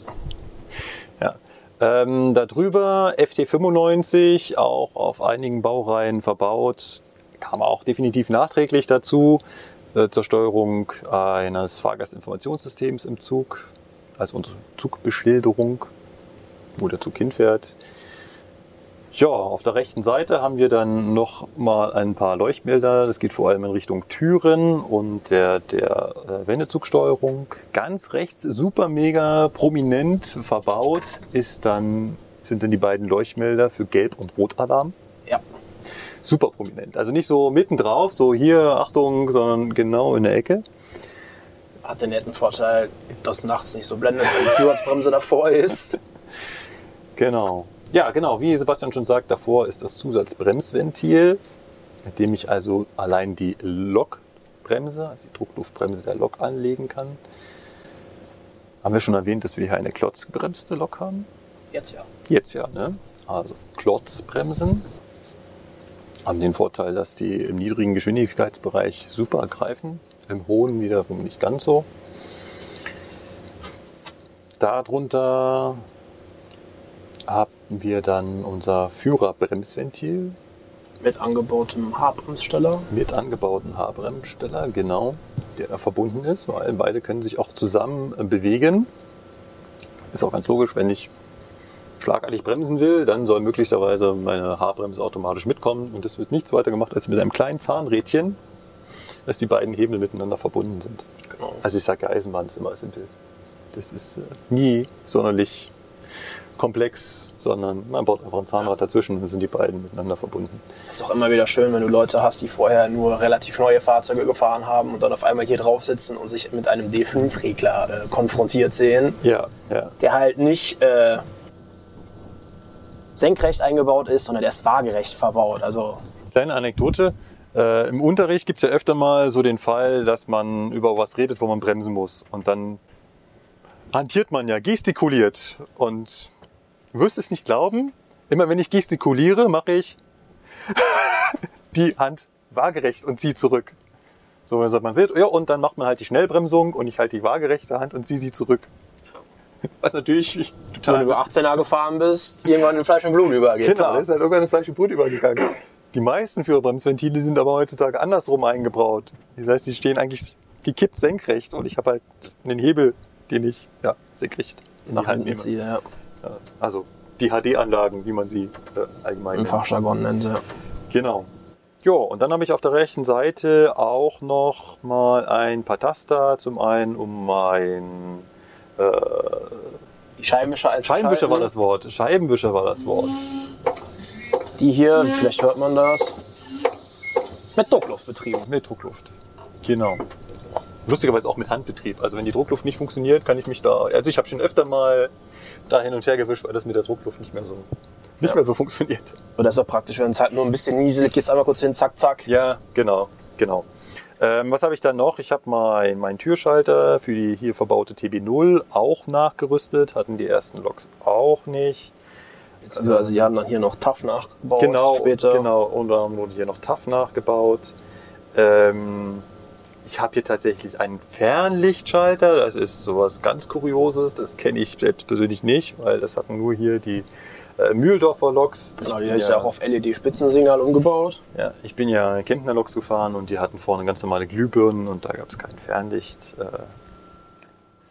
Speaker 2: Ähm, darüber FT95, auch auf einigen Baureihen verbaut, kam auch definitiv nachträglich dazu äh, zur Steuerung eines Fahrgastinformationssystems im Zug, als unsere Zugbeschilderung, wo der Zug hinfährt. Ja, auf der rechten Seite haben wir dann noch mal ein paar Leuchtmelder. Das geht vor allem in Richtung Türen und der, der äh, Wendezugsteuerung. Ganz rechts, super mega prominent verbaut, ist dann, sind dann die beiden Leuchtmelder für Gelb- und Rotalarm.
Speaker 3: Ja.
Speaker 2: Super prominent. Also nicht so mittendrauf, so hier, Achtung, sondern genau in der Ecke.
Speaker 3: Hat den netten Vorteil, dass nachts nicht so blendet, wenn die Zusatzbremse davor ist. (laughs)
Speaker 2: Genau. Ja, genau. Wie Sebastian schon sagt, davor ist das Zusatzbremsventil. mit dem ich also allein die Lokbremse, also die Druckluftbremse der Lok anlegen kann. Haben wir schon erwähnt, dass wir hier eine klotzgebremste Lok haben?
Speaker 3: Jetzt ja.
Speaker 2: Jetzt ja, ne? Also Klotzbremsen haben den Vorteil, dass die im niedrigen Geschwindigkeitsbereich super greifen, im hohen wiederum nicht ganz so. Darunter haben wir dann unser Führerbremsventil
Speaker 3: Mit angebautem Haarbremssteller.
Speaker 2: mit angebauten Haarbremssteller, genau, der da verbunden ist, weil beide können sich auch zusammen äh, bewegen. Ist auch ganz logisch, wenn ich schlagartig bremsen will, dann soll möglicherweise meine Haarbremse automatisch mitkommen und das wird nichts weiter gemacht als mit einem kleinen Zahnrädchen, dass die beiden Hebel miteinander verbunden sind.
Speaker 3: Genau.
Speaker 2: Also ich sage ja, Eisenbahn ist immer simpel. Das ist äh, nie sonderlich komplex, sondern man baut einfach ein Zahnrad dazwischen und dann sind die beiden miteinander verbunden.
Speaker 3: Ist auch immer wieder schön, wenn du Leute hast, die vorher nur relativ neue Fahrzeuge gefahren haben und dann auf einmal hier drauf sitzen und sich mit einem D5-Regler äh, konfrontiert sehen,
Speaker 2: Ja, ja.
Speaker 3: der halt nicht äh, senkrecht eingebaut ist, sondern der ist waagerecht verbaut. Also
Speaker 2: Kleine Anekdote. Äh, Im Unterricht gibt es ja öfter mal so den Fall, dass man über was redet, wo man bremsen muss. Und dann hantiert man ja, gestikuliert. Und du wirst es nicht glauben, immer wenn ich gestikuliere, mache ich (laughs) die Hand waagerecht und ziehe zurück. So, dann sagt man, seht, ja, und dann macht man halt die Schnellbremsung und ich halte die waagerechte Hand und ziehe sie zurück. (laughs) Was natürlich
Speaker 3: wenn
Speaker 2: total
Speaker 3: du 18er gefahren bist, irgendwann in Fleisch und Blut übergeht.
Speaker 2: Genau, da ist halt irgendwann in Fleisch und Blut übergegangen. Die meisten Führerbremsventile sind aber heutzutage andersrum eingebaut. Das heißt, die stehen eigentlich gekippt senkrecht und ich habe halt einen Hebel, den ich ja, senkrecht in die
Speaker 3: nach
Speaker 2: Hand nehme.
Speaker 3: ziehe, ja.
Speaker 2: Ja, also die HD-Anlagen, wie man sie äh, allgemein
Speaker 3: Im. Fachjargon nennt, ja.
Speaker 2: Genau. Jo, und dann habe ich auf der rechten Seite auch noch mal ein paar Taster. Zum einen, um mein
Speaker 3: Die Scheibenwischer als
Speaker 2: Scheibenwischer war das Wort. Scheibenwischer war das Wort.
Speaker 3: Die hier, vielleicht hört man das, mit Druckluft betrieben.
Speaker 2: Mit Druckluft. Genau. Lustigerweise auch mit Handbetrieb. Also wenn die Druckluft nicht funktioniert, kann ich mich da. Also ich habe schon öfter mal da hin und her gewischt, weil das mit der Druckluft nicht mehr so nicht
Speaker 3: Ja.
Speaker 2: mehr so funktioniert.
Speaker 3: Und das ist auch praktisch, wenn es halt nur ein bisschen nieselig ist, einmal kurz hin, zack, zack.
Speaker 2: Ja, genau, genau. Ähm, was habe ich dann noch? Ich habe mein, meinen Türschalter für die hier verbaute TB0 auch nachgerüstet. Hatten die ersten Loks auch nicht.
Speaker 3: Also die haben dann hier noch TAF nachgebaut
Speaker 2: Genau,
Speaker 3: später.
Speaker 2: genau. Und dann wurde hier noch TAF nachgebaut. Ähm, ich habe hier tatsächlich einen Fernlichtschalter. Das ist sowas ganz Kurioses. Das kenne ich selbst persönlich nicht, weil das hatten nur hier die äh, Mühldorfer Loks.
Speaker 3: Genau, die ist ja auch auf LED-Spitzensignal umgebaut.
Speaker 2: ja, ich bin ja Kentner Loks gefahren und die hatten vorne ganz normale Glühbirnen und da gab es kein Fernlicht. Äh,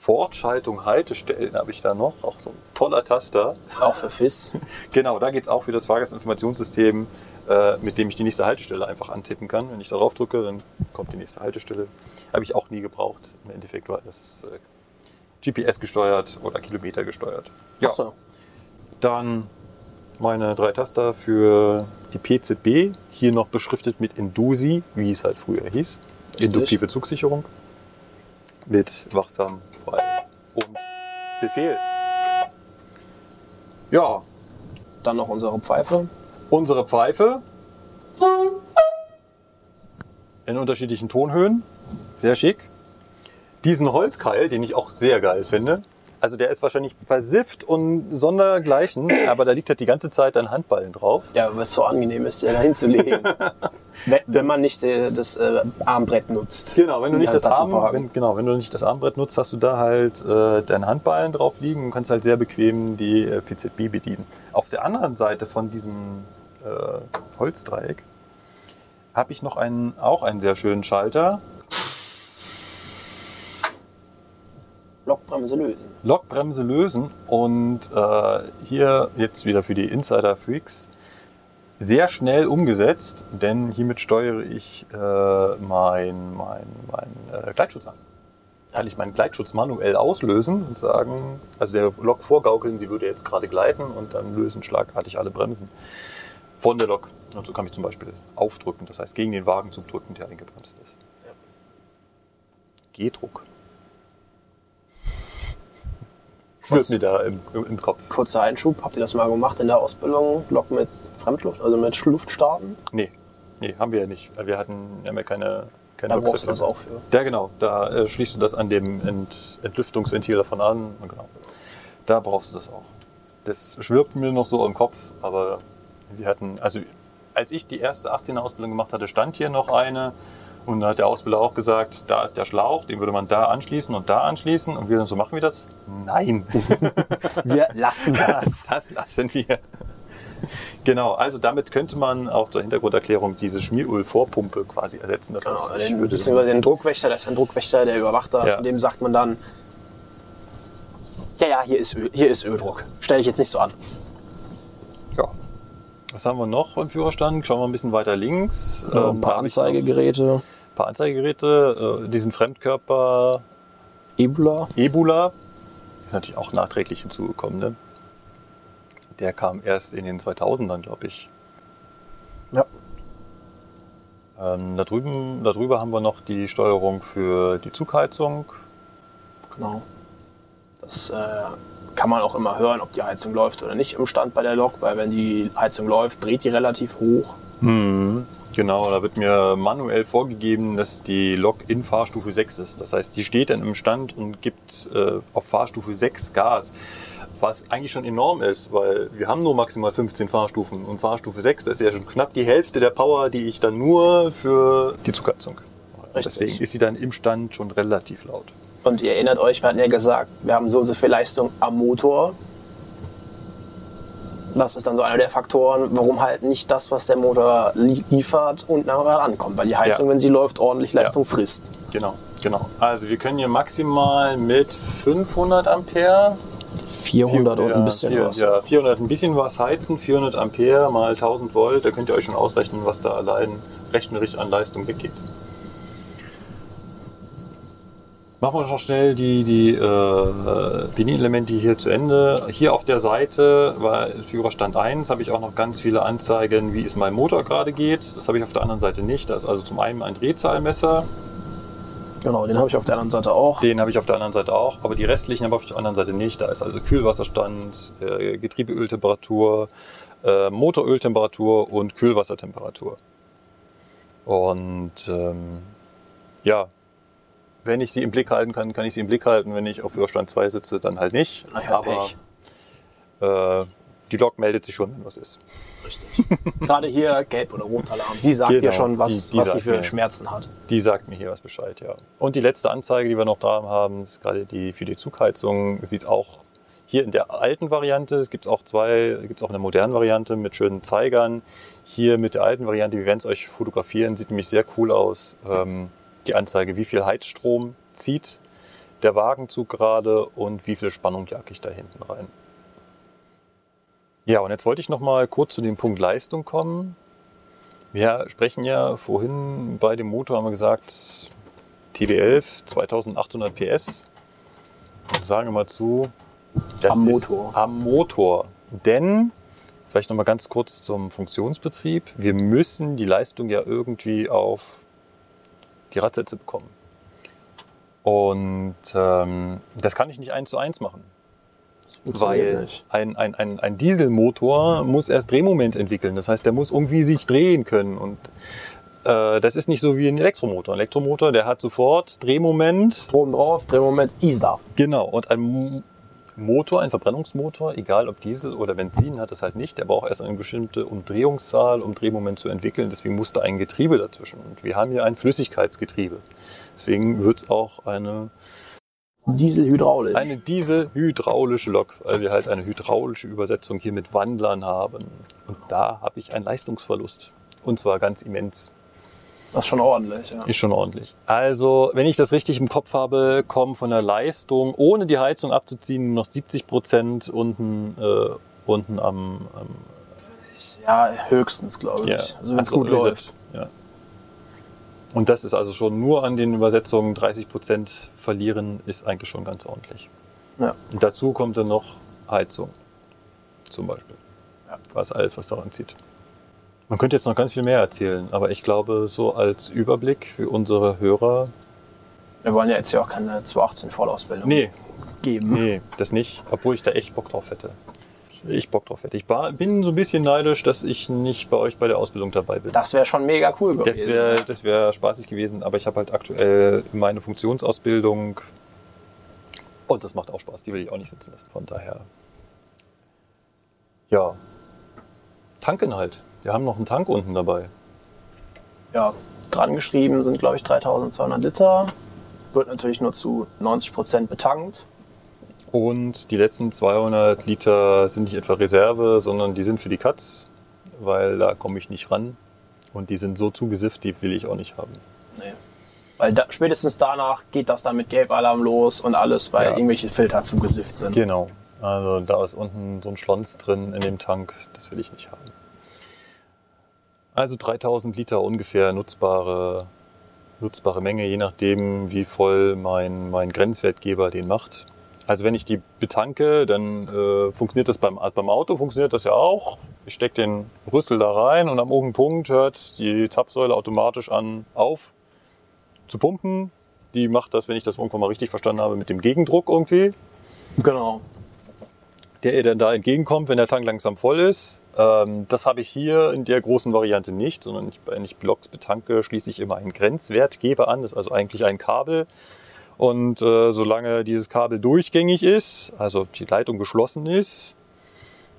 Speaker 2: Fortschaltung Haltestellen habe ich da noch, auch so ein toller Taster.
Speaker 3: Auch für FIS. (laughs)
Speaker 2: Genau, da geht es auch für das Fahrgastinformationssystem, äh, mit dem ich die nächste Haltestelle einfach antippen kann. Wenn ich darauf drücke, dann kommt die nächste Haltestelle. Habe ich auch nie gebraucht im Endeffekt, weil das ist äh, GPS gesteuert oder Kilometer gesteuert. Ja,
Speaker 3: Achso.
Speaker 2: dann meine drei Taster für die PZB, hier noch beschriftet mit Indusi, wie es halt früher hieß. Induktive Zugsicherung. Mit wachsam, frei und Befehl. Ja,
Speaker 3: Dann noch unsere Pfeife.
Speaker 2: unsere Pfeife in unterschiedlichen Tonhöhen. Sehr schick. Diesen Holzkeil, den ich auch sehr geil finde. Also der ist wahrscheinlich versifft und sondergleichen, aber da liegt halt die ganze Zeit ein Handballen drauf.
Speaker 3: Ja, weil es so angenehm ist, den da hinzulegen. (laughs) wenn, man nicht äh, das äh, Armbrett nutzt.
Speaker 2: Genau, wenn du nicht das Arm, wenn, genau, wenn du nicht das Armbrett nutzt, hast du da halt äh, deinen Handballen drauf liegen und kannst halt sehr bequem die äh, PZB bedienen. Auf der anderen Seite von diesem äh, Holzdreieck habe ich noch einen, auch einen sehr schönen Schalter.
Speaker 3: Lokbremse lösen.
Speaker 2: Lokbremse lösen und äh, hier jetzt wieder für die Insider Freaks sehr schnell umgesetzt, denn hiermit steuere ich äh, mein, mein, mein äh, Gleitschutz an. Kann ich meinen Gleitschutz manuell auslösen und sagen, also der Lok vorgaukeln, sie würde jetzt gerade gleiten und dann lösen schlagartig alle Bremsen von der Lok. Und so kann ich zum Beispiel aufdrücken, das heißt gegen den Wagenzug drücken, der eingebremst ist. G-Druck. Schwirrt mir da im, im, im Kopf.
Speaker 3: Kurzer Einschub, habt ihr das mal gemacht in der Ausbildung? Lok mit Fremdluft, also mit Luft starten?
Speaker 2: Nee. nee, haben wir ja nicht. Wir hatten wir haben ja keine, keine
Speaker 3: Da brauchst du das auch für.
Speaker 2: Ja, genau. Da äh, schließt du das an dem Ent Entlüftungsventil davon an. Und Genau. Da brauchst du das auch. Das schwirbt mir noch so im Kopf, aber wir hatten, also als ich die erste 18er Ausbildung gemacht hatte, stand hier noch eine. Und da hat der Ausbilder auch gesagt, da ist der Schlauch, den würde man da anschließen und da anschließen. Und wir so, machen wir das? Nein, (laughs)
Speaker 3: Wir lassen das.
Speaker 2: das lassen wir. (laughs) Genau, also damit könnte man auch zur Hintergrunderklärung diese Schmieröl-Vorpumpe quasi ersetzen. Das
Speaker 3: Genau,
Speaker 2: heißt, ich
Speaker 3: den, beziehungsweise den Druckwächter, das ist ein Druckwächter, der überwacht das.
Speaker 2: Ja.
Speaker 3: Und dem sagt man dann, ja, ja, hier ist, Öl, hier ist Öldruck. Stell dich jetzt nicht so an.
Speaker 2: Ja. Was haben wir noch im Führerstand? Schauen wir ein bisschen weiter links.
Speaker 3: Ja, ein
Speaker 2: Ähm,
Speaker 3: paar
Speaker 2: ich noch
Speaker 3: Anzeigegeräte.
Speaker 2: Ein paar Anzeigegeräte, äh, diesen Fremdkörper
Speaker 3: Ebola.
Speaker 2: Ebola. Ist natürlich auch nachträglich hinzugekommen. Ne? Der kam erst in den 2000ern, glaube ich.
Speaker 3: Ja.
Speaker 2: Ähm, da drüben, darüber haben wir noch die Steuerung für die Zugheizung.
Speaker 3: Genau. Das äh, kann man auch immer hören, ob die Heizung läuft oder nicht im Stand bei der Lok, weil wenn die Heizung läuft, dreht die relativ hoch.
Speaker 2: Genau, da wird mir manuell vorgegeben, dass die Lok in Fahrstufe 6 ist. Das heißt, die steht dann im Stand und gibt äh, auf Fahrstufe 6 Gas. Was eigentlich schon enorm ist, weil wir haben nur maximal 15 Fahrstufen und Fahrstufe 6, das ist ja schon knapp die Hälfte der Power, die ich dann nur für die Zugheizung. Deswegen ist sie dann im Stand schon relativ laut.
Speaker 3: Und ihr erinnert euch, wir hatten ja gesagt, wir haben so und so viel Leistung am Motor. Das ist dann so einer der Faktoren, warum halt nicht das, was der Motor li- liefert, unten am Rad ankommt. Weil die Heizung,
Speaker 2: Ja.
Speaker 3: wenn sie läuft, ordentlich Leistung frisst.
Speaker 2: Genau, genau. Also wir können hier maximal mit 500 Ampere
Speaker 3: 400 und
Speaker 2: Ja,
Speaker 3: ein bisschen
Speaker 2: vier-
Speaker 3: was.
Speaker 2: Ja, 400 ein bisschen was heizen, 400 Ampere mal 1000 Volt, da könnt ihr euch schon ausrechnen, was da allein rechnerisch an Leistung weggeht. Machen wir noch schnell die, die äh, Bini-Elemente hier zu Ende. Hier auf der Seite war Führerstand 1, habe ich auch noch ganz viele Anzeigen, wie es meinem Motor gerade geht. Das habe ich auf der anderen Seite nicht. Da ist also zum einen ein Drehzahlmesser,
Speaker 3: Genau, den habe ich auf der anderen Seite auch.
Speaker 2: den habe ich auf der anderen Seite auch, aber die restlichen habe ich auf der anderen Seite nicht. Da ist also Kühlwasserstand, äh, Getriebeöltemperatur, äh, Motoröltemperatur und Kühlwassertemperatur. Und ähm, ja, wenn ich sie im Blick halten kann, kann ich sie im Blick halten. Wenn ich auf Führerstand 2 sitze, dann halt nicht.
Speaker 3: Na ja,
Speaker 2: aber
Speaker 3: Pech.
Speaker 2: äh, die Lok meldet sich schon, wenn was ist.
Speaker 3: Richtig. (laughs) Gerade hier Gelb- oder Rotalarm. Die sagt
Speaker 2: Genau,
Speaker 3: dir schon, was,
Speaker 2: die- die
Speaker 3: was sie für
Speaker 2: mir.
Speaker 3: Schmerzen hat.
Speaker 2: Die sagt mir hier was Bescheid, ja. Und die letzte Anzeige, die wir noch da haben, ist gerade die für die Zugheizung. Sieht auch hier in der alten Variante, es gibt auch zwei, gibt es auch eine moderne Variante mit schönen Zeigern. Hier mit der alten Variante, wir werden es euch fotografieren, sieht nämlich sehr cool aus. Ähm, die Anzeige, wie viel Heizstrom zieht der Wagenzug gerade und wie viel Spannung jag ich da hinten rein. Ja, und jetzt wollte ich noch mal kurz zu dem Punkt Leistung kommen. Wir sprechen ja vorhin bei dem Motor, haben wir gesagt, TB11, 2800 PS. Und sagen immer zu, das
Speaker 3: Am
Speaker 2: ist
Speaker 3: Motor.
Speaker 2: am Motor. Denn, vielleicht noch mal ganz kurz zum Funktionsbetrieb, wir müssen die Leistung ja irgendwie auf die Radsätze bekommen. Und ähm, das kann ich nicht eins zu eins machen. Weil ein, ein, ein, ein Dieselmotor muss erst Drehmoment entwickeln. Das heißt, der muss irgendwie sich drehen können. Und äh, das ist nicht so wie ein Elektromotor. Ein Elektromotor, der hat sofort Drehmoment.
Speaker 3: Strom drauf, Drehmoment, ist da.
Speaker 2: Genau. Und ein Mo- Motor, ein Verbrennungsmotor, egal ob Diesel oder Benzin, hat das halt nicht. Der braucht erst eine bestimmte Umdrehungszahl, um Drehmoment zu entwickeln. Deswegen muss da ein Getriebe dazwischen. Und wir haben hier ein Flüssigkeitsgetriebe. Deswegen wird es auch eine
Speaker 3: Diesel hydraulisch.
Speaker 2: eine Diesel-hydraulische Lok, weil wir halt eine hydraulische Übersetzung hier mit Wandlern haben. Und da habe ich einen Leistungsverlust. Und zwar ganz immens.
Speaker 3: das ist schon ordentlich. Ja.
Speaker 2: Ist schon ordentlich. Also, wenn ich das richtig im Kopf habe, kommen von der Leistung, ohne die Heizung abzuziehen, noch 70 Prozent unten, äh, unten am, am
Speaker 3: Ja, höchstens, glaube ich.
Speaker 2: ja,
Speaker 3: also wenn es
Speaker 2: also
Speaker 3: gut läuft.
Speaker 2: Ja. Und das ist also schon nur an den Übersetzungen 30 Prozent verlieren, ist eigentlich schon ganz ordentlich.
Speaker 3: Ja.
Speaker 2: Und dazu kommt dann noch Heizung. Zum Beispiel.
Speaker 3: Ja.
Speaker 2: Was alles, was daran zieht. Man könnte jetzt noch ganz viel mehr erzählen, aber ich glaube, so als Überblick für unsere Hörer.
Speaker 3: Wir wollen ja jetzt ja auch keine 218 Vollausbildung
Speaker 2: Nee,
Speaker 3: geben.
Speaker 2: nee, das nicht. Obwohl ich da echt Bock drauf hätte. Ich Bock drauf hätte. Ich war, bin so ein bisschen neidisch, dass ich nicht bei euch bei der Ausbildung dabei bin.
Speaker 3: Das wäre schon mega cool
Speaker 2: Das
Speaker 3: gewesen.
Speaker 2: wäre das wär spaßig gewesen, aber ich habe halt aktuell meine Funktionsausbildung und das macht auch Spaß, die will ich auch nicht sitzen lassen. Von daher, ja, tanken halt. Wir haben noch einen Tank unten dabei.
Speaker 3: ja, dran geschrieben sind, glaube ich, 3200 Liter. Wird natürlich nur zu 90 Prozent betankt.
Speaker 2: Und die letzten 200 Liter sind nicht etwa Reserve, sondern die sind für die Katz, weil da komme ich nicht ran. Und die sind so zugesifft, die will ich auch nicht haben.
Speaker 3: Nee. Weil da, spätestens danach geht das dann mit Gelbalarm los und alles, weil
Speaker 2: Ja.
Speaker 3: irgendwelche Filter zugesifft sind.
Speaker 2: Genau. Also da ist unten so ein Schlons drin in dem Tank, das will ich nicht haben. Also 3000 Liter ungefähr nutzbare, nutzbare Menge, je nachdem, wie voll mein, mein Grenzwertgeber den macht. Also wenn ich die betanke, dann äh, funktioniert das beim, beim Auto, funktioniert das ja auch. Ich stecke den Rüssel da rein und am irgendeinem Punkt hört die Zapfsäule automatisch an auf zu pumpen. Die macht das, wenn ich das irgendwann mal richtig verstanden habe, mit dem Gegendruck irgendwie
Speaker 3: Genau.
Speaker 2: der ihr dann da entgegenkommt, wenn der Tank langsam voll ist. Ähm, das habe ich hier in der großen Variante nicht, sondern ich, wenn ich Blocks betanke, schließe ich immer einen Grenzwertgeber an. Das ist also eigentlich ein Kabel. Und äh, solange dieses Kabel durchgängig ist, also die Leitung geschlossen ist,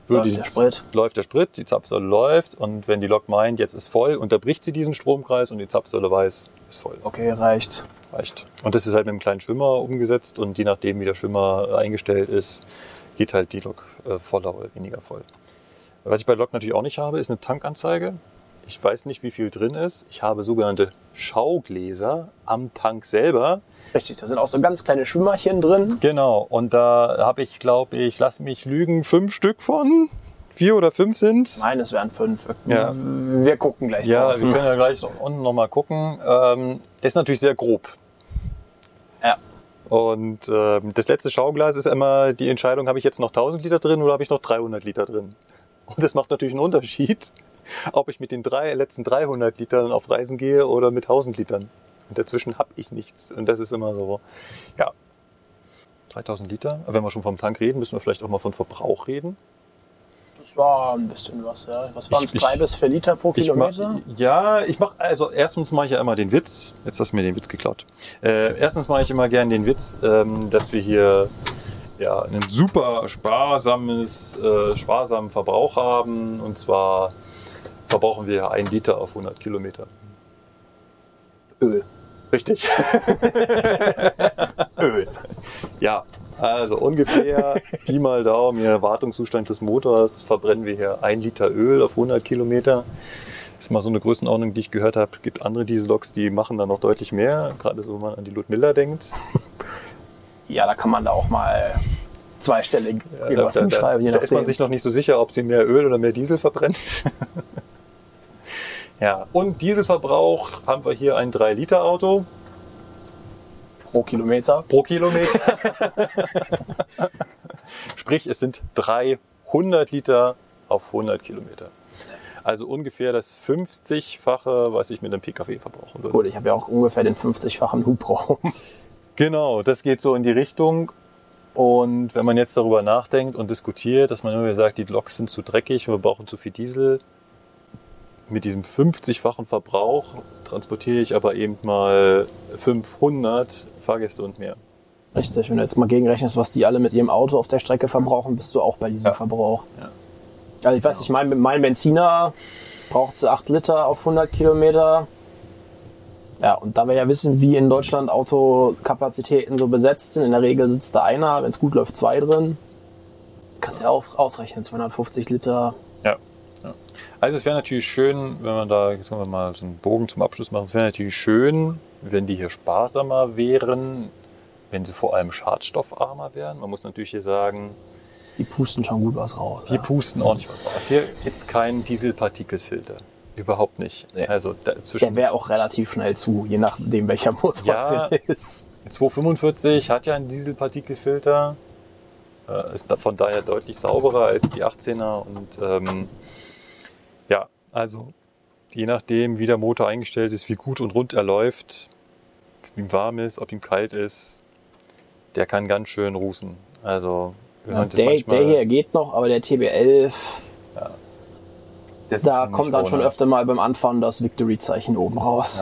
Speaker 3: Läuft
Speaker 2: die-
Speaker 3: der Sprit.
Speaker 2: läuft der Sprit, die Zapfsäule läuft und wenn die Lok meint, jetzt ist voll, unterbricht sie diesen Stromkreis und die Zapfsäule weiß, ist voll.
Speaker 3: Okay, reicht.
Speaker 2: Reicht. Und das ist halt mit einem kleinen Schwimmer umgesetzt und je nachdem, wie der Schwimmer eingestellt ist, geht halt die Lok äh, voller oder weniger voll. Was ich bei Lok natürlich auch nicht habe, ist eine Tankanzeige. Ich weiß nicht, wie viel drin ist. Ich habe sogenannte Schaugläser am Tank selber.
Speaker 3: Richtig, da sind auch so ganz kleine Schwimmerchen drin.
Speaker 2: Genau. Und da habe ich, glaube ich, lass mich lügen, fünf Stück von. Vier oder fünf sind's.
Speaker 3: Nein, es wären fünf.
Speaker 2: Ja.
Speaker 3: Wir gucken gleich
Speaker 2: Ja,
Speaker 3: draußen.
Speaker 2: wir können ja gleich unten nochmal gucken. Ähm, der ist natürlich sehr grob.
Speaker 3: Ja.
Speaker 2: Und ähm, das letzte Schauglas ist immer die Entscheidung, habe ich jetzt noch 1000 Liter drin oder habe ich noch 300 Liter drin? Und das macht natürlich einen Unterschied, ob ich mit den drei, letzten 300 Litern auf Reisen gehe oder mit 1000 Litern. Und dazwischen habe ich nichts. Und das ist immer so, ja. 3000 Liter. Wenn wir schon vom Tank reden, müssen wir vielleicht auch mal von Verbrauch reden.
Speaker 3: Das war ein bisschen was, ja. Was waren es? Drei bis vier Liter pro
Speaker 2: Ich mach,
Speaker 3: Kilometer?
Speaker 2: ja, ich mache, also erstens mache ich ja immer den Witz, jetzt hast du mir den Witz geklaut. Äh, erstens mache ich immer gern den Witz, ähm, dass wir hier ja, einen super sparsames, äh, sparsamen Verbrauch haben. Und zwar verbrauchen wir ein Liter auf 100 Kilometer.
Speaker 3: Öl.
Speaker 2: Richtig. (laughs)
Speaker 3: Öl.
Speaker 2: Ja, also ungefähr Pi mal Daumen, hier Wartungszustand des Motors, verbrennen wir hier ein Liter Öl auf 100 Kilometer. ist mal so eine Größenordnung, die ich gehört habe. gibt andere Dieselloks, die machen da noch deutlich mehr, gerade so, wenn man an die Ludmilla denkt. (laughs)
Speaker 3: Ja, da kann man da auch mal zweistellig
Speaker 2: Da,
Speaker 3: irgendwas
Speaker 2: da, da,
Speaker 3: hinschreiben, je
Speaker 2: da ist man sich noch nicht so sicher, ob sie mehr Öl oder mehr Diesel verbrennt. (laughs) ja, und Dieselverbrauch haben wir hier ein 3-Liter-Auto
Speaker 3: pro Kilometer.
Speaker 2: pro Kilometer. (laughs) Sprich, es sind 300 Liter auf 100 Kilometer. Also ungefähr das 50-fache, was ich mit einem Pkw verbrauchen würde.
Speaker 3: Gut, ich habe ja auch ungefähr den 50-fachen Hubraum.
Speaker 2: Genau, das geht so in die Richtung. Und wenn man jetzt darüber nachdenkt und diskutiert, dass man immer sagt, die Loks sind zu dreckig, wir brauchen zu viel Diesel. Mit diesem 50-fachen Verbrauch transportiere ich aber eben mal 500 Fahrgäste und mehr.
Speaker 3: Richtig, wenn du jetzt mal gegenrechnest, was die alle mit ihrem Auto auf der Strecke verbrauchen, bist du auch bei diesem
Speaker 2: Ja.
Speaker 3: Verbrauch.
Speaker 2: Ja.
Speaker 3: Also ich weiß nicht, mein, mein Benziner braucht so 8 Liter auf 100 Kilometer. Ja, und da wir ja wissen, wie in Deutschland Autokapazitäten so besetzt sind, in der Regel sitzt da einer, wenn es gut läuft, zwei drin. Kannst ja auch ausrechnen, 250 Liter.
Speaker 2: Also es wäre natürlich schön, wenn man da, jetzt können wir mal so einen Bogen zum Abschluss machen, es wäre natürlich schön, wenn die hier sparsamer wären, wenn sie vor allem schadstoffarmer wären. Man muss natürlich hier sagen,
Speaker 3: Die pusten schon gut was raus.
Speaker 2: die
Speaker 3: ja.
Speaker 2: pusten ordentlich was raus. Hier gibt es keinen Dieselpartikelfilter. Überhaupt nicht.
Speaker 3: Nee.
Speaker 2: Also
Speaker 3: Der wäre auch relativ schnell zu, je nachdem welcher Motor
Speaker 2: Ja.
Speaker 3: drin ist.
Speaker 2: 245 hat ja einen Dieselpartikelfilter. Äh, ist von daher deutlich sauberer als die 18er. Und ähm, also je nachdem, wie der Motor eingestellt ist, wie gut und rund er läuft, ob ihm warm ist, ob ihm kalt ist, der kann ganz schön rußen. Also
Speaker 3: Ja, der,
Speaker 2: manchmal-
Speaker 3: der hier geht noch, aber der TB11,
Speaker 2: der ist
Speaker 3: da
Speaker 2: schon
Speaker 3: kommt dann schon
Speaker 2: ohne.
Speaker 3: öfter mal beim Anfahren das Victory-Zeichen oben raus.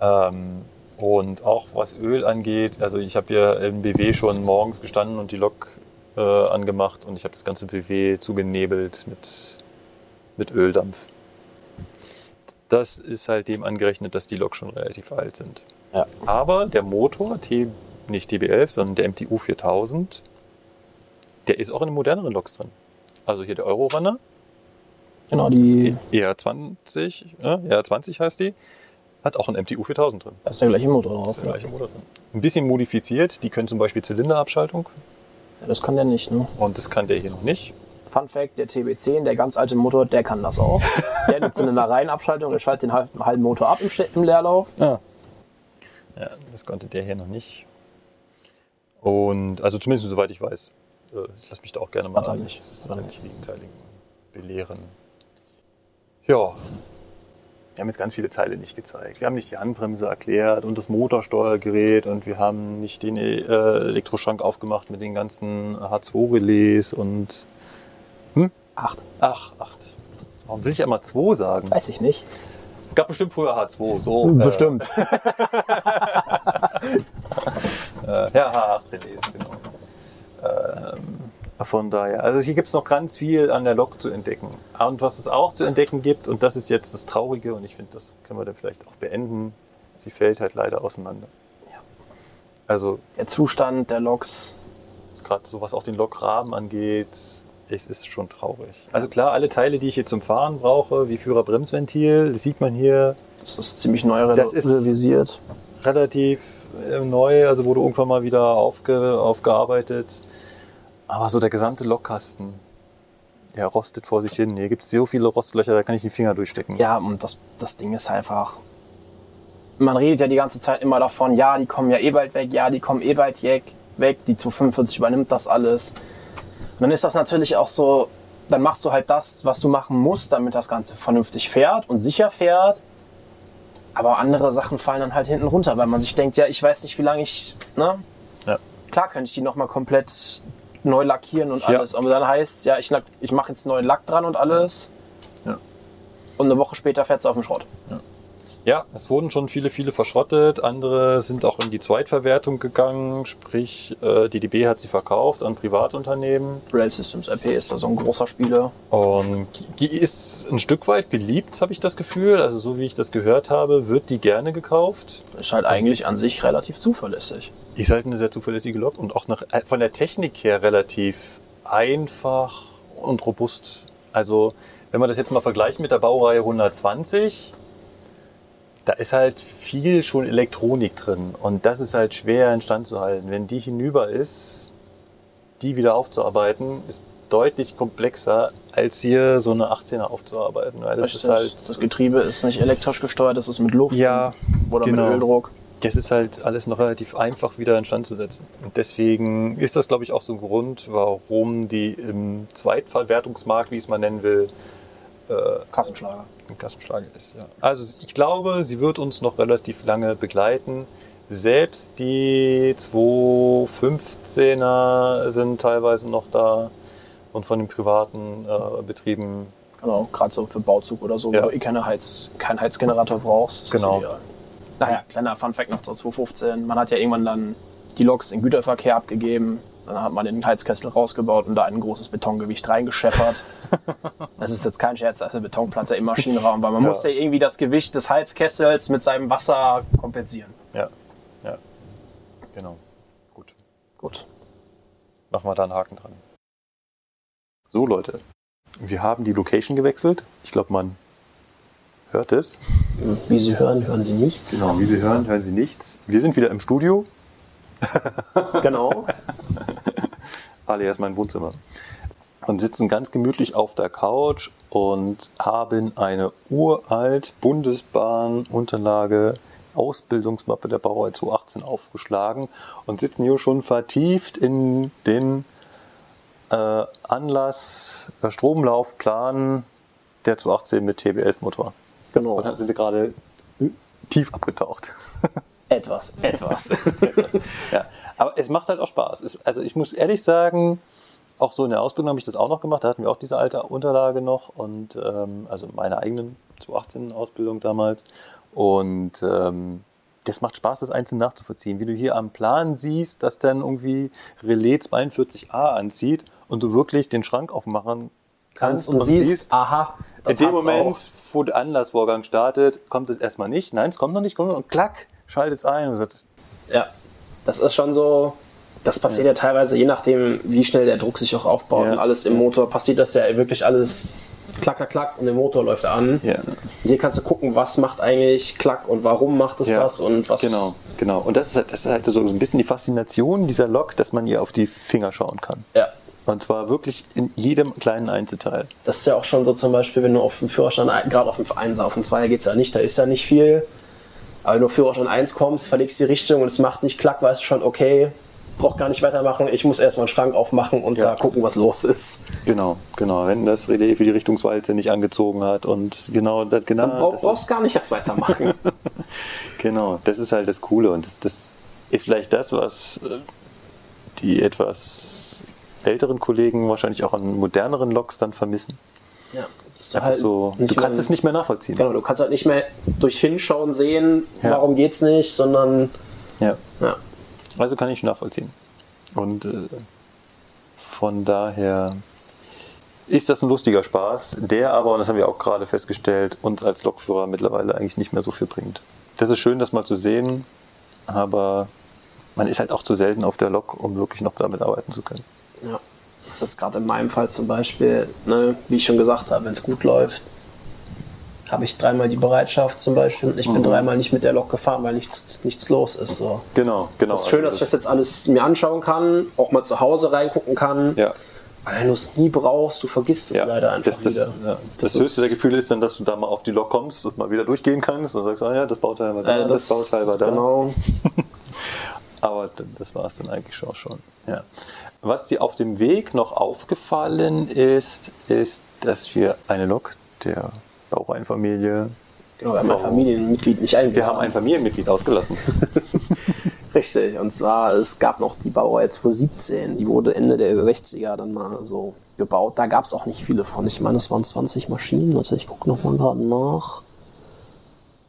Speaker 2: Ja. Ähm, und auch was Öl angeht, also ich habe hier im BW schon morgens gestanden und die Lok äh, angemacht und ich habe das ganze BW zugenebelt mit, mit Öldampf. Das ist halt dem angerechnet, dass die Lok schon relativ alt sind.
Speaker 3: Ja.
Speaker 2: Aber der Motor, T, nicht TB11, sondern der MTU 4000, der ist auch in den moderneren Loks drin. Also hier der Eurorunner,
Speaker 3: Genau, die,
Speaker 2: ER20, äh, ER20 heißt die, hat auch einen MTU 4000 drin.
Speaker 3: da ist der gleiche Motor
Speaker 2: Das
Speaker 3: drauf.
Speaker 2: ist der
Speaker 3: Ja.
Speaker 2: gleiche Motor drin. Ein bisschen modifiziert, die können zum Beispiel Zylinderabschaltung
Speaker 3: Ja, das kann der nicht, ne?
Speaker 2: und das kann der hier noch nicht.
Speaker 3: Fun Fact, der TB10, der ganz alte Motor, der kann das auch. (laughs) Der hat eine Zylindereihenabschaltung, der schaltet den halben, halben Motor ab im, im Leerlauf.
Speaker 2: Ja. Ja, das konnte der hier noch nicht. Und also zumindest soweit ich weiß. Äh, Ich lasse mich da auch gerne mal eines. Gegenteiligen belehren. Ja. Wir haben jetzt ganz viele Teile nicht gezeigt. Wir haben nicht die Handbremse erklärt und das Motorsteuergerät und wir haben nicht den äh, Elektroschrank aufgemacht mit den ganzen H2-Relais und
Speaker 3: Acht.
Speaker 2: ach, acht. Warum will ich immer 2 sagen?
Speaker 3: Weiß ich nicht.
Speaker 2: Gab bestimmt früher H2, so. äh,
Speaker 3: Bestimmt. (laughs)
Speaker 2: Äh, ja, H8 Relais, genau. Ähm, von daher, also hier gibt es noch ganz viel an der Lok zu entdecken. Und was es auch zu entdecken gibt, und das ist jetzt das Traurige, und ich finde, das können wir dann vielleicht auch beenden, sie fällt halt leider auseinander.
Speaker 3: Ja.
Speaker 2: Also
Speaker 3: Der Zustand der Loks.
Speaker 2: gerade so was auch den Lokrahmen angeht, es ist schon traurig. Also klar, alle Teile, die ich hier zum Fahren brauche, wie Führerbremsventil, das sieht man hier
Speaker 3: Das ist ziemlich neu
Speaker 2: Das ist-
Speaker 3: realisiert.
Speaker 2: relativ äh, neu, also wurde irgendwann mal wieder aufge, aufgearbeitet. Aber so der gesamte Lokkasten, der rostet vor sich hin. Hier gibt es so viele Rostlöcher, da kann ich die Finger durchstecken.
Speaker 3: Ja, und das, das Ding ist einfach. Man redet ja die ganze Zeit immer davon, ja, die kommen ja eh bald weg, ja, die kommen eh bald weg, weg, die 245 übernimmt das alles. Dann ist das natürlich auch so, dann machst du halt das, was du machen musst, damit das Ganze vernünftig fährt und sicher fährt. Aber andere Sachen fallen dann halt hinten runter, weil man sich denkt, ja, ich weiß nicht, wie lange ich, ne?
Speaker 2: Ja.
Speaker 3: Klar könnte ich die nochmal komplett neu lackieren und
Speaker 2: Ja.
Speaker 3: alles, aber dann heißt ja, ich, ich mache jetzt neuen Lack dran und alles.
Speaker 2: Ja.
Speaker 3: Und eine Woche später fährt es auf den Schrott.
Speaker 2: Ja, es wurden schon viele, viele verschrottet. Andere sind auch in die Zweitverwertung gegangen. Sprich, äh, die DB hat sie verkauft an Privatunternehmen.
Speaker 3: Rail Systems RP ist da so ein großer Spieler.
Speaker 2: Und die ist ein Stück weit beliebt, habe ich das Gefühl. Also so wie ich das gehört habe, wird die gerne gekauft.
Speaker 3: Ist halt eigentlich an sich relativ zuverlässig.
Speaker 2: Ist halt eine sehr zuverlässige Lok und auch nach, äh, von der Technik her relativ einfach und robust. Also, wenn wir das jetzt mal vergleichen mit der Baureihe 120, da ist halt viel schon Elektronik drin und das ist halt schwer instand zu halten. Wenn die hinüber ist, die wieder aufzuarbeiten, ist deutlich komplexer, als hier so eine 18er aufzuarbeiten. Weil das ist halt.
Speaker 3: das Getriebe ist nicht elektrisch gesteuert, das ist mit Luft
Speaker 2: Ja,
Speaker 3: oder
Speaker 2: genau.
Speaker 3: mit Öldruck.
Speaker 2: Das ist halt alles noch relativ einfach wieder instand zu setzen. Und deswegen ist das, glaube ich, auch so ein Grund, warum die im Zweitverwertungsmarkt, wie ich es mal nennen will, äh,
Speaker 3: Kassenschlager.
Speaker 2: ein Kassenschlager ist. Ja. Also ich glaube, sie wird uns noch relativ lange begleiten. Selbst die 215er sind teilweise noch da und von den privaten äh, Betrieben.
Speaker 3: Genau, gerade so für Bauzug oder so,
Speaker 2: Ja.
Speaker 3: wo du eh keine Heiz, keinen Heizgenerator brauchst.
Speaker 2: Genau.
Speaker 3: Ideal. Naja, kleiner Funfact noch zur 215. Man hat ja irgendwann dann die Loks in Güterverkehr abgegeben. Dann hat man den Heizkessel rausgebaut und da ein großes Betongewicht reingescheppert. (laughs) das ist jetzt kein Scherz, da ist eine Betonplatte im Maschinenraum, weil man
Speaker 2: Ja.
Speaker 3: muss ja irgendwie das Gewicht des Heizkessels mit seinem Wasser kompensieren.
Speaker 2: Ja, ja. Genau. Gut.
Speaker 3: Gut.
Speaker 2: Machen wir da einen Haken dran. So, Leute. Wir haben die Location gewechselt. Ich glaube, man hört es.
Speaker 3: Wie Sie hören, hören Sie nichts.
Speaker 2: Genau, wie Sie hören, hören Sie nichts. Wir sind wieder im Studio. (laughs)
Speaker 3: Genau.
Speaker 2: alias mein Wohnzimmer. Und sitzen ganz gemütlich auf der Couch und haben eine uralt Bundesbahn-Unterlage, Ausbildungsmappe der Baureihe 218 aufgeschlagen und sitzen hier schon vertieft in den äh, Anlass, äh, Stromlaufplan der 218 mit TB11-Motor.
Speaker 3: Genau.
Speaker 2: Und dann sind wir gerade tief abgetaucht. (laughs)
Speaker 3: Etwas, etwas. (laughs)
Speaker 2: Ja, aber es macht halt auch Spaß. Es, also ich muss ehrlich sagen, auch so in der Ausbildung habe ich das auch noch gemacht. Da hatten wir auch diese alte Unterlage noch und ähm, also meine eigenen 2018 Ausbildung damals. Und ähm, das macht Spaß, das einzeln nachzuvollziehen. Wie du hier am Plan siehst, dass dann irgendwie Relais 42a anzieht und du wirklich den Schrank aufmachen kannst
Speaker 3: und siehst, aha,
Speaker 2: in dem Moment,
Speaker 3: auch.
Speaker 2: wo der Anlassvorgang startet, kommt es erstmal nicht. Nein, es kommt noch nicht, und klack, schaltet es ein und sagt,
Speaker 3: Ja, das ist schon so. Das passiert ja. teilweise, je nachdem, wie schnell der Druck sich auch aufbaut
Speaker 2: Ja.
Speaker 3: und alles im Motor, passiert das ja wirklich alles klack, klack, klack und der Motor läuft an.
Speaker 2: ja.
Speaker 3: Hier kannst du gucken, was macht eigentlich klack und warum macht es
Speaker 2: Ja,
Speaker 3: das und was.
Speaker 2: Genau, genau. Und das ist, halt- das ist halt so ein bisschen die Faszination dieser Lok, dass man ihr auf die Finger schauen kann.
Speaker 3: Ja.
Speaker 2: Und zwar wirklich in jedem kleinen Einzelteil.
Speaker 3: Das ist ja auch schon so zum Beispiel, wenn du auf dem Führerschein, gerade auf dem 1 auf dem 2 geht es ja nicht, da ist ja nicht viel. Aber wenn du Führerschein 1 kommst, verlegst die Richtung und es macht nicht klack, weißt du schon, okay, brauch gar nicht weitermachen, ich muss erstmal einen Schrank aufmachen und
Speaker 2: Ja.
Speaker 3: da gucken, was los ist.
Speaker 2: Genau, genau. Wenn das Relais für die Richtungswalze nicht angezogen hat und genau das, genau,
Speaker 3: Dann brauch,
Speaker 2: das
Speaker 3: brauchst du gar nicht erst weitermachen. (laughs)
Speaker 2: Genau, das ist halt das Coole und das, das ist vielleicht das, was äh, die etwas älteren Kollegen wahrscheinlich auch an moderneren Loks dann vermissen.
Speaker 3: Ja, das ist
Speaker 2: Einfach so, du kannst es nicht mehr nachvollziehen.
Speaker 3: Genau, du kannst halt nicht mehr durch Hinschauen sehen,
Speaker 2: Ja.
Speaker 3: warum geht's nicht, sondern
Speaker 2: Ja.
Speaker 3: ja,
Speaker 2: Also kann ich nachvollziehen. Und äh, von daher ist das ein lustiger Spaß, der aber, und das haben wir auch gerade festgestellt, uns als Lokführer mittlerweile eigentlich nicht mehr so viel bringt. Das ist schön, das mal zu sehen, aber man ist halt auch zu selten auf der Lok, um wirklich noch damit arbeiten zu können.
Speaker 3: ja. Das ist gerade in meinem Fall zum Beispiel, ne, wie ich schon gesagt habe, wenn es gut läuft, habe ich dreimal die Bereitschaft zum Beispiel und ich
Speaker 2: Mhm.
Speaker 3: bin dreimal nicht mit der Lok gefahren, weil nichts, nichts los ist. So.
Speaker 2: Genau, genau.
Speaker 3: Es ist schön, dass ich das jetzt alles mir anschauen kann, auch mal zu Hause reingucken kann.
Speaker 2: Ja.
Speaker 3: Wenn du es nie brauchst, du vergisst es
Speaker 2: Ja,
Speaker 3: leider einfach
Speaker 2: das, das,
Speaker 3: wieder.
Speaker 2: ja, das,
Speaker 3: Das
Speaker 2: höchste der
Speaker 3: ist-
Speaker 2: Gefühle ist dann, dass du da mal auf die Lok kommst und mal wieder durchgehen kannst und sagst, ah ja, das Bauteil war da,
Speaker 3: Äh,
Speaker 2: das, Bauteil war da.
Speaker 3: Genau. (laughs)
Speaker 2: Aber das war es dann eigentlich auch schon. Ja. Was dir auf dem Weg noch aufgefallen ist, ist, dass wir eine Lok der Baureihenfamilie,
Speaker 3: genau, wir haben ein Familienmitglied nicht eingeladen.
Speaker 2: wir haben ein Familienmitglied ausgelassen. (laughs)
Speaker 3: Richtig, und zwar, es gab noch die Baureihe 217, die wurde Ende der 60er dann mal so gebaut. Da gab es auch nicht viele von. Ich meine, es waren 20 Maschinen. Warte, ich gucke nochmal gerade nach.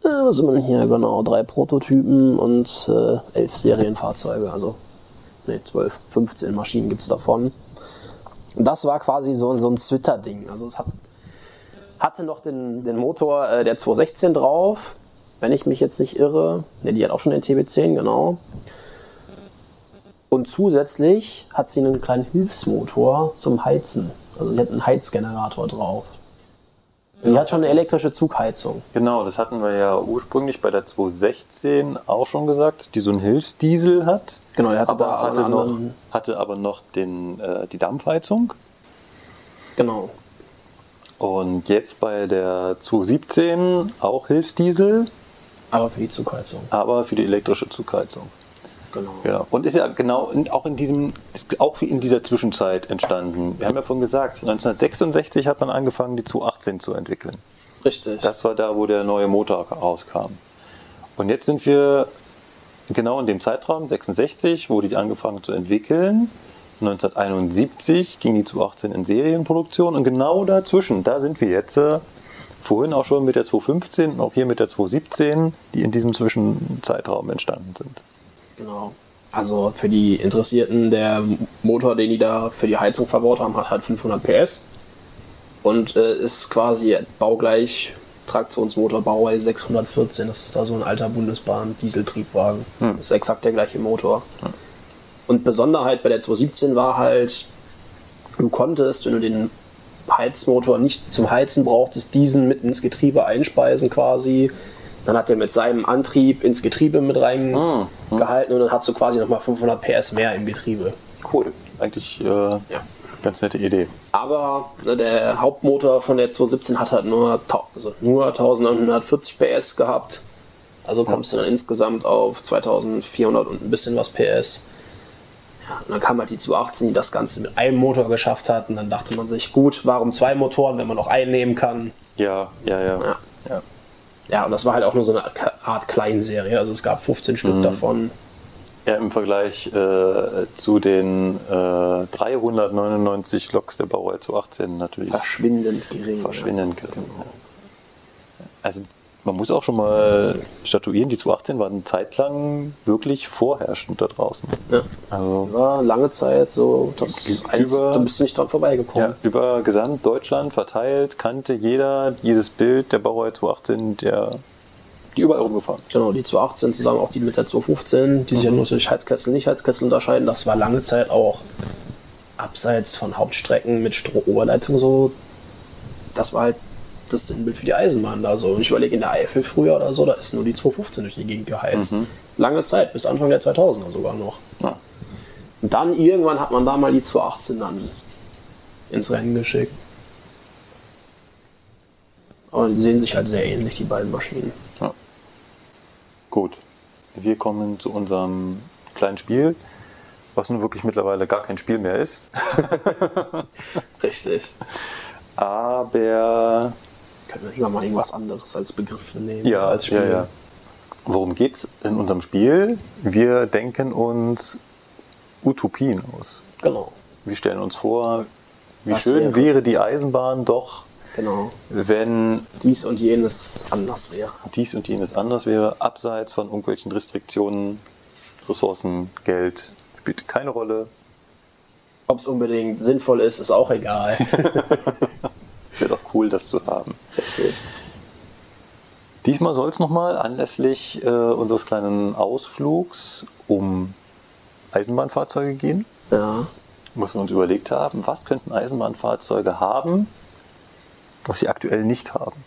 Speaker 3: Äh, was sind wir denn hier? Genau, drei Prototypen und äh, elf Serienfahrzeuge. Also, ne, 12, 15 Maschinen gibt es davon. Und das war quasi so, so ein Twitter-Ding. Also, es hat, hatte noch den, den Motor äh, der 216 drauf, wenn ich mich jetzt nicht irre. Ne, die hat auch schon den TB10, genau. Und zusätzlich hat sie einen kleinen Hilfsmotor zum Heizen. Also sie hat einen Heizgenerator drauf. Die hat schon eine elektrische Zugheizung.
Speaker 2: genau, das hatten wir ja ursprünglich bei der 216 auch schon gesagt, die so einen Hilfsdiesel hat.
Speaker 3: Genau, der hatte
Speaker 2: aber
Speaker 3: aber
Speaker 2: hatte, noch, hatte aber noch den, äh, die Dampfheizung.
Speaker 3: Genau.
Speaker 2: Und jetzt bei der 217 auch Hilfsdiesel,
Speaker 3: Aber für die Zugheizung.
Speaker 2: aber für die elektrische Zugheizung.
Speaker 3: Genau.
Speaker 2: Genau. Und ist ja genau in, auch in diesem, ist auch in dieser Zwischenzeit entstanden. Wir haben ja vorhin gesagt, 1966 hat man angefangen, die 218 zu entwickeln.
Speaker 3: Richtig.
Speaker 2: Das war da, wo der neue Motor rauskam. Und jetzt sind wir genau in dem Zeitraum, 66, wo die angefangen zu entwickeln. 1971 ging die 218 in Serienproduktion und genau dazwischen, da sind wir jetzt. Äh, vorhin auch schon mit der 215 und auch hier mit der 217, die in diesem Zwischenzeitraum entstanden sind.
Speaker 3: Genau. Also für die Interessierten, der Motor, den die da für die Heizung verbaut haben, hat halt 500 PS und äh, ist quasi baugleich Traktionsmotor Baureihe 614. Das ist da so ein alter Bundesbahn-Dieseltriebwagen. Das ist exakt der gleiche Motor. Und Besonderheit bei der 217 war halt, du konntest, wenn du den Heizmotor nicht zum Heizen brauchtest, diesen mit ins Getriebe einspeisen quasi. Dann hat er mit seinem Antrieb ins Getriebe mit reingehalten und dann hast du quasi nochmal 500 PS mehr im Getriebe.
Speaker 2: Cool. Eigentlich äh, ganz nette Idee.
Speaker 3: Aber ne, der Hauptmotor von der 217 hat halt nur, also nur 1940 PS gehabt. Also kommst du dann insgesamt auf 2400 und ein bisschen was PS. Ja, und dann kam halt die 218, die das Ganze mit einem Motor geschafft hat. Und dann dachte man sich, gut, warum zwei Motoren, wenn man noch einen nehmen kann?
Speaker 2: Ja, ja, ja.
Speaker 3: Ja.
Speaker 2: ja.
Speaker 3: Ja, und das war halt auch nur so eine Art Kleinserie. Also es gab 15 Stück
Speaker 2: Mhm.
Speaker 3: davon.
Speaker 2: Ja, im Vergleich äh, zu den äh, 399 Loks der Baureihe zu 18 natürlich
Speaker 3: Verschwindend gering.
Speaker 2: verschwindend gering. Also man muss auch schon mal statuieren, die 218 waren zeitlang wirklich vorherrschend da draußen.
Speaker 3: Ja.
Speaker 2: Also
Speaker 3: War lange Zeit so, das
Speaker 2: Über-
Speaker 3: eins, da bist du nicht dran vorbeigekommen.
Speaker 2: ja, über gesamt Deutschland verteilt kannte jeder dieses Bild der Baureihe 218, der, die überall rumgefahren.
Speaker 3: Genau, die 218 zusammen auch die mit der 215, die sich ja nur durch Heizkessel, nicht Heizkessel unterscheiden. Das war lange Zeit auch abseits von Hauptstrecken mit Stromoberleitung so. Das war halt das Sinnbild für die Eisenbahn da so. Und ich überlege, in der Eifel früher oder so, da ist nur die 215 durch die Gegend geheizt. Lange Zeit, bis Anfang der 2000er sogar noch.
Speaker 2: Ja.
Speaker 3: Und dann irgendwann hat man da mal die 218 dann ins Rennen geschickt. Die sehen sich halt sehr ähnlich, die beiden Maschinen.
Speaker 2: Ja. Gut, wir kommen zu unserem kleinen Spiel, was nun wirklich mittlerweile gar kein Spiel mehr ist. (laughs)
Speaker 3: Richtig.
Speaker 2: Aber
Speaker 3: Können wir lieber mal irgendwas anderes als Begriff nehmen?
Speaker 2: ja,
Speaker 3: als
Speaker 2: ja, ja. Worum geht's in unserem Spiel? Wir denken uns Utopien aus.
Speaker 3: Genau,
Speaker 2: Wir stellen uns vor, wie
Speaker 3: Was
Speaker 2: schön
Speaker 3: wäre?
Speaker 2: wäre die Eisenbahn doch,
Speaker 3: genau.
Speaker 2: wenn
Speaker 3: Dies und jenes anders wäre.
Speaker 2: dies und jenes anders wäre, abseits von irgendwelchen Restriktionen, Ressourcen, Geld, spielt keine Rolle.
Speaker 3: Ob es unbedingt sinnvoll ist, ist auch egal. (laughs)
Speaker 2: Es wäre doch cool, das zu haben.
Speaker 3: Richtig.
Speaker 2: Diesmal soll es nochmal anlässlich äh, unseres kleinen Ausflugs um Eisenbahnfahrzeuge gehen.
Speaker 3: Ja.
Speaker 2: Muss wir uns überlegt haben, was könnten Eisenbahnfahrzeuge haben, was sie aktuell nicht haben.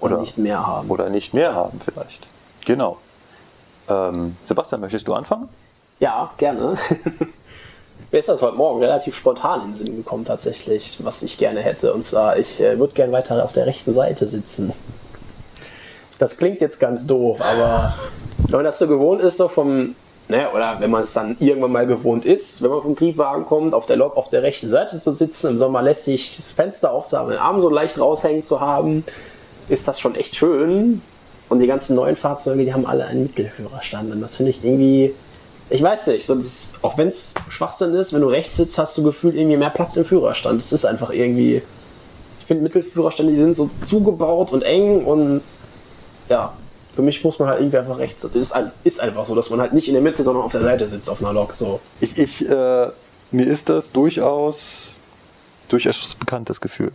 Speaker 3: Oder nicht mehr haben.
Speaker 2: Oder nicht mehr haben vielleicht. Genau. Ähm, Sebastian, möchtest du anfangen?
Speaker 3: Ja, gerne. (laughs) Mir ist das heute Morgen relativ spontan in den Sinn gekommen, tatsächlich, was ich gerne hätte. Und zwar, ich äh, würde gerne weiter auf der rechten Seite sitzen. Das klingt jetzt ganz doof, aber wenn man das so gewohnt ist, so vom, ne, oder wenn man es dann irgendwann mal gewohnt ist, wenn man vom Triebwagen kommt, auf der Lok auf der rechten Seite zu sitzen, im Sommer lässt sich das Fenster aufzuhaben, den Arm so leicht raushängen zu haben, ist das schon echt schön. Und die ganzen neuen Fahrzeuge, die haben alle einen Mittelführerstand. Und das finde ich irgendwie, ich weiß nicht, so das, auch wenn es Schwachsinn ist, wenn du rechts sitzt, hast du gefühlt irgendwie mehr Platz im Führerstand. Es ist einfach irgendwie, ich finde Mittelführerstände, die sind so zugebaut und eng und ja, für mich muss man halt irgendwie einfach rechts, ist, ein- ist einfach so, dass man halt nicht in der Mitte, sondern auf der Seite sitzt auf einer Lok. So.
Speaker 2: Ich, ich, äh, mir ist das durchaus, durchaus bekanntes Gefühl.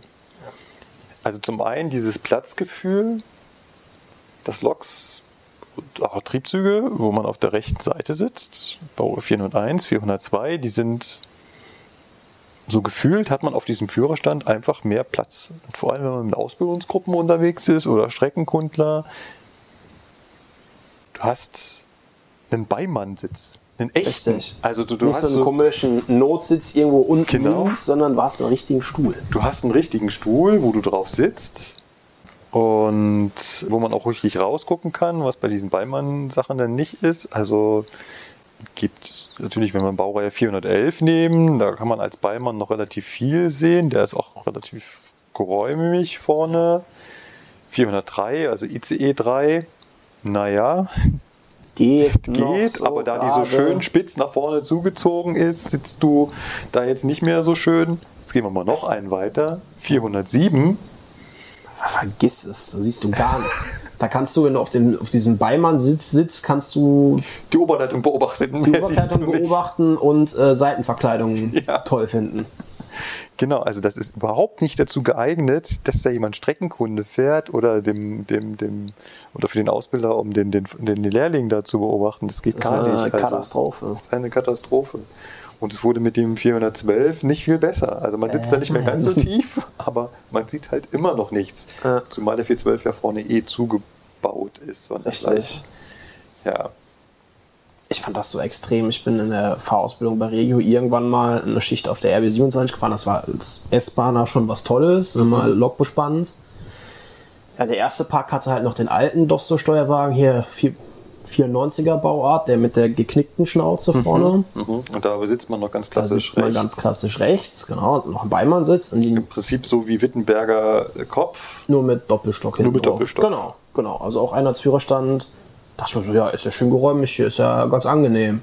Speaker 2: Also zum einen dieses Platzgefühl, dass Loks Triebzüge, wo man auf der rechten Seite sitzt, Bauer 401, 402, die sind so gefühlt, hat man auf diesem Führerstand einfach mehr Platz. Und vor allem, wenn man mit Ausbildungsgruppen unterwegs ist oder Streckenkundler, du hast einen Beimannsitz, einen echten.
Speaker 3: Richtig.
Speaker 2: Also du, du
Speaker 3: nicht
Speaker 2: hast
Speaker 3: so einen
Speaker 2: so,
Speaker 3: komischen Notsitz irgendwo unten
Speaker 2: Genau.
Speaker 3: links, sondern du hast einen richtigen Stuhl.
Speaker 2: du hast einen richtigen Stuhl, wo du drauf sitzt und wo man auch richtig rausgucken kann, was bei diesen Beimann-Sachen dann nicht ist. Also gibt natürlich, wenn wir Baureihe 411 nehmen, da kann man als Beimann noch relativ viel sehen. Der ist auch relativ geräumig vorne. 403, also ICE 3, naja, (laughs)
Speaker 3: Geht, (laughs)
Speaker 2: geht,
Speaker 3: so
Speaker 2: aber da die so schön spitz nach vorne zugezogen ist, sitzt du da jetzt nicht mehr so schön. Jetzt gehen wir mal noch einen weiter. 407.
Speaker 3: Vergiss es, da siehst du gar nicht. Da kannst du, wenn du auf, dem, auf diesem Beimann-Sitz sitzt, kannst du
Speaker 2: Die Oberleitung beobachten.
Speaker 3: die
Speaker 2: nicht.
Speaker 3: beobachten und äh, Seitenverkleidungen (laughs)
Speaker 2: Ja.
Speaker 3: toll finden.
Speaker 2: Genau, also das ist überhaupt nicht dazu geeignet, dass da jemand Streckenkunde fährt oder dem, dem, dem, oder für den Ausbilder, um den, den, den Lehrling da zu beobachten. Das geht
Speaker 3: Das ist
Speaker 2: gar
Speaker 3: eine
Speaker 2: nicht. Also,
Speaker 3: Katastrophe.
Speaker 2: Das ist eine Katastrophe. Und es wurde mit dem 412 nicht viel besser. Also man sitzt da nicht mehr ganz so (laughs) tief, aber man sieht halt immer noch nichts.
Speaker 3: Ja.
Speaker 2: Zumal der 412 ja vorne eh zugebaut ist.
Speaker 3: Richtig.
Speaker 2: Ja.
Speaker 3: Ich fand das so extrem. Ich bin in der Fahrausbildung bei Regio irgendwann mal eine Schicht auf der RB27 gefahren. Das war als S-Bahner schon was Tolles, mal lokbespannt. Ja, der erste Park hatte halt noch den alten Dosto-Steuerwagen, hier vier- 94er Bauart, der mit der geknickten Schnauze vorne.
Speaker 2: Mhm. Und da sitzt man noch ganz
Speaker 3: Da
Speaker 2: klassisch
Speaker 3: sitzt man
Speaker 2: rechts.
Speaker 3: ganz klassisch rechts, genau, und noch ein Beimann sitzt
Speaker 2: Im Prinzip so wie Wittenberger Kopf.
Speaker 3: nur mit Doppelstock hinten
Speaker 2: mit
Speaker 3: drauf.
Speaker 2: Doppelstock.
Speaker 3: Genau. Genau, also auch Einheitsführerstand. Dachte ich mir so, ja, ist ja schön geräumig hier, ist ja ganz angenehm.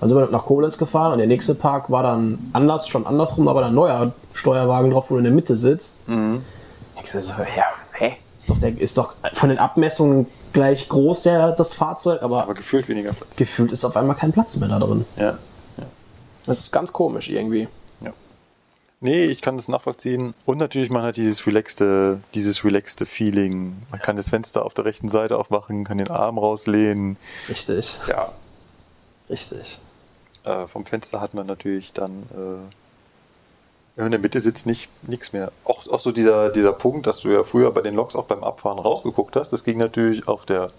Speaker 3: Dann sind wir nach Koblenz gefahren und der nächste Park war dann anders, schon andersrum, aber ein neuer Steuerwagen drauf, wo du in der Mitte sitzt. Ich so, ja, hä? Ist doch, der, ist doch von den Abmessungen gleich groß der, das Fahrzeug, aber,
Speaker 2: Aber gefühlt weniger Platz.
Speaker 3: gefühlt ist auf einmal kein Platz mehr da drin.
Speaker 2: Ja.
Speaker 3: Das ist ganz komisch irgendwie.
Speaker 2: ja. Nee, ich kann das nachvollziehen. Und natürlich, man hat dieses relaxte, dieses relaxte Feeling. Man kann das Fenster auf der rechten Seite aufmachen, kann den Arm rauslehnen.
Speaker 3: Richtig.
Speaker 2: Ja.
Speaker 3: Richtig.
Speaker 2: Äh, vom Fenster hat man natürlich dann äh, in der Mitte sitzt nicht nichts mehr. Auch, auch so dieser, dieser Punkt, dass du ja früher bei den Loks auch beim Abfahren rausgeguckt hast, das ging natürlich auf der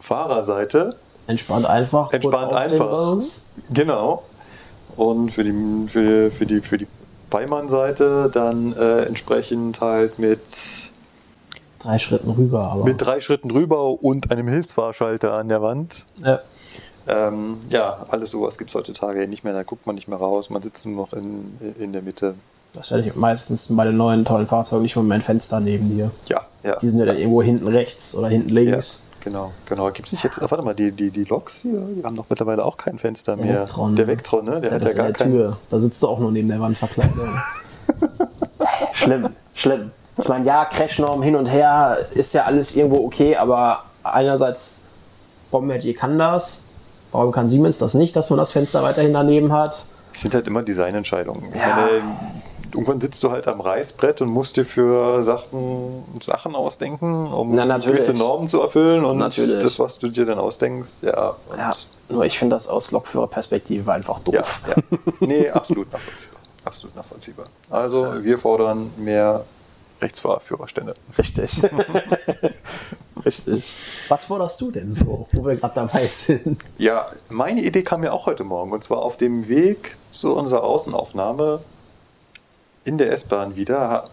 Speaker 2: Fahrerseite.
Speaker 3: Entspannt einfach.
Speaker 2: Entspannt einfach. Genau. Und für die, für, für die, für die Beimann-Seite dann äh, entsprechend halt mit,
Speaker 3: Drei Schritten rüber, aber.
Speaker 2: mit drei Schritten rüber und einem Hilfsfahrschalter an der Wand.
Speaker 3: ja.
Speaker 2: Ähm, ja, alles sowas gibt es heutzutage nicht mehr. Da guckt man nicht mehr raus. Man sitzt nur noch in, in der Mitte.
Speaker 3: Das stelle ich meistens bei den neuen tollen Fahrzeugen nicht mal mein Fenster neben dir.
Speaker 2: Ja, ja.
Speaker 3: Die sind ja dann irgendwo hinten rechts oder hinten
Speaker 2: ja
Speaker 3: links.
Speaker 2: genau, genau. Gibt es nicht jetzt, warte mal, die, die, die Loks hier, die haben doch mittlerweile auch kein Fenster
Speaker 3: Der
Speaker 2: mehr.
Speaker 3: Vectron,
Speaker 2: der? Vectron, ne? Der
Speaker 3: Ja,
Speaker 2: hat ja gar
Speaker 3: der
Speaker 2: kein.
Speaker 3: Tür. Da sitzt du auch nur neben der Wand verkleidet. (laughs) schlimm, schlimm. Ich meine, ja, Crashnorm hin und her ist ja alles irgendwo okay, aber einerseits, Bombardier kann das. Warum kann Siemens das nicht, dass man das Fenster weiterhin daneben hat?
Speaker 2: Es sind halt immer Designentscheidungen. Ich
Speaker 3: Ja.
Speaker 2: meine, irgendwann sitzt du halt am Reißbrett und musst dir für Sachen, Sachen ausdenken, um
Speaker 3: Na,
Speaker 2: gewisse Normen zu erfüllen. Und
Speaker 3: Natürlich.
Speaker 2: das, was du dir dann ausdenkst, ja.
Speaker 3: Ja, nur ich finde das aus Lokführerperspektive einfach
Speaker 2: ja,
Speaker 3: doof.
Speaker 2: ja. Nee, (laughs) absolut nachvollziehbar. Absolut nachvollziehbar. Also, wir fordern mehr Rechtsfahrführerstände.
Speaker 3: Richtig. (laughs) Richtig. Was forderst du denn so, wo wir gerade dabei sind?
Speaker 2: Ja, meine Idee kam mir auch heute Morgen. Und zwar auf dem Weg zu unserer Außenaufnahme in der S-Bahn wieder ha-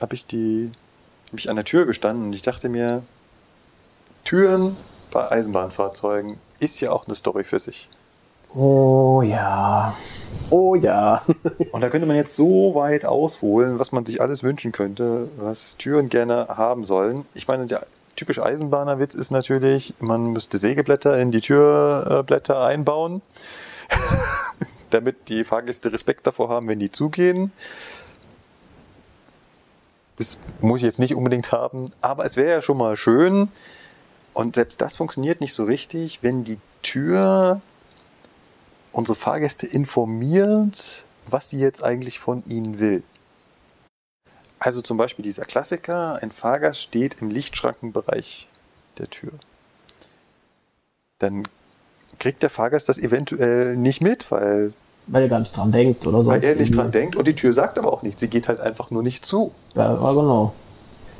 Speaker 2: habe ich die hab ich an der Tür gestanden und ich dachte mir, Türen bei Eisenbahnfahrzeugen ist ja auch eine Story für sich.
Speaker 3: Oh ja. Oh ja. (laughs)
Speaker 2: Und da könnte man jetzt so weit ausholen, was man sich alles wünschen könnte, was Türen gerne haben sollen. Ich meine, der typische Eisenbahnerwitz ist natürlich, man müsste Sägeblätter in die Türblätter einbauen, (laughs) damit die Fahrgäste Respekt davor haben, wenn die zugehen. Das muss ich jetzt nicht unbedingt haben, aber es wäre ja schon mal schön. Und selbst das funktioniert nicht so richtig, wenn die Tür unsere Fahrgäste informiert, was sie jetzt eigentlich von ihnen will. Also zum Beispiel dieser Klassiker, ein Fahrgast steht im Lichtschrankenbereich der Tür. Dann kriegt der Fahrgast das eventuell nicht mit, weil,
Speaker 3: Weil er gar nicht dran denkt oder sonst
Speaker 2: weil er nicht
Speaker 3: irgendwie.
Speaker 2: dran denkt und die Tür sagt aber auch nichts. Sie geht halt einfach nur nicht zu.
Speaker 3: Ja, ja, genau.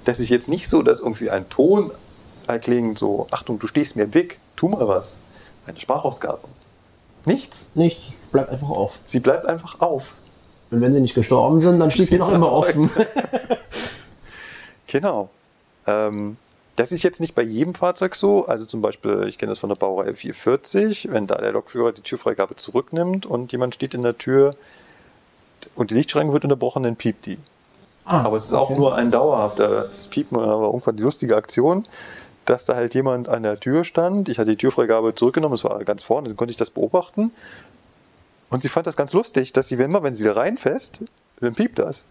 Speaker 2: Das ist jetzt nicht so, dass irgendwie ein Ton erklingt, so, Achtung, du stehst mir im Weg, tu mal was. Eine Sprachausgabe. Nichts.
Speaker 3: Nichts, bleibt einfach auf.
Speaker 2: Sie bleibt einfach auf.
Speaker 3: Und wenn sie nicht gestorben sind, dann steht sie noch (laughs) immer offen. (laughs)
Speaker 2: Genau. Ähm, das ist jetzt nicht bei jedem Fahrzeug so. Also zum Beispiel, ich kenne das von der Baureihe 440, wenn da der Lokführer die Türfreigabe zurücknimmt und jemand steht in der Tür und die Lichtschranke wird unterbrochen, dann piept die.
Speaker 3: Ah,
Speaker 2: Aber es ist auch
Speaker 3: okay.
Speaker 2: nur ein dauerhafter Piepen, aber irgendwann die lustige Aktion, dass da halt jemand an der Tür stand. Ich hatte die Türfreigabe zurückgenommen, das war ganz vorne, dann konnte ich das beobachten. Und sie fand das ganz lustig, dass sie, wenn immer, wenn sie da reinfässt, dann piept das.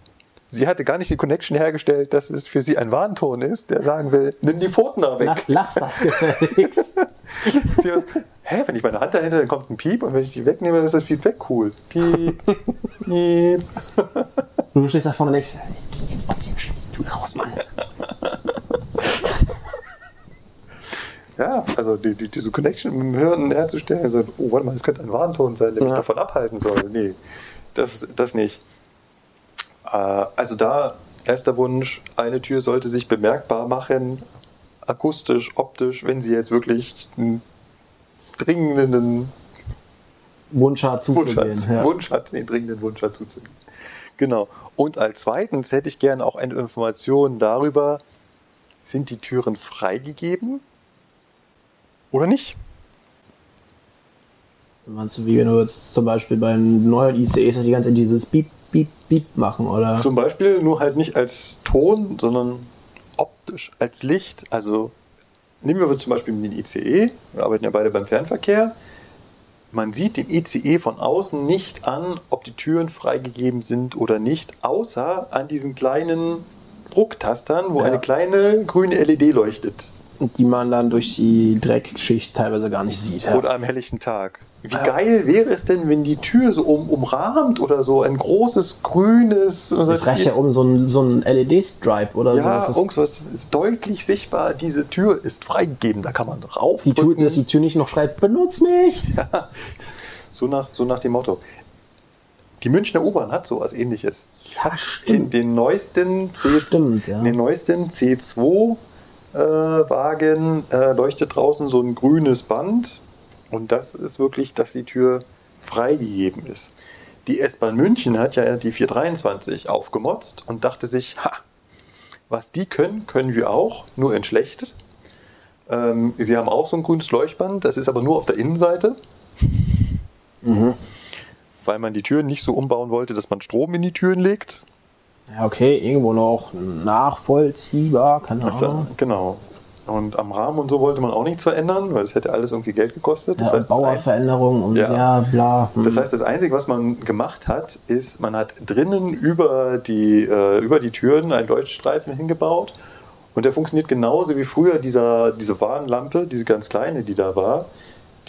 Speaker 2: Sie hatte gar nicht die Connection hergestellt, dass es für sie ein Warnton ist, der sagen will, nimm die Pfoten da weg.
Speaker 3: La lass das gefälligst. (laughs)
Speaker 2: Sie hat, Hä, wenn ich meine Hand dahinter, dann kommt ein Piep und wenn ich die wegnehme, dann ist das Piep weg. Cool. Piep, (laughs) piep.
Speaker 3: du stehst da vorne und denkst, jetzt was hier schließt, du raus, Mann. (laughs)
Speaker 2: Ja, also die, die, diese Connection mit dem Hirn herzustellen, also, oh, warte mal, das könnte ein Warnton sein, der mich
Speaker 3: Ja.
Speaker 2: davon abhalten soll. Nee, das, das nicht. Äh, also da, erster Wunsch, eine Tür sollte sich bemerkbar machen, akustisch, optisch, wenn sie jetzt wirklich einen dringenden
Speaker 3: Wunsch hat
Speaker 2: Wunsch hat,
Speaker 3: zuzugehen. Ja.
Speaker 2: Wunsch hat, den dringenden Wunsch hat zuzugehen. Genau. Und als zweitens hätte ich gerne auch eine Information darüber, sind die Türen freigegeben oder nicht?
Speaker 3: Meinst du, wie wenn du jetzt zum Beispiel beim neuen ICEs das die ganze Zeit dieses Beep, Beep, Beep machen, oder?
Speaker 2: Zum Beispiel nur halt nicht als Ton, sondern optisch, als Licht. Also nehmen wir zum Beispiel den ICE, wir arbeiten ja beide beim Fernverkehr. Man sieht dem ICE von außen nicht an, ob die Türen freigegeben sind oder nicht, außer an diesen kleinen Drucktastern, wo
Speaker 3: Ja.
Speaker 2: eine kleine grüne LED leuchtet.
Speaker 3: Die man dann durch die Dreckschicht teilweise gar nicht sieht. Ja.
Speaker 2: Oder am helllichten Tag. Wie geil wäre es denn, wenn die Tür so um, umrahmt oder so ein großes grünes.
Speaker 3: Das reicht ja um so ein, so ein LED-Stripe oder
Speaker 2: Ja,
Speaker 3: so. Das
Speaker 2: irgendwas ist deutlich sichtbar. Diese Tür ist freigegeben. Da kann man rauf.
Speaker 3: die Tür, dass die Tür nicht noch schreibt, benutz mich! (laughs)
Speaker 2: So nach, so nach dem Motto. Die Münchner U-Bahn hat sowas ähnliches.
Speaker 3: Ja,
Speaker 2: In den neuesten, C
Speaker 3: Stimmt, ja.
Speaker 2: in den neuesten C2 äh, Wagen äh, leuchtet draußen so ein grünes Band. Und das ist wirklich, dass die Tür freigegeben ist. Die S-Bahn München hat ja die 423 aufgemotzt und dachte sich, ha, was die können, können wir auch, nur entschlechtet. Ähm, sie haben auch so ein grünes Leuchtband, das ist aber nur auf der Innenseite. Weil man die Türen nicht so umbauen wollte, dass man Strom in die Türen legt.
Speaker 3: Ja, okay, irgendwo noch nachvollziehbar, keine Ahnung.
Speaker 2: genau. Und am Rahmen und so wollte man auch nichts verändern, weil das hätte alles irgendwie Geld gekostet. Das
Speaker 3: Ja,
Speaker 2: heißt,
Speaker 3: Bauerveränderung und
Speaker 2: Ja.
Speaker 3: ja, bla. hm.
Speaker 2: das heißt, das Einzige, was man gemacht hat, ist, man hat drinnen über die, äh, über die Türen einen Leuchtstreifen hingebaut. Und der funktioniert genauso wie früher dieser, diese Warnlampe, diese ganz kleine, die da war.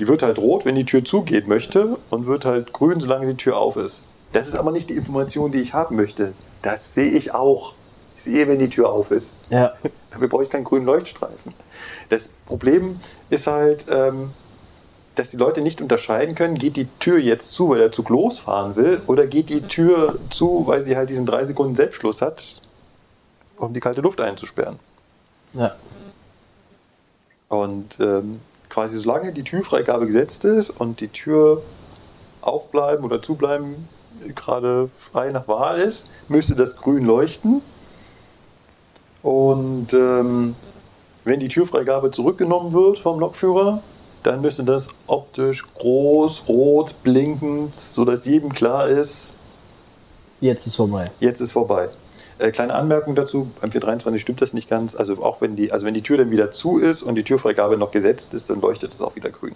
Speaker 2: Die wird halt rot, wenn die Tür zugehen möchte und wird halt grün, solange die Tür auf ist. Das ist aber nicht die Information, die ich haben möchte. Das sehe ich auch. Ich sehe, wenn die Tür auf ist.
Speaker 3: ja. (laughs)
Speaker 2: Dafür brauche ich keinen grünen Leuchtstreifen. Das Problem ist halt, ähm, dass die Leute nicht unterscheiden können, geht die Tür jetzt zu, weil der Zug losfahren will, oder geht die Tür zu, weil sie halt diesen drei Sekunden Selbstschluss hat, um die kalte Luft einzusperren.
Speaker 3: ja.
Speaker 2: Und ähm, quasi solange die Türfreigabe gesetzt ist und die Tür aufbleiben oder zubleiben gerade frei nach Wahl ist, müsste das grün leuchten. Und ähm, wenn die Türfreigabe zurückgenommen wird vom Lokführer, dann müsste das optisch groß, rot, blinkend, sodass jedem klar ist,
Speaker 3: Jetzt ist vorbei.
Speaker 2: jetzt ist vorbei. Äh, kleine Anmerkung dazu, beim 423 stimmt das nicht ganz. Also auch wenn die, also wenn die Tür dann wieder zu ist und die Türfreigabe noch gesetzt ist, dann leuchtet es auch wieder grün.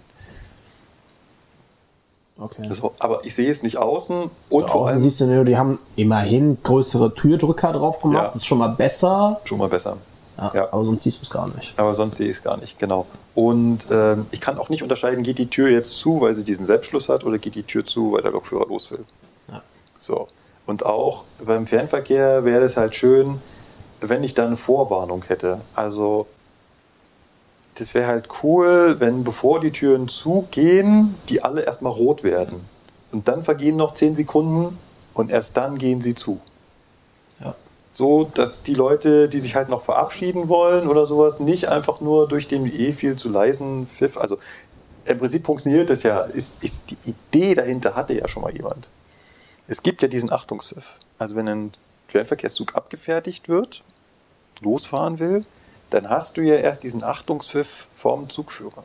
Speaker 3: Okay.
Speaker 2: Das, aber ich sehe es nicht außen und vor
Speaker 3: Außen
Speaker 2: allem
Speaker 3: siehst du, nur, die haben immerhin größere Türdrücker drauf gemacht.
Speaker 2: Ja.
Speaker 3: Das ist schon mal besser.
Speaker 2: schon mal besser.
Speaker 3: Ja,
Speaker 2: Ja.
Speaker 3: Aber sonst siehst du es gar nicht.
Speaker 2: Aber sonst sehe ich es gar nicht, genau. Und ähm, ich kann auch nicht unterscheiden, geht die Tür jetzt zu, weil sie diesen Selbstschluss hat, oder geht die Tür zu, weil der Lokführer los will.
Speaker 3: Ja.
Speaker 2: So. Und auch beim Fernverkehr wäre es halt schön, wenn ich da eine Vorwarnung hätte. Also, das wäre halt cool, wenn bevor die Türen zugehen, die alle erstmal rot werden. Und dann vergehen noch 10 Sekunden und erst dann gehen sie zu.
Speaker 3: Ja.
Speaker 2: So, dass die Leute, die sich halt noch verabschieden wollen oder sowas, nicht einfach nur durch den eh viel zu leisen Pfiff, also im Prinzip funktioniert das ja, ist, ist die Idee dahinter hatte ja schon mal jemand. Es gibt ja diesen Achtungspfiff. Also wenn ein Fernverkehrszug abgefertigt wird, losfahren will, dann hast du ja erst diesen Achtungspfiff vom Zugführer.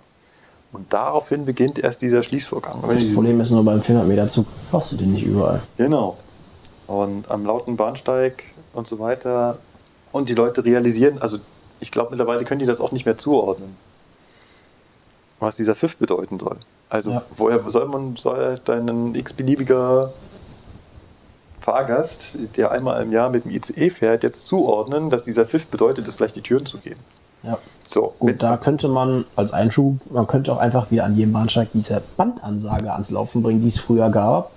Speaker 2: Und daraufhin beginnt erst dieser Schließvorgang.
Speaker 3: Das Problem ist nur beim 400 Meter Zug hörst du den nicht überall.
Speaker 2: Genau. Und am lauten Bahnsteig und so weiter. Und die Leute realisieren, also ich glaube mittlerweile können die das auch nicht mehr zuordnen, was dieser Pfiff bedeuten soll. Also
Speaker 3: Ja.
Speaker 2: woher soll man, soll dein x-beliebiger Fahrgast, der einmal im Jahr mit dem ICE fährt, jetzt zuordnen, dass dieser Pfiff bedeutet, dass gleich die Türen zugehen.
Speaker 3: Ja.
Speaker 2: So,
Speaker 3: Gut, da könnte man als Einschub, man könnte auch einfach wieder an jedem Bahnsteig diese Bandansage ans Laufen bringen, die es früher gab.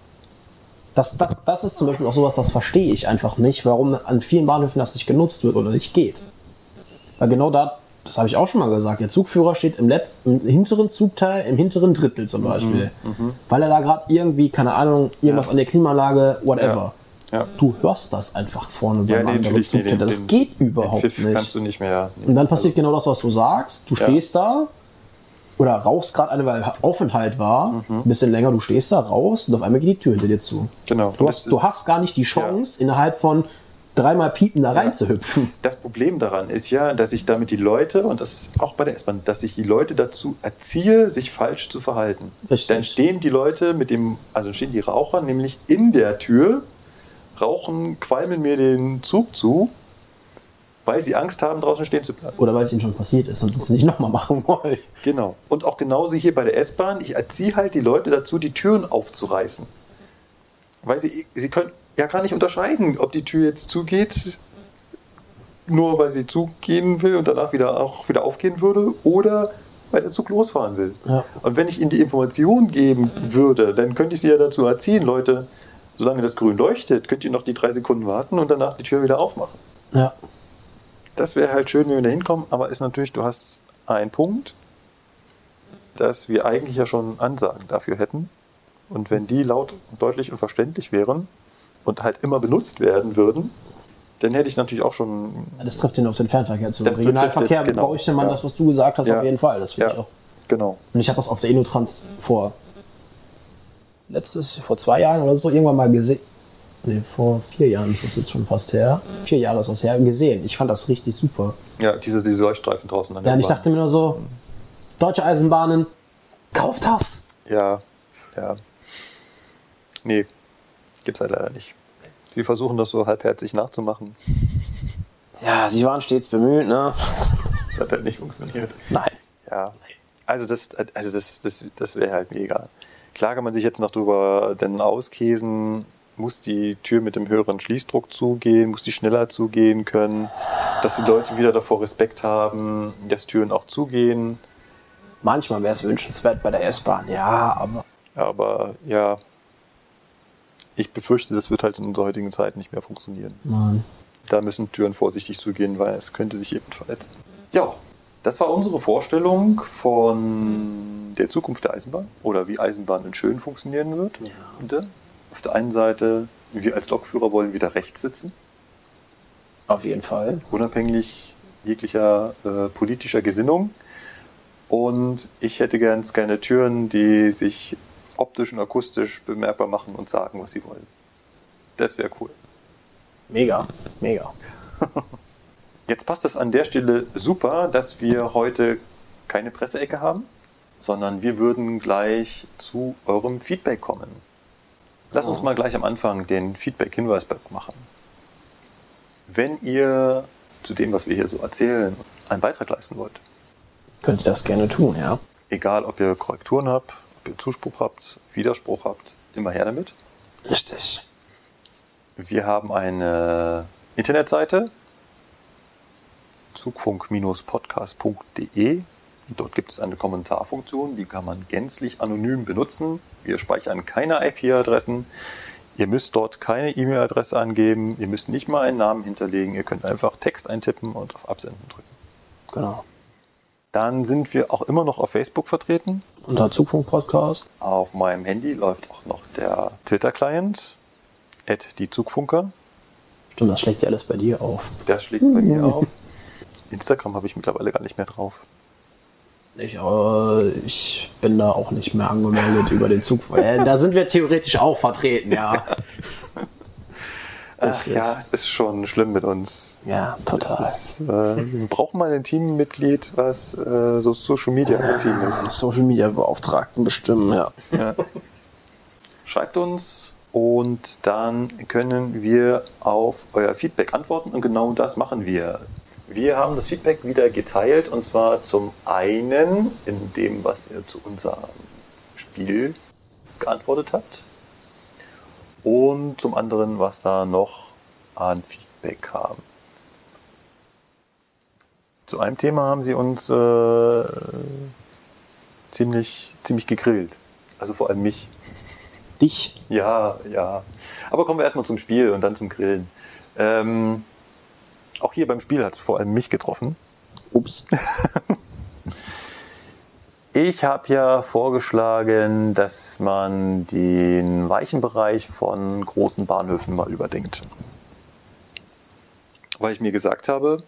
Speaker 3: Das, das, das ist zum Beispiel auch sowas, das verstehe ich einfach nicht, warum an vielen Bahnhöfen das nicht genutzt wird oder nicht geht. Weil genau da, das habe ich auch schon mal gesagt, der Zugführer steht im letzten, im hinteren Zugteil, im hinteren Drittel zum Beispiel. Weil er da gerade irgendwie, keine Ahnung, irgendwas
Speaker 2: Mhm, Ja.
Speaker 3: an der Klimaanlage, whatever.
Speaker 2: Ja.
Speaker 3: Du hörst das einfach vorne
Speaker 2: ja,
Speaker 3: beim
Speaker 2: nee,
Speaker 3: anderen
Speaker 2: natürlich, nee, den-
Speaker 3: Das
Speaker 2: den-
Speaker 3: geht
Speaker 2: den
Speaker 3: überhaupt
Speaker 2: Pfiff
Speaker 3: nicht.
Speaker 2: kannst du nicht mehr.
Speaker 3: Und dann passiert genau das, was du sagst. Du
Speaker 2: Ja.
Speaker 3: stehst da oder rauchst gerade eine, weil Aufenthalt war, ein bisschen länger, du stehst da raus und auf einmal geht die Tür hinter dir zu.
Speaker 2: Genau.
Speaker 3: Du hast, du hast gar nicht die Chance, innerhalb von dreimal Piepen da reinzuhüpfen.
Speaker 2: Das Problem daran ist ja, dass ich damit die Leute, und das ist auch bei der S-Bahn, dass ich die Leute dazu erziehe, sich falsch zu verhalten.
Speaker 3: Richtig.
Speaker 2: Dann stehen die Leute mit dem, also stehen die Raucher nämlich in der Tür, rauchen, qualmen mir den Zug zu weil sie Angst haben, draußen stehen zu bleiben.
Speaker 3: Oder weil es ihnen schon passiert ist und es nicht nochmal machen wollen.
Speaker 2: Genau. Und auch genauso hier bei der S-Bahn. Ich erziehe halt die Leute dazu, die Türen aufzureißen. Weil sie, sie können ja gar nicht unterscheiden, ob die Tür jetzt zugeht, nur weil sie zugehen will und danach wieder auch wieder aufgehen würde, oder weil der Zug losfahren will.
Speaker 3: Ja.
Speaker 2: Und wenn ich ihnen die Information geben würde, dann könnte ich sie ja dazu erziehen, Leute, solange das grün leuchtet, könnt ihr noch die drei Sekunden warten und danach die Tür wieder aufmachen.
Speaker 3: Ja.
Speaker 2: Das wäre halt schön, wenn wir da hinkommen, aber ist natürlich, du hast einen Punkt, dass wir eigentlich ja schon Ansagen dafür hätten. Und wenn die laut, und deutlich und verständlich wären und halt immer benutzt werden würden, dann hätte ich natürlich auch schon.
Speaker 3: Das trifft ihn auf den Fernverkehr zu.
Speaker 2: Das
Speaker 3: Regionalverkehr
Speaker 2: jetzt, genau.
Speaker 3: bräuchte man
Speaker 2: Ja.
Speaker 3: das, was du gesagt hast,
Speaker 2: Ja.
Speaker 3: auf jeden Fall. Das finde ich
Speaker 2: Ja,
Speaker 3: auch.
Speaker 2: genau.
Speaker 3: Und ich habe das auf der Innotrans vor letztes, vor zwei Jahren oder so irgendwann mal gesehen. Nee, vor vier Jahren ist das jetzt schon fast her. Vier Jahre ist das her, gesehen. Ich fand das richtig super.
Speaker 2: Ja, diese, diese Leuchtstreifen draußen an
Speaker 3: Ja, und ich dachte mir nur so, Deutsche Eisenbahnen, kauft das!
Speaker 2: Ja, ja. Nee, gibt's halt leider nicht. Wir versuchen das so halbherzig nachzumachen. (laughs)
Speaker 3: Ja, sie waren stets bemüht, ne? (laughs)
Speaker 2: Das hat halt nicht funktioniert.
Speaker 3: Nein.
Speaker 2: Ja, also das, also das, das, das wäre halt mega. Klar kann man sich jetzt noch drüber denn auskäsen, muss die Tür mit dem höheren Schließdruck zugehen, muss die schneller zugehen können, dass die Leute wieder davor Respekt haben, dass Türen auch zugehen.
Speaker 3: Manchmal wäre es wünschenswert bei der S-Bahn, ja, aber
Speaker 2: Aber ja, ich befürchte, das wird halt in unserer heutigen Zeit nicht mehr funktionieren.
Speaker 3: Mann.
Speaker 2: Da müssen Türen vorsichtig zugehen, weil es könnte sich jemand verletzen. Ja, das war unsere Vorstellung von der Zukunft der Eisenbahn oder wie Eisenbahn in Schön funktionieren wird. Äh, auf der einen Seite, wir als Lokführer wollen wieder rechts sitzen,
Speaker 3: Auf jeden Fall.
Speaker 2: unabhängig jeglicher äh, politischer Gesinnung. Und ich hätte ganz gerne Türen, die sich optisch und akustisch bemerkbar machen und sagen, was sie wollen. Das wäre cool.
Speaker 3: Mega, mega. (laughs)
Speaker 2: Jetzt passt es an der Stelle super, dass wir heute keine Presseecke haben, sondern wir würden gleich zu eurem Feedback kommen. Lass uns mal gleich am Anfang den Feedback-Hinweisblock machen. Wenn ihr zu dem, was wir hier so erzählen, einen Beitrag leisten wollt,
Speaker 3: Könnt ihr das gerne tun, ja?
Speaker 2: egal ob ihr Korrekturen habt, Zuspruch habt, Widerspruch habt, immer her damit.
Speaker 3: Richtig.
Speaker 2: Wir haben eine Internetseite, zugfunk-podcast.de. Dort gibt es eine Kommentarfunktion, die kann man gänzlich anonym benutzen. Wir speichern keine IP-Adressen. Ihr müsst dort keine E-Mail-Adresse angeben. Ihr müsst nicht mal einen Namen hinterlegen. Ihr könnt einfach Text eintippen und auf Absenden drücken.
Speaker 3: Genau.
Speaker 2: Dann sind wir auch immer noch auf Facebook vertreten.
Speaker 3: Unser Zugfunk-Podcast.
Speaker 2: Auf meinem Handy läuft auch noch der Twitter-Client, die Zugfunker.
Speaker 3: Stimmt, das schlägt ja alles bei dir auf.
Speaker 2: Das schlägt bei mir (laughs) auf. Instagram habe ich mittlerweile gar nicht mehr drauf.
Speaker 3: Ich, äh, ich bin da auch nicht mehr angemeldet (laughs) über den Zug. Äh, da sind wir theoretisch auch vertreten, ja. (laughs)
Speaker 2: Ach ja, es ist schon schlimm mit uns.
Speaker 3: Ja, total.
Speaker 2: Ist, äh, wir brauchen mal ein Teammitglied, was äh, so Social Media affin ist.
Speaker 3: Social Media Beauftragten bestimmen, ja.
Speaker 2: Schreibt uns und dann können wir auf euer Feedback antworten und genau das machen wir. Wir haben das Feedback wieder geteilt und zwar zum einen in dem, was ihr zu unserem Spiel geantwortet habt und zum anderen, was da noch an Feedback kam. Zu einem Thema haben sie uns äh, ziemlich, ziemlich gegrillt. Also vor allem mich.
Speaker 3: Dich.
Speaker 2: Ja, ja. Aber kommen wir erstmal zum Spiel und dann zum Grillen. Ähm, auch hier beim Spiel hat es vor allem mich getroffen.
Speaker 3: Ups. (laughs)
Speaker 2: Ich habe ja vorgeschlagen, dass man den weichen Bereich von großen Bahnhöfen mal überdenkt. Weil ich mir gesagt habe,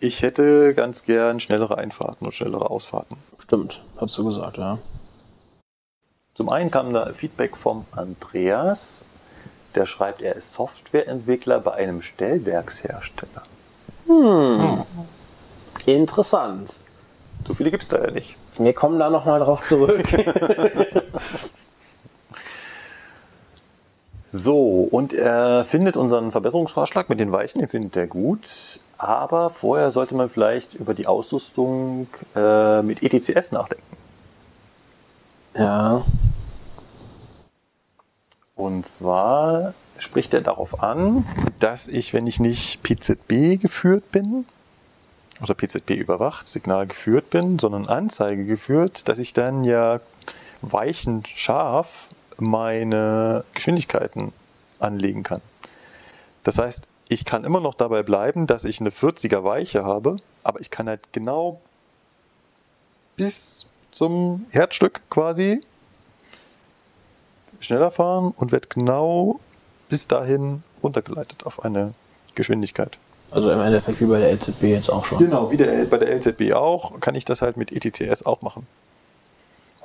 Speaker 2: ich hätte ganz gern schnellere Einfahrten und schnellere Ausfahrten.
Speaker 3: Stimmt, hast du gesagt, ja.
Speaker 2: Zum einen kam da Feedback vom Andreas, der schreibt, er ist Softwareentwickler bei einem Stellwerkshersteller.
Speaker 3: Interessant.
Speaker 2: So viele gibt es da ja nicht.
Speaker 3: Wir kommen da nochmal drauf zurück. (laughs)
Speaker 2: So, und er findet unseren Verbesserungsvorschlag mit den Weichen, den findet er gut. Aber vorher sollte man vielleicht über die Ausrüstung äh, mit ETCS nachdenken.
Speaker 3: Ja.
Speaker 2: Und zwar spricht er darauf an, dass ich, wenn ich nicht PZB geführt bin, oder PZB überwacht, Signal geführt bin, sondern Anzeige geführt, dass ich dann ja weichen scharf meine Geschwindigkeiten anlegen kann. Das heißt, ich kann immer noch dabei bleiben, dass ich eine 40er Weiche habe, aber ich kann halt genau bis zum Herzstück quasi schneller fahren und werde genau bis dahin runtergeleitet auf eine Geschwindigkeit.
Speaker 3: Also im Endeffekt wie bei der LZB jetzt auch schon.
Speaker 2: Genau, wie der, bei der LZB auch, kann ich das halt mit ETCS auch machen.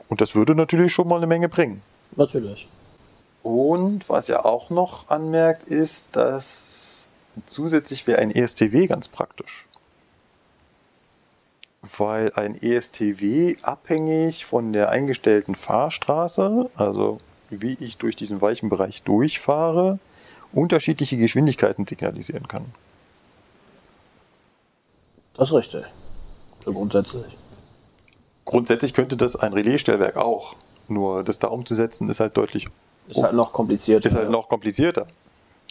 Speaker 2: Und das würde natürlich schon mal eine Menge bringen.
Speaker 3: Natürlich.
Speaker 2: Und was er auch noch anmerkt, ist, dass zusätzlich wäre ein ESTW ganz praktisch. Weil ein ESTW abhängig von der eingestellten Fahrstraße, also wie ich durch diesen weichen Bereich durchfahre, unterschiedliche Geschwindigkeiten signalisieren kann.
Speaker 3: Das ist richtig. So grundsätzlich.
Speaker 2: Grundsätzlich könnte das ein Relaisstellwerk auch. Nur das da umzusetzen ist halt deutlich
Speaker 3: Ist halt noch komplizierter.
Speaker 2: ist halt noch komplizierter.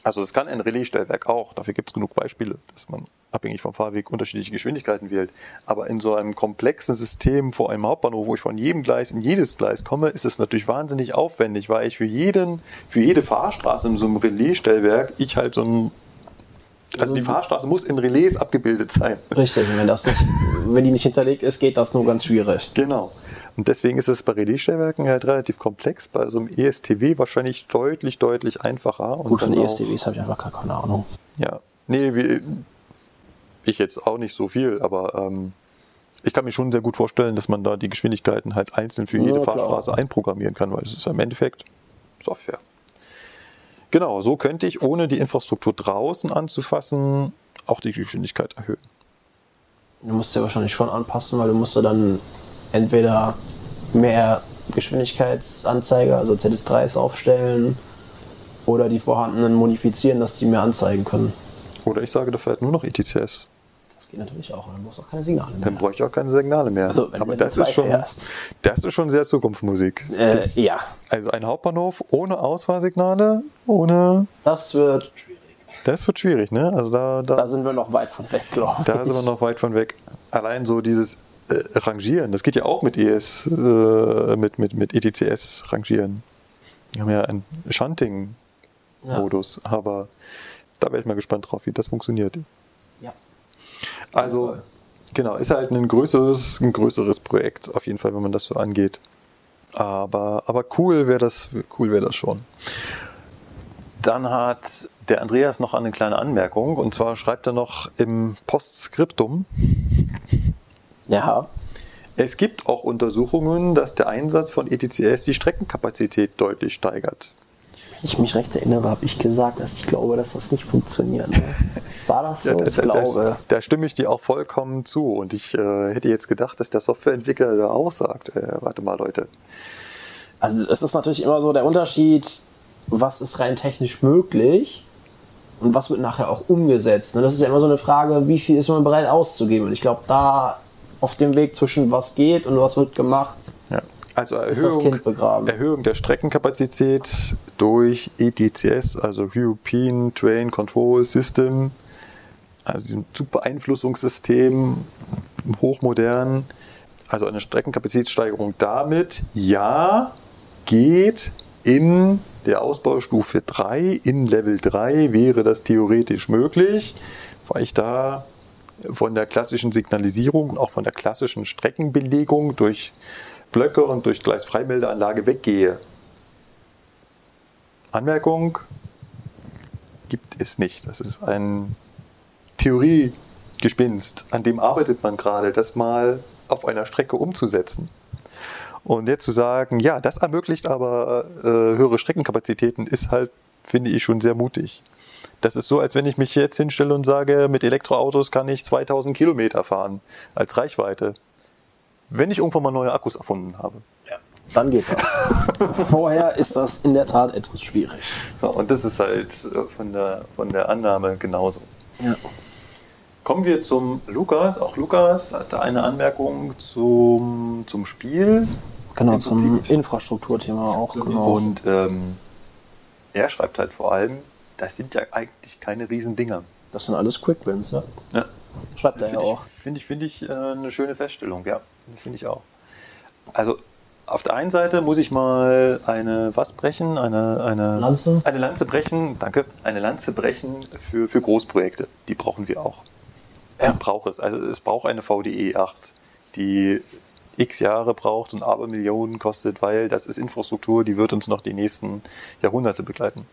Speaker 2: Also das kann ein Relaisstellwerk auch. Dafür gibt es genug Beispiele, dass man abhängig vom Fahrweg unterschiedliche Geschwindigkeiten wählt. Aber in so einem komplexen System vor einem Hauptbahnhof, wo ich von jedem Gleis in jedes Gleis komme, ist es natürlich wahnsinnig aufwendig, weil ich für jeden, für jede Fahrstraße in so einem Relaisstellwerk, ich halt so ein also die Fahrstraße muss in Relais abgebildet sein.
Speaker 3: Richtig, wenn, das nicht, wenn die nicht hinterlegt ist, geht das nur ganz schwierig.
Speaker 2: Genau. Und deswegen ist es bei Relaisstellwerken halt relativ komplex, bei so einem ESTW wahrscheinlich deutlich, deutlich einfacher.
Speaker 3: Gut, von ESTWs habe ich einfach gar keine Ahnung.
Speaker 2: Ja, nee, wie, ich jetzt auch nicht so viel, aber ähm, ich kann mir schon sehr gut vorstellen, dass man da die Geschwindigkeiten halt einzeln für jede
Speaker 3: Ja.
Speaker 2: Fahrstraße einprogrammieren kann, weil es ist im Endeffekt Software. Genau, so könnte ich, ohne die Infrastruktur draußen anzufassen, auch die Geschwindigkeit erhöhen.
Speaker 3: Du musst ja wahrscheinlich schon anpassen, weil du musst ja dann entweder mehr Geschwindigkeitsanzeiger, also ZS3s aufstellen, oder die vorhandenen modifizieren, dass die mehr anzeigen können.
Speaker 2: Oder ich sage dafür halt nur noch ETCS.
Speaker 3: Geht natürlich auch, dann brauchst du auch keine Signale mehr.
Speaker 2: Dann bräuchte ich auch keine Signale mehr.
Speaker 3: Also, wenn
Speaker 2: Aber
Speaker 3: du
Speaker 2: das ist, schon,
Speaker 3: fährst.
Speaker 2: das ist schon sehr Zukunftsmusik.
Speaker 3: Äh,
Speaker 2: das,
Speaker 3: ja,
Speaker 2: also ein Hauptbahnhof ohne Ausfahrsignale, ohne
Speaker 3: das wird schwierig.
Speaker 2: Das wird schwierig, ne? Also da, da,
Speaker 3: Da sind wir noch weit von weg, glaube ich.
Speaker 2: da sind wir noch weit von weg. Allein so dieses äh, Rangieren, das geht ja auch mit ES, äh, mit, mit, mit ETCS rangieren. Wir haben ja einen Shunting-Modus, aber da wäre ich mal gespannt drauf, wie das funktioniert. Also, genau, ist halt ein größeres, ein größeres Projekt, auf jeden Fall, wenn man das so angeht. Aber, aber cool wäre das, cool wäre das schon. Dann hat der Andreas noch eine kleine Anmerkung und zwar schreibt er noch im Postskriptum,
Speaker 3: Ja,
Speaker 2: es gibt auch Untersuchungen, dass der Einsatz von ETCS die Streckenkapazität deutlich steigert.
Speaker 3: Wenn ich mich recht erinnere, habe ich gesagt, dass ich glaube, dass das nicht funktioniert. Ne? (laughs) War das so?
Speaker 2: da,
Speaker 3: ich
Speaker 2: da,
Speaker 3: glaube.
Speaker 2: Da, da stimme ich dir auch vollkommen zu und ich äh, hätte jetzt gedacht, dass der Softwareentwickler da auch sagt, äh, warte mal Leute,
Speaker 3: Also es ist natürlich immer so der Unterschied, was ist rein technisch möglich und was wird nachher auch umgesetzt. ne? Das ist ja immer so eine Frage, wie viel ist man bereit auszugeben. Und ich glaube, da auf dem Weg zwischen was geht und was wird gemacht,
Speaker 2: Ja. Also Erhöhung. Erhöhung der Streckenkapazität durch ETCS, also European Train Control System, also diesem Zugbeeinflussungssystem, hochmodern, also eine Streckenkapazitätssteigerung damit, ja, geht in der Ausbaustufe 3, in Level 3 wäre das theoretisch möglich, weil ich da von der klassischen Signalisierung und auch von der klassischen Streckenbelegung durch Blöcke und durch Gleisfreimeldeanlage weggehe. Anmerkung gibt es nicht. Das ist ein Theoriegespinst, an dem arbeitet man gerade, das mal auf einer Strecke umzusetzen. Und jetzt zu sagen, ja, das ermöglicht aber äh, höhere Streckenkapazitäten, ist halt, finde ich, schon sehr mutig. Das ist so, als wenn ich mich jetzt hinstelle und sage, mit Elektroautos kann ich 2000 Kilometer fahren als Reichweite, wenn ich irgendwann mal neue Akkus erfunden habe.
Speaker 3: Ja. Dann geht das. (laughs) Vorher ist das in der Tat etwas schwierig.
Speaker 2: So, und das ist halt äh, von der, von der Annahme genauso.
Speaker 3: Ja.
Speaker 2: Kommen wir zum Lukas. Auch Lukas hatte eine Anmerkung zum, zum Spiel.
Speaker 3: Genau, zum. Infrastrukturthema auch. Genau.
Speaker 2: Und ähm, er schreibt halt vor allem, das sind ja eigentlich keine Riesendinger.
Speaker 3: das sind alles Quick Wins, ja.
Speaker 2: Ja.
Speaker 3: Schreibt er ja auch.
Speaker 2: finde ich, finde ich äh, eine schöne Feststellung, ja. Finde ich auch. Also auf der einen Seite muss ich mal eine was brechen, eine, eine
Speaker 3: Lanze?
Speaker 2: Eine Lanze brechen, danke. Eine Lanze brechen für, für Großprojekte. Die brauchen wir auch.
Speaker 3: Ja.
Speaker 2: Die braucht es. Also es braucht eine VDE 8, die x Jahre braucht und aber Millionen kostet, weil das ist Infrastruktur, die wird uns noch die nächsten Jahrhunderte begleiten.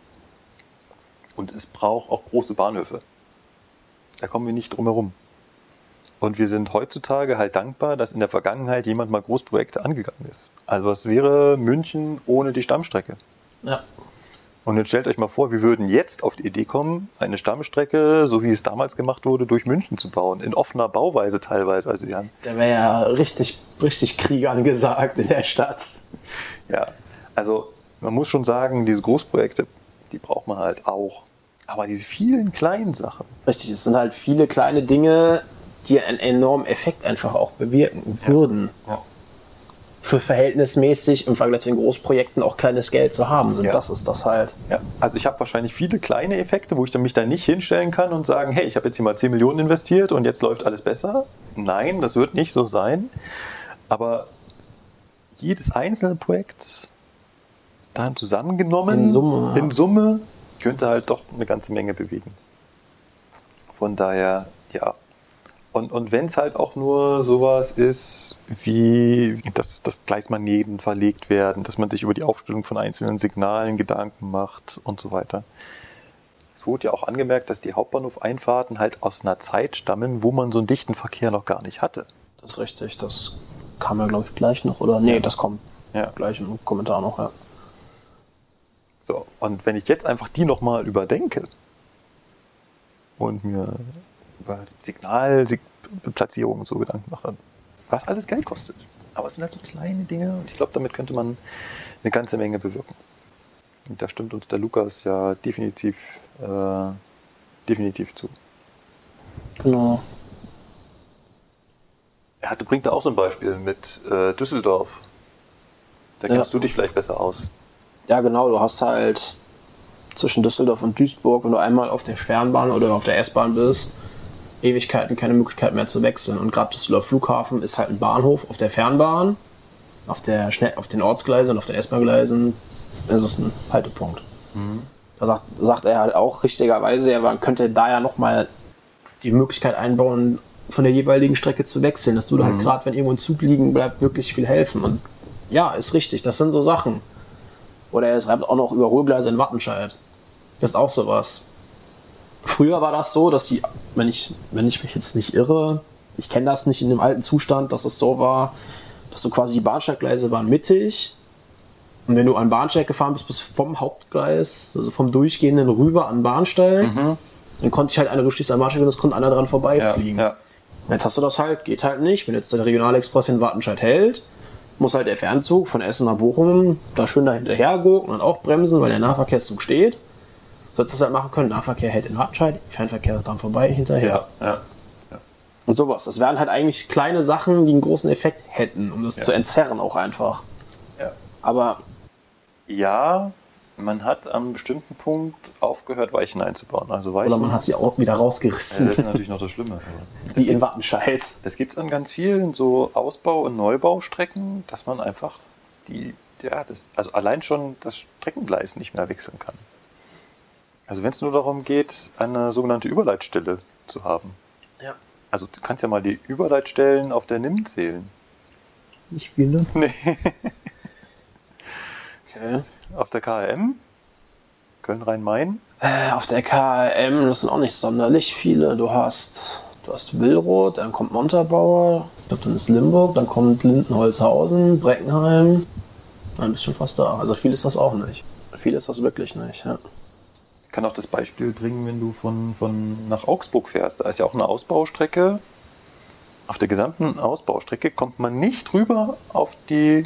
Speaker 2: Und es braucht auch große Bahnhöfe. Da kommen wir nicht drum herum. Und wir sind heutzutage halt dankbar, dass in der Vergangenheit jemand mal Großprojekte angegangen ist. Also was wäre München ohne die Stammstrecke?
Speaker 3: Ja.
Speaker 2: Und jetzt stellt euch mal vor, wir würden jetzt auf die Idee kommen, eine Stammstrecke, so wie es damals gemacht wurde, durch München zu bauen. In offener Bauweise teilweise. Also wir haben,
Speaker 3: Der wäre ja richtig, richtig Krieg angesagt in der Stadt.
Speaker 2: ja, also man muss schon sagen, diese Großprojekte, die braucht man halt auch. Aber diese vielen kleinen Sachen,
Speaker 3: Richtig, es sind halt viele kleine Dinge, die einen enormen Effekt einfach auch bewirken würden. Für verhältnismäßig im Vergleich zu den Großprojekten auch kleines Geld zu haben sind.
Speaker 2: Ja.
Speaker 3: Das ist das halt.
Speaker 2: Ja, also ich habe wahrscheinlich viele kleine Effekte, wo ich dann mich da nicht hinstellen kann und sagen, hey, ich habe jetzt hier mal 10 Millionen investiert und jetzt läuft alles besser. Nein, das wird nicht so sein. Aber jedes einzelne Projekt dann zusammengenommen,
Speaker 3: In Summe, ja.
Speaker 2: in Summe könnte halt doch eine ganze Menge bewegen. Von daher, ja. Und, und wenn es halt auch nur sowas ist, wie dass, dass Gleismagneten verlegt werden, dass man sich über die Aufstellung von einzelnen Signalen Gedanken macht und so weiter. Es wurde ja auch angemerkt, dass die Hauptbahnhofeinfahrten halt aus einer Zeit stammen, wo man so einen dichten Verkehr noch gar nicht hatte.
Speaker 3: Das ist richtig. Das kam ja, glaube ich, gleich noch. Oder? Nee, das kommt
Speaker 2: Ja.
Speaker 3: gleich im Kommentar noch. Ja.
Speaker 2: So, und wenn ich jetzt einfach die nochmal überdenke und mir über Signalplatzierung und so Gedanken mache, was alles Geld kostet. Aber es sind halt so kleine Dinge und ich glaube, damit könnte man eine ganze Menge bewirken. Und da stimmt uns der Lukas ja definitiv, äh, definitiv zu.
Speaker 3: Genau.
Speaker 2: Er hatte, bringt da auch so ein Beispiel mit äh, Düsseldorf. Da
Speaker 3: Ja.
Speaker 2: kennst du dich vielleicht besser aus.
Speaker 3: Ja, genau. Du hast halt zwischen Düsseldorf und Duisburg, wenn du einmal auf der Fernbahn oder auf der S-Bahn bist, Ewigkeiten keine Möglichkeit mehr zu wechseln. Und gerade Düsseldorf Flughafen ist halt ein Bahnhof auf der Fernbahn, auf, der Schnell auf den Ortsgleisen und auf den S-Bahn-Gleisen ist es ein Haltepunkt. Da sagt, sagt er halt auch richtigerweise, man könnte da ja nochmal die Möglichkeit einbauen, von der jeweiligen Strecke zu wechseln. Das würde halt gerade, wenn irgendwo ein Zug liegen bleibt, wirklich viel helfen. Und ja, ist richtig. Das sind so Sachen. Oder er schreibt auch noch Überholgleise in Wattenscheid. Das ist auch sowas. Früher war das so, dass die, wenn ich, wenn ich mich jetzt nicht irre, ich kenne das nicht in dem alten Zustand, dass es so war, dass so quasi die Bahnsteiggleise waren mittig. Und wenn du an Bahnsteig gefahren bist, bis vom Hauptgleis, also vom Durchgehenden rüber an Bahnsteig, dann konnte ich halt einer, du stehst am Bahnsteig und es konnte einer dran vorbeifliegen. Jetzt hast du das halt, geht halt nicht. Wenn jetzt der Regionalexpress in Wattenscheid hält, muss halt der Fernzug von Essen nach Bochum da schön da hinterher gucken und auch bremsen, weil der Nahverkehrszug steht. Sollst du das halt machen können. Nahverkehr hält in Wattenscheid, Fernverkehr dran vorbei, hinterher.
Speaker 2: ja.
Speaker 3: Und sowas. Das wären halt eigentlich kleine Sachen, die einen großen Effekt hätten, um das
Speaker 2: Ja.
Speaker 3: zu entzerren auch einfach.
Speaker 2: ja.
Speaker 3: Aber
Speaker 2: Ja, man hat an einem bestimmten Punkt aufgehört, Weichen einzubauen. Also Weichen,
Speaker 3: oder man hat sie auch wieder
Speaker 2: ja,
Speaker 3: rausgerissen,
Speaker 2: das ist natürlich noch das Schlimme. (laughs)
Speaker 3: wie in Wattenscheid.
Speaker 2: Das gibt es an ganz vielen so Ausbau- und Neubaustrecken, dass man einfach die, ja, das, also allein schon das Streckengleis nicht mehr wechseln kann. Also wenn es nur darum geht, eine sogenannte Überleitstelle zu haben.
Speaker 3: Ja.
Speaker 2: Also du kannst ja mal die Überleitstellen auf der NIM zählen.
Speaker 3: Nicht viele.
Speaker 2: Nee. (laughs)
Speaker 3: Okay.
Speaker 2: Auf der KRM, Köln-Rhein-Main,
Speaker 3: Äh, Auf der KM, das sind auch nicht sonderlich viele. Du hast, du hast Willroth, dann kommt Montabaur, ich glaube, dann ist Limburg, dann kommt Lindenholzhausen, Breckenheim. Dann bist du schon fast da. Also viel ist das auch nicht. Viel ist das wirklich nicht, ja.
Speaker 2: Ich kann auch das Beispiel bringen, wenn du von, von nach Augsburg fährst. Da ist ja auch eine Ausbaustrecke. Auf der gesamten Ausbaustrecke kommt man nicht rüber auf die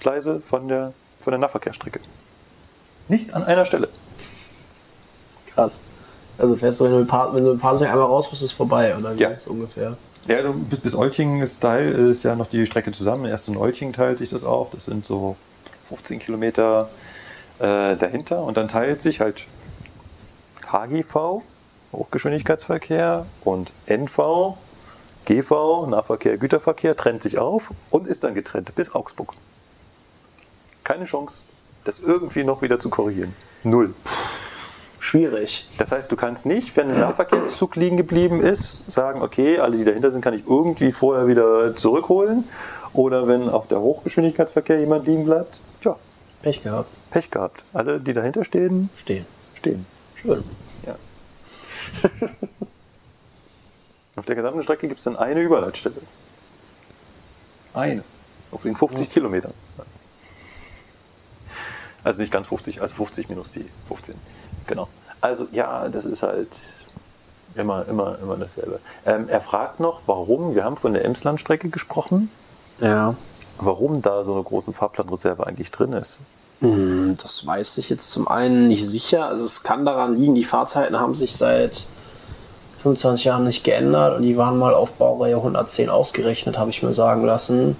Speaker 2: Gleise von der, von der Nahverkehrsstrecke. Nicht an einer Stelle.
Speaker 3: Krass. Also fährst du, wenn du mit, pa wenn du mit Pasing einmal raus bist, ist es vorbei, oder wie
Speaker 2: Ja.
Speaker 3: ist ungefähr?
Speaker 2: Ja, du- bis, bis Olching ist Teil, ist ja noch die Strecke zusammen. Erst in Olching teilt sich das auf. Das sind so 15 Kilometer äh, dahinter. Und dann teilt sich halt HGV, Hochgeschwindigkeitsverkehr, und NV, GV, Nahverkehr, Güterverkehr, trennt sich auf und ist dann getrennt bis Augsburg. Keine Chance, das irgendwie noch wieder zu korrigieren. Null.
Speaker 3: Schwierig.
Speaker 2: Das heißt, du kannst nicht, wenn ein Nahverkehrszug liegen geblieben ist, sagen, okay, alle, die dahinter sind, kann ich irgendwie vorher wieder zurückholen. Oder wenn auf der Hochgeschwindigkeitsverkehr jemand liegen bleibt, tja,
Speaker 3: Pech gehabt.
Speaker 2: Pech gehabt. Alle, die dahinter stehen,
Speaker 3: Stehen.
Speaker 2: stehen.
Speaker 3: Schön.
Speaker 2: Ja. (laughs) auf der gesamten Strecke gibt es dann eine Überleitstelle. Eine. Auf den 50 Kilometern. Also nicht ganz 50, also 50 minus die 15. Genau. Also ja, das ist halt immer, immer, immer dasselbe. Ähm, er fragt noch, warum, wir haben von der Emslandstrecke gesprochen,
Speaker 3: Ja.
Speaker 2: warum da so eine große Fahrplanreserve eigentlich drin ist.
Speaker 3: Hm, Das weiß ich jetzt zum einen nicht sicher. Also es kann daran liegen, die Fahrzeiten haben sich seit 25 Jahren nicht geändert und die waren mal auf Baureihe 110 ausgerechnet, habe ich mir sagen lassen.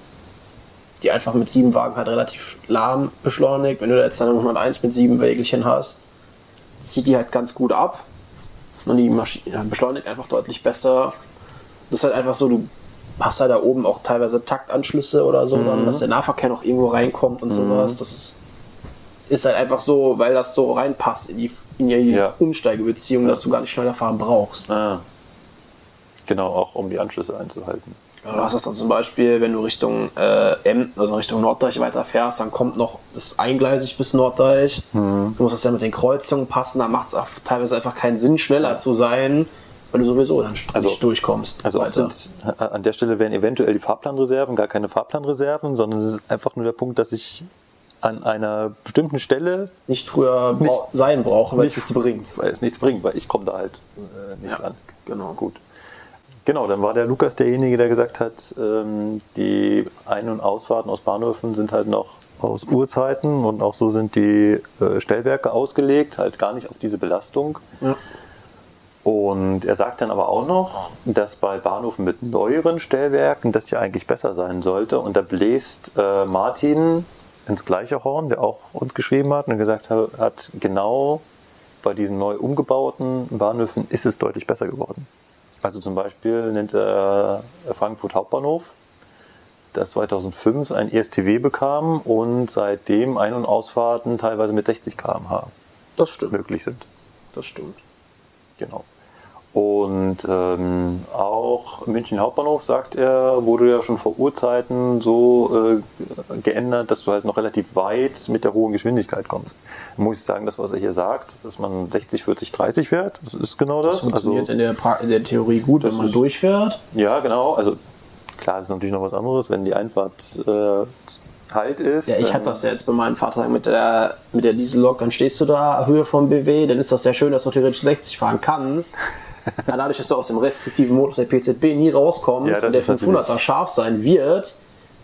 Speaker 3: Die einfach mit sieben Wagen halt relativ lahm beschleunigt. Wenn du jetzt dann eine 101 mit sieben Wägelchen hast, zieht die halt ganz gut ab. Und die Maschine beschleunigt einfach deutlich besser. Das ist halt einfach so, du hast halt da oben auch teilweise Taktanschlüsse oder so, dann, dass der Nahverkehr noch irgendwo reinkommt und sowas. Das ist, ist halt einfach so, weil das so reinpasst in die, in die
Speaker 2: Ja.
Speaker 3: Umsteigebeziehung, dass du gar nicht schneller fahren brauchst.
Speaker 2: Ah. Genau, auch um die Anschlüsse einzuhalten.
Speaker 3: Du hast das dann zum Beispiel, wenn du Richtung äh, M, also Richtung Norddeich weiter fährst, dann kommt noch das eingleisig bis Norddeich.
Speaker 2: Mhm.
Speaker 3: Du musst das ja mit den Kreuzungen passen, da macht es teilweise einfach keinen Sinn, schneller zu sein, weil du sowieso dann
Speaker 2: Also-
Speaker 3: nicht durchkommst.
Speaker 2: Also sind äh, an der Stelle wären eventuell die Fahrplanreserven gar keine Fahrplanreserven, sondern es ist einfach nur der Punkt, dass ich an einer bestimmten Stelle
Speaker 3: nicht früher
Speaker 2: Nicht-
Speaker 3: sein brauche, weil es
Speaker 2: nichts
Speaker 3: bringt.
Speaker 2: weil es nichts bringt, weil ich komme da halt äh, nicht
Speaker 3: Ja,
Speaker 2: ran.
Speaker 3: genau.
Speaker 2: Gut. Genau, dann war der Lukas derjenige, der gesagt hat, ähm, die Ein- und Ausfahrten aus Bahnhöfen sind halt noch aus Urzeiten und auch so sind die äh, Stellwerke ausgelegt, halt gar nicht auf diese Belastung.
Speaker 3: Ja.
Speaker 2: Und er sagt dann aber auch noch, dass bei Bahnhöfen mit neueren Stellwerken das ja eigentlich besser sein sollte. Und da bläst äh, Martin ins gleiche Horn, der auch uns geschrieben hat und gesagt hat, hat, genau bei diesen neu umgebauten Bahnhöfen ist es deutlich besser geworden. Also zum Beispiel nennt er Frankfurt Hauptbahnhof, das 2005 ein ESTW bekam und seitdem Ein- und Ausfahrten teilweise mit 60 km/h
Speaker 3: Das stimmt.
Speaker 2: möglich sind.
Speaker 3: Das stimmt.
Speaker 2: Genau. Und ähm, auch München Hauptbahnhof, sagt er, wurde ja schon vor Urzeiten so äh, geändert, dass du halt noch relativ weit mit der hohen Geschwindigkeit kommst. Da muss ich sagen, das, was er hier sagt, dass man 60, 40, 30 fährt, das ist genau das.
Speaker 3: Das funktioniert
Speaker 2: also,
Speaker 3: in, der in der Theorie gut, wenn man
Speaker 2: ist-
Speaker 3: durchfährt.
Speaker 2: ja, genau. Also klar, das ist natürlich noch was anderes, wenn die Einfahrt äh, halt ist.
Speaker 3: Ja, ich hatte das ja jetzt bei meinem Vater mit der, mit der Diesellok, dann stehst du da, Höhe vom BW, dann ist das ja schön, dass du theoretisch 60 fahren kannst. (laughs) (laughs) Dadurch, dass du aus dem restriktiven Modus der PZB nie rauskommst
Speaker 2: Ja,
Speaker 3: und der
Speaker 2: ist natürlich-
Speaker 3: 500er scharf sein wird,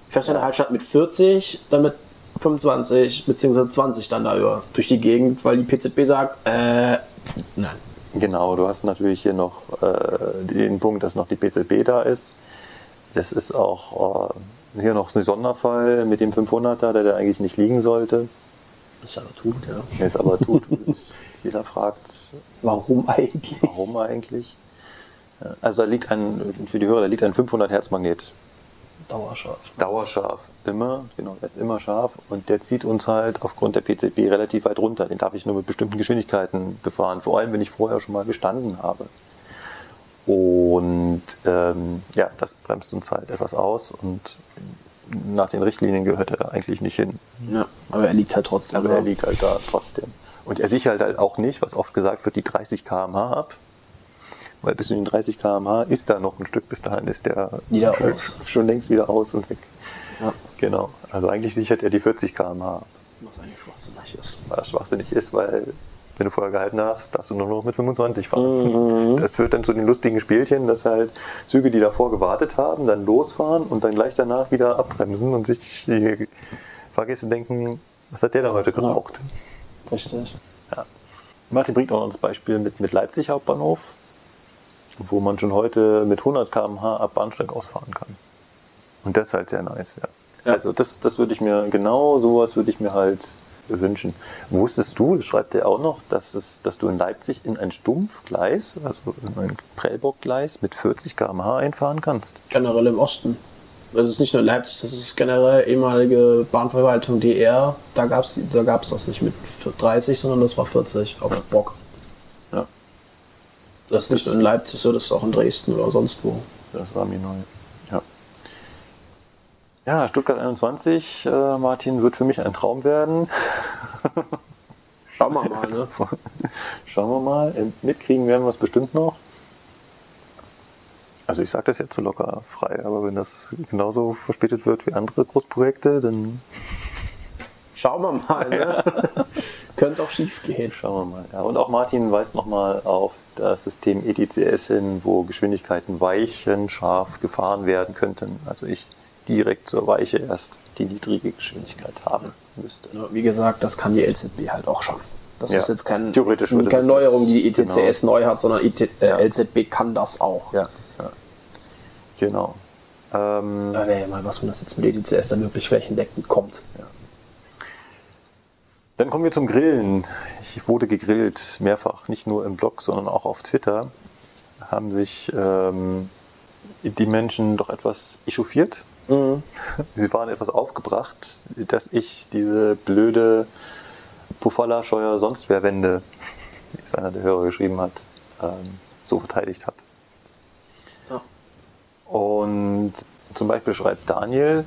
Speaker 3: fährst du dann halt statt mit 40, dann mit 25 bzw. 20 dann da über durch die Gegend, weil die PZB sagt, äh, nein.
Speaker 2: Genau, du hast natürlich hier noch äh, den Punkt, dass noch die PZB da ist. Das ist auch äh, hier noch ein Sonderfall mit dem 500er, der da eigentlich nicht liegen sollte.
Speaker 3: Das ist aber tut, ja.
Speaker 2: Es aber tut. Jeder fragt,
Speaker 3: Warum eigentlich?
Speaker 2: warum eigentlich? Also da liegt ein, für die Hörer, da liegt ein 500 Hertz Magnet.
Speaker 3: Dauerscharf.
Speaker 2: Dauerscharf, immer, genau, der ist immer scharf und der zieht uns halt aufgrund der PZB relativ weit runter. Den darf ich nur mit bestimmten Geschwindigkeiten befahren, vor allem wenn ich vorher schon mal gestanden habe. Und ähm, ja, das bremst uns halt etwas aus und nach den Richtlinien gehört er eigentlich nicht hin.
Speaker 3: Ja, aber er liegt halt trotzdem.
Speaker 2: Aber
Speaker 3: da.
Speaker 2: er liegt halt da trotzdem. Und er sichert halt auch nicht, was oft gesagt wird, die 30 km/h ab. Weil bis zu den 30 km/h ist da noch ein Stück, bis dahin ist der
Speaker 3: Wieder
Speaker 2: schon,
Speaker 3: aus.
Speaker 2: schon längst wieder aus und weg.
Speaker 3: Ja.
Speaker 2: Genau. Also eigentlich sichert er die 40 km/h ab.
Speaker 3: Was eigentlich schwachsinnig ist.
Speaker 2: Was schwachsinnig ist, weil wenn du vorher gehalten hast, darfst du nur noch mit 25 fahren. Das führt dann zu den lustigen Spielchen, dass halt Züge, die davor gewartet haben, dann losfahren und dann gleich danach wieder abbremsen und sich die Fahrgäste denken, was hat der da heute geraucht?
Speaker 3: Richtig.
Speaker 2: Martin bringt auch noch das Beispiel mit, mit Leipzig Hauptbahnhof, wo man schon heute mit 100 km/h ab Bahnsteig ausfahren kann. Und das ist halt sehr nice, ja.
Speaker 3: Ja.
Speaker 2: Also das, das würde ich mir, genau sowas würde ich mir halt wünschen. Wusstest du, schreibt er auch noch, dass, es, dass du in Leipzig in ein Stumpfgleis, also in ein Prellbockgleis mit 40 km/h einfahren kannst?
Speaker 3: Generell im Osten. Das ist nicht nur in Leipzig, das ist generell ehemalige Bahnverwaltung DR. Da gab es da gab's das nicht mit 30, sondern das war 40 auf Bock.
Speaker 2: Ja.
Speaker 3: Das ist nicht nur in Leipzig so, das ist auch in Dresden oder sonst wo.
Speaker 2: Das war mir neu. Ja. Stuttgart 21, äh, Martin, wird für mich ein Traum werden.
Speaker 3: Schauen wir mal, ne? (laughs)
Speaker 2: Schauen wir mal. Äh, Mitkriegen werden wir es bestimmt noch. Also ich sage das jetzt so locker frei, aber wenn das genauso verspätet wird wie andere Großprojekte, dann (laughs)
Speaker 3: Schauen wir mal, ne? (laughs) Könnte auch schief gehen.
Speaker 2: schauen wir mal. Ja, und auch Martin weist nochmal auf das System ETCS hin, wo Geschwindigkeiten weichen scharf gefahren werden könnten. Also ich direkt zur Weiche erst die niedrige Geschwindigkeit haben müsste.
Speaker 3: Wie gesagt, das kann die LZB halt auch schon. Das
Speaker 2: Ja.
Speaker 3: ist jetzt kein,
Speaker 2: Theoretisch
Speaker 3: keine
Speaker 2: das
Speaker 3: Neuerung, die
Speaker 2: jetzt-
Speaker 3: ETCS neu hat, sondern IT, äh,
Speaker 2: Ja.
Speaker 3: LZB kann das auch.
Speaker 2: Ja, ja. genau. Ähm,
Speaker 3: Da wäre ja mal was, wenn das jetzt mit ETCS dann wirklich flächendeckend kommt.
Speaker 2: Dann kommen wir zum Grillen. Ich wurde gegrillt, mehrfach, nicht nur im Blog, sondern auch auf Twitter. Haben sich ähm, die Menschen doch etwas echauffiert. Sie waren etwas aufgebracht, dass ich diese blöde Pufalla Scheuer sonst wer Wende, wie es einer der Hörer geschrieben hat, ähm, so verteidigt habe.
Speaker 3: Ja.
Speaker 2: Und zum Beispiel schreibt Daniel,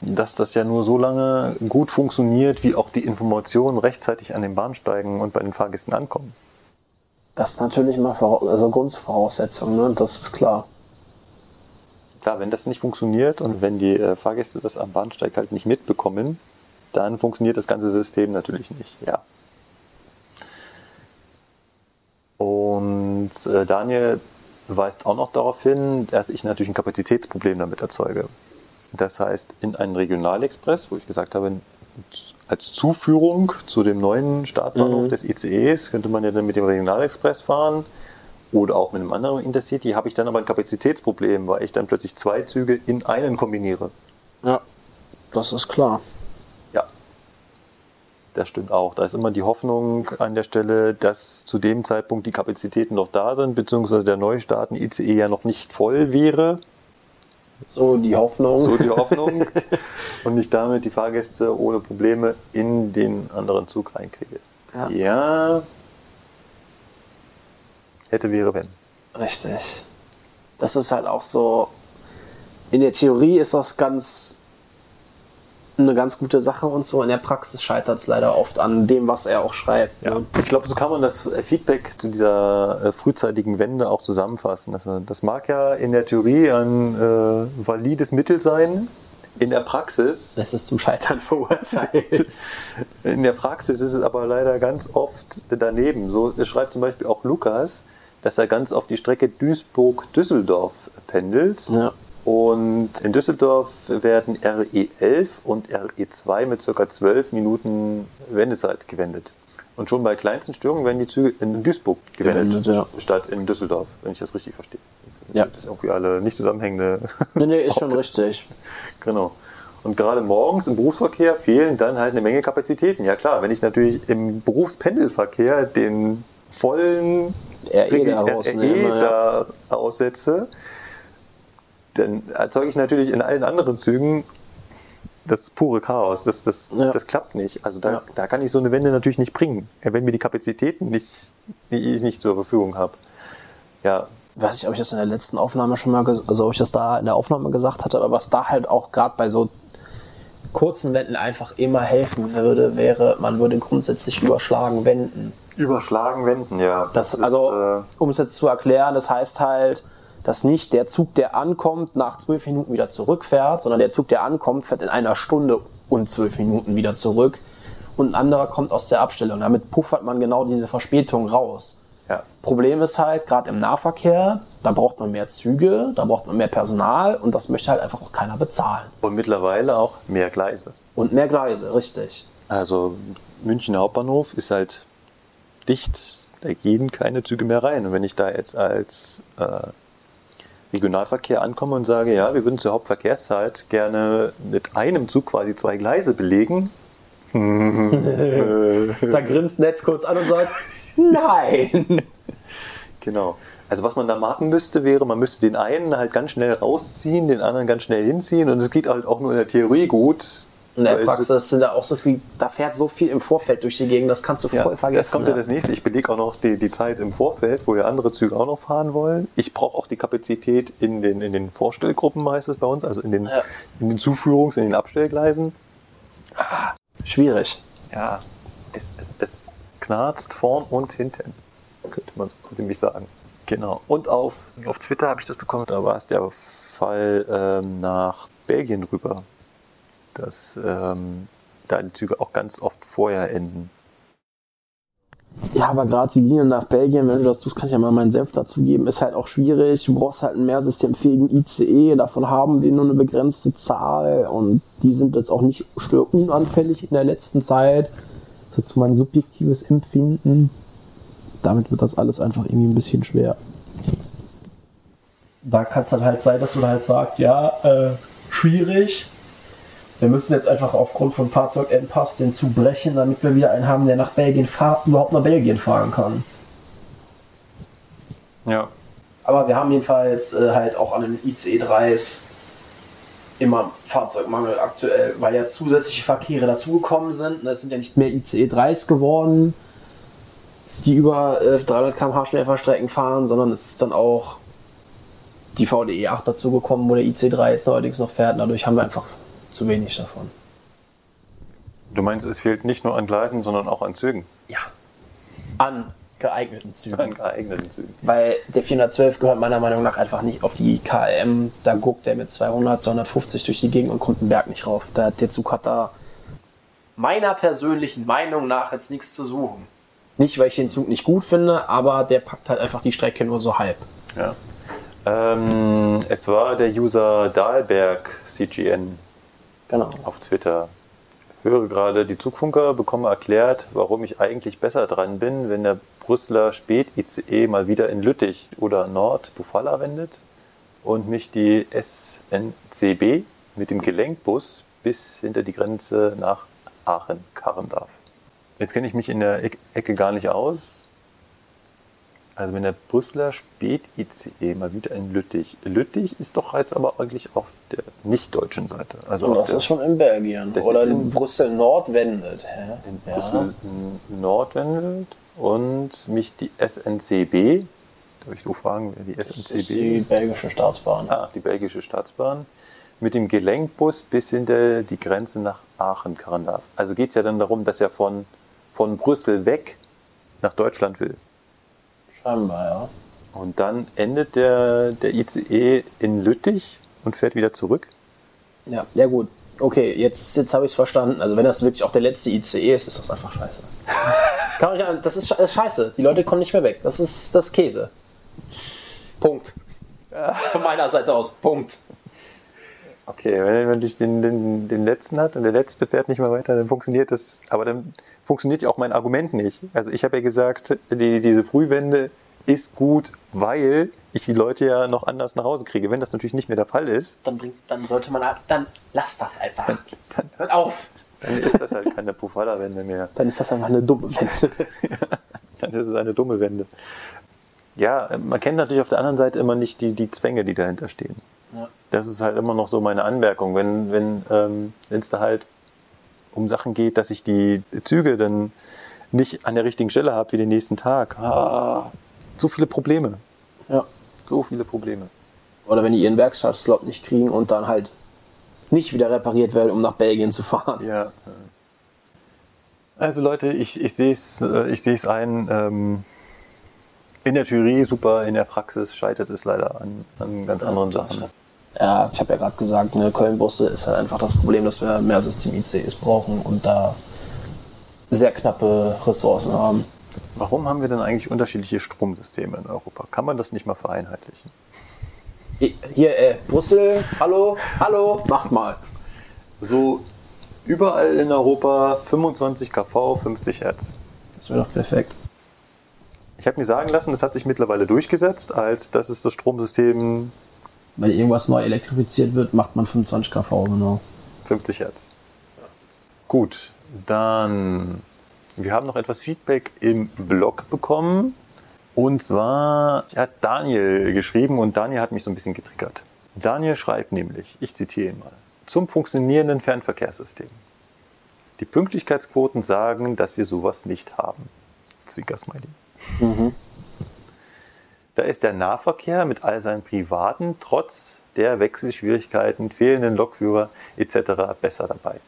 Speaker 2: dass das ja nur so lange gut funktioniert, wie auch die Informationen rechtzeitig an den Bahnsteigen und bei den Fahrgästen ankommen.
Speaker 3: Das ist natürlich mal also Grundvoraussetzung, ne? das ist klar.
Speaker 2: Klar, wenn das nicht funktioniert und wenn die äh, Fahrgäste das am Bahnsteig halt nicht mitbekommen, dann funktioniert das ganze System natürlich nicht. Ja. Und äh, Daniel weist auch noch darauf hin, dass ich natürlich ein Kapazitätsproblem damit erzeuge. Das heißt, in einen Regionalexpress, wo ich gesagt habe, als Zuführung zu dem neuen Startbahnhof des ICEs könnte man ja dann mit dem Regionalexpress fahren oder auch mit einem anderen Intercity, habe ich dann aber ein Kapazitätsproblem, weil ich dann plötzlich zwei Züge in einen kombiniere.
Speaker 3: Ja, das ist klar.
Speaker 2: Ja, das stimmt auch. Da ist immer die Hoffnung an der Stelle, dass zu dem Zeitpunkt die Kapazitäten noch da sind, beziehungsweise der Neustart in ICE ja noch nicht voll wäre.
Speaker 3: So die Hoffnung.
Speaker 2: So die Hoffnung. (laughs) und ich damit die Fahrgäste ohne Probleme in den anderen Zug reinkriege.
Speaker 3: Ja.
Speaker 2: ja. Hätte, wäre, wenn.
Speaker 3: Richtig. Das ist halt auch so. In der Theorie ist das ganz eine ganz gute Sache und so. In der Praxis scheitert es leider oft an dem, was er auch schreibt.
Speaker 2: Ja.
Speaker 3: Ne?
Speaker 2: Ich glaube, so kann man das äh, Feedback zu dieser äh, frühzeitigen Wende auch zusammenfassen. Das, äh, das mag ja in der Theorie ein äh, valides Mittel sein. In der Praxis,
Speaker 3: Das ist zum Scheitern (laughs) verurteilt.
Speaker 2: in der Praxis ist es aber leider ganz oft daneben. So schreibt zum Beispiel auch Lukas, dass er ganz oft die Strecke Duisburg-Düsseldorf pendelt.
Speaker 3: ja.
Speaker 2: Und in Düsseldorf werden RE11 und RE2 mit ca. 12 Minuten Wendezeit gewendet. Und schon bei kleinsten Störungen werden die Züge in Duisburg gewendet,
Speaker 3: Gewendet, ja.
Speaker 2: statt in Düsseldorf, wenn ich das richtig verstehe.
Speaker 3: Ja.
Speaker 2: Das sind irgendwie alle nicht zusammenhängende.
Speaker 3: Nee, nee, ist schon richtig. (laughs)
Speaker 2: genau. Und gerade morgens im Berufsverkehr fehlen dann halt eine Menge Kapazitäten. Ja klar, wenn ich natürlich im Berufspendelverkehr den vollen
Speaker 3: RE da
Speaker 2: RE
Speaker 3: ja.
Speaker 2: aussetze, dann erzeuge ich natürlich in allen anderen Zügen das pure Chaos. Das, das,
Speaker 3: Ja.
Speaker 2: das klappt nicht. Also da,
Speaker 3: Ja.
Speaker 2: da kann ich so eine Wende natürlich nicht bringen, wenn mir die Kapazitäten nicht, die ich nicht zur Verfügung habe. Ja,
Speaker 3: weiß nicht, ob ich das in der letzten Aufnahme schon mal, also ob ich das da in der Aufnahme gesagt hatte, aber was da halt auch gerade bei so kurzen Wänden einfach immer helfen würde, wäre, man würde grundsätzlich überschlagen wenden.
Speaker 2: Überschlagen wenden, ja.
Speaker 3: Das,
Speaker 2: ist,
Speaker 3: also,
Speaker 2: äh,
Speaker 3: um es jetzt zu erklären, das heißt halt, dass nicht der Zug, der ankommt, nach zwölf Minuten wieder zurückfährt, sondern der Zug, der ankommt, fährt in einer Stunde und zwölf Minuten wieder zurück und ein anderer kommt aus der Abstellung. Damit puffert man genau diese Verspätung raus.
Speaker 2: ja.
Speaker 3: Problem ist halt, gerade im Nahverkehr, da braucht man mehr Züge, da braucht man mehr Personal und das möchte halt einfach auch keiner bezahlen.
Speaker 2: Und mittlerweile auch mehr Gleise.
Speaker 3: Und mehr Gleise, richtig.
Speaker 2: Also München Hauptbahnhof ist halt dicht, da gehen keine Züge mehr rein. Und wenn ich da jetzt als äh, Regionalverkehr ankomme und sage, ja, wir würden zur Hauptverkehrszeit gerne mit einem Zug quasi zwei Gleise belegen, (laughs)
Speaker 3: Da grinst Netz kurz an und sagt, nein. (laughs)
Speaker 2: Genau. Also was man da machen müsste, wäre, man müsste den einen halt ganz schnell rausziehen, den anderen ganz schnell hinziehen und es geht halt auch nur in der Theorie gut.
Speaker 3: In der Praxis sind da auch so viel, da fährt so viel im Vorfeld durch die Gegend, das kannst du
Speaker 2: Ja,
Speaker 3: voll vergessen.
Speaker 2: das kommt ja
Speaker 3: ja.
Speaker 2: das nächste. Ich belege auch noch die, die Zeit im Vorfeld, wo ja andere Züge auch noch fahren wollen. Ich brauche auch die Kapazität in den, in den Vorstellgruppen, heißt es bei uns, also in den,
Speaker 3: Ja.
Speaker 2: in den Zuführungs-, in den Abstellgleisen.
Speaker 3: Schwierig.
Speaker 2: Ja, es, es, es knarzt vorn und hinten, könnte man so ziemlich sagen. Genau. Und auf, auf Twitter habe ich das bekommen, da war es der Fall ähm, nach Belgien rüber, dass ähm, da die Züge auch ganz oft vorher enden.
Speaker 3: Ja, aber gerade die Linie nach Belgien, wenn du das tust, kann ich ja mal meinen Senf dazugeben, ist halt auch schwierig. Du brauchst halt einen mehr systemfähigen ICE, davon haben wir nur eine begrenzte Zahl und die sind jetzt auch nicht störunanfällig in der letzten Zeit. Das ist jetzt mein subjektives Empfinden. Damit wird das alles einfach irgendwie ein bisschen schwer. Da kann es dann halt sein, dass man halt sagt, ja, äh, schwierig. Wir müssen jetzt einfach aufgrund von Fahrzeugengpass den Zug brechen, damit wir wieder einen haben, der nach Belgien fahr überhaupt nach Belgien fahren kann.
Speaker 2: Ja.
Speaker 3: Aber wir haben jedenfalls äh, halt auch an den ICE-3s immer Fahrzeugmangel aktuell, weil ja zusätzliche Verkehre dazugekommen sind. Es sind ja nicht mehr ICE-3s geworden, die über äh, 300 km/h Schnellfahrstrecken fahren, sondern es ist dann auch die VDE 8 dazugekommen, wo der IC3 jetzt neuerdings noch fährt. Dadurch haben wir einfach zu wenig davon.
Speaker 2: Du meinst, es fehlt nicht nur an Gleisen, sondern auch an Zügen,
Speaker 3: Ja. An geeigneten Zügen.
Speaker 2: an geeigneten Zügen.
Speaker 3: Weil der 412 gehört meiner Meinung nach einfach nicht auf die KM. Da guckt der mit 200, 250 durch die Gegend und kommt einen Berg nicht rauf. Da, der Zug hat da meiner persönlichen Meinung nach jetzt nichts zu suchen. Nicht, weil ich den Zug nicht gut finde, aber der packt halt einfach die Strecke nur so halb.
Speaker 2: Ja. Ähm, es war der User Dahlberg CGN
Speaker 3: Genau.
Speaker 2: auf Twitter. Höre gerade, die Zugfunker bekomme erklärt, warum ich eigentlich besser dran bin, wenn der Brüsseler Spät-ICE mal wieder in Lüttich oder Nord-Bufala wendet und mich die SNCB mit dem Gelenkbus bis hinter die Grenze nach Aachen karren darf. Jetzt kenne ich mich in der Eck- Ecke gar nicht aus. Also wenn der Brüsseler Spät-ICE mal wieder in Lüttich. Lüttich ist doch jetzt aber eigentlich auf der nicht-deutschen Seite. Also
Speaker 3: Und das
Speaker 2: der,
Speaker 3: ist schon in Belgien. Oder
Speaker 2: in-
Speaker 3: in Brüssel Nord wendet. Hä?
Speaker 2: in
Speaker 3: Ja.
Speaker 2: Brüssel Nord wendet und mich die SNCB, darf ich du fragen, wer die
Speaker 3: Das ist
Speaker 2: SNCB
Speaker 3: die
Speaker 2: ist?
Speaker 3: belgische Staatsbahn.
Speaker 2: Ah, die belgische Staatsbahn, mit dem Gelenkbus bis hinter die Grenze nach Aachen karren darf. Also geht es ja dann darum, dass er von, von Brüssel weg nach Deutschland will.
Speaker 3: Scheinbar, ja.
Speaker 2: Und dann endet der, der ICE in Lüttich und fährt wieder zurück.
Speaker 3: Ja, ja gut. Okay, jetzt, jetzt habe ich es verstanden. Also wenn das wirklich auch der letzte ICE ist, ist das einfach scheiße. (laughs) Kann man nicht, das ist, scheiße. Die Leute kommen nicht mehr weg. Das ist das Käse. Punkt. Von meiner Seite aus. Punkt.
Speaker 2: Okay, wenn natürlich den, den, den letzten hat und der letzte fährt nicht mehr weiter, dann funktioniert das. Aber dann funktioniert ja auch mein Argument nicht. Also ich habe ja gesagt, die, diese Frühwende ist gut, weil ich die Leute ja noch anders nach Hause kriege. Wenn das natürlich nicht mehr der Fall ist,
Speaker 3: Dann, bringt, dann sollte man. Dann lass das einfach. Hört auf.
Speaker 2: dann ist das halt keine Pufala-Wende mehr.
Speaker 3: Dann ist das einfach eine dumme Wende. (laughs)
Speaker 2: Dann ist es eine dumme Wende. Ja, man kennt natürlich auf der anderen Seite immer nicht die, die Zwänge, die dahinter stehen.
Speaker 3: Ja.
Speaker 2: Das ist halt immer noch so meine Anmerkung. Wenn wenn ähm, es da halt um Sachen geht, dass ich die Züge dann nicht an der richtigen Stelle habe wie den nächsten Tag. Ah, so viele Probleme.
Speaker 3: ja.
Speaker 2: So viele Probleme.
Speaker 3: Oder wenn die ihren Werkstattslot nicht kriegen und dann halt nicht wieder repariert werden, um nach Belgien zu fahren.
Speaker 2: Ja. Also Leute, ich, ich sehe es äh, ich seh's ein. Ähm, in der Theorie super, in der Praxis scheitert es leider an, an ganz anderen Sachen.
Speaker 3: Ja, ich habe ja gerade gesagt, ne, Köln-Busse ist halt einfach das Problem, dass wir mehr System-ICs brauchen und da sehr knappe Ressourcen haben.
Speaker 2: Warum haben wir denn eigentlich unterschiedliche Stromsysteme in Europa? Kann man das nicht mal vereinheitlichen?
Speaker 3: Hier, äh, Brüssel, hallo, hallo, macht mal.
Speaker 2: So Überall in Europa 25 kV, 50 Hertz.
Speaker 3: Das wäre doch perfekt.
Speaker 2: Ich habe mir sagen lassen, das hat sich mittlerweile durchgesetzt, als dass es das Stromsystem
Speaker 3: Wenn irgendwas neu elektrifiziert wird, macht man 25 kV, genau.
Speaker 2: 50 Hertz. Gut, dann wir haben noch etwas Feedback im Blog bekommen. Und zwar hat Daniel geschrieben und Daniel hat mich so ein bisschen getriggert. Daniel schreibt nämlich, ich zitiere ihn mal, zum funktionierenden Fernverkehrssystem. Die Pünktlichkeitsquoten sagen, dass wir sowas nicht haben. Zwinker-Smiley. Da ist der Nahverkehr mit all seinen Privaten trotz der Wechselschwierigkeiten, fehlenden Lokführer etc. besser dabei.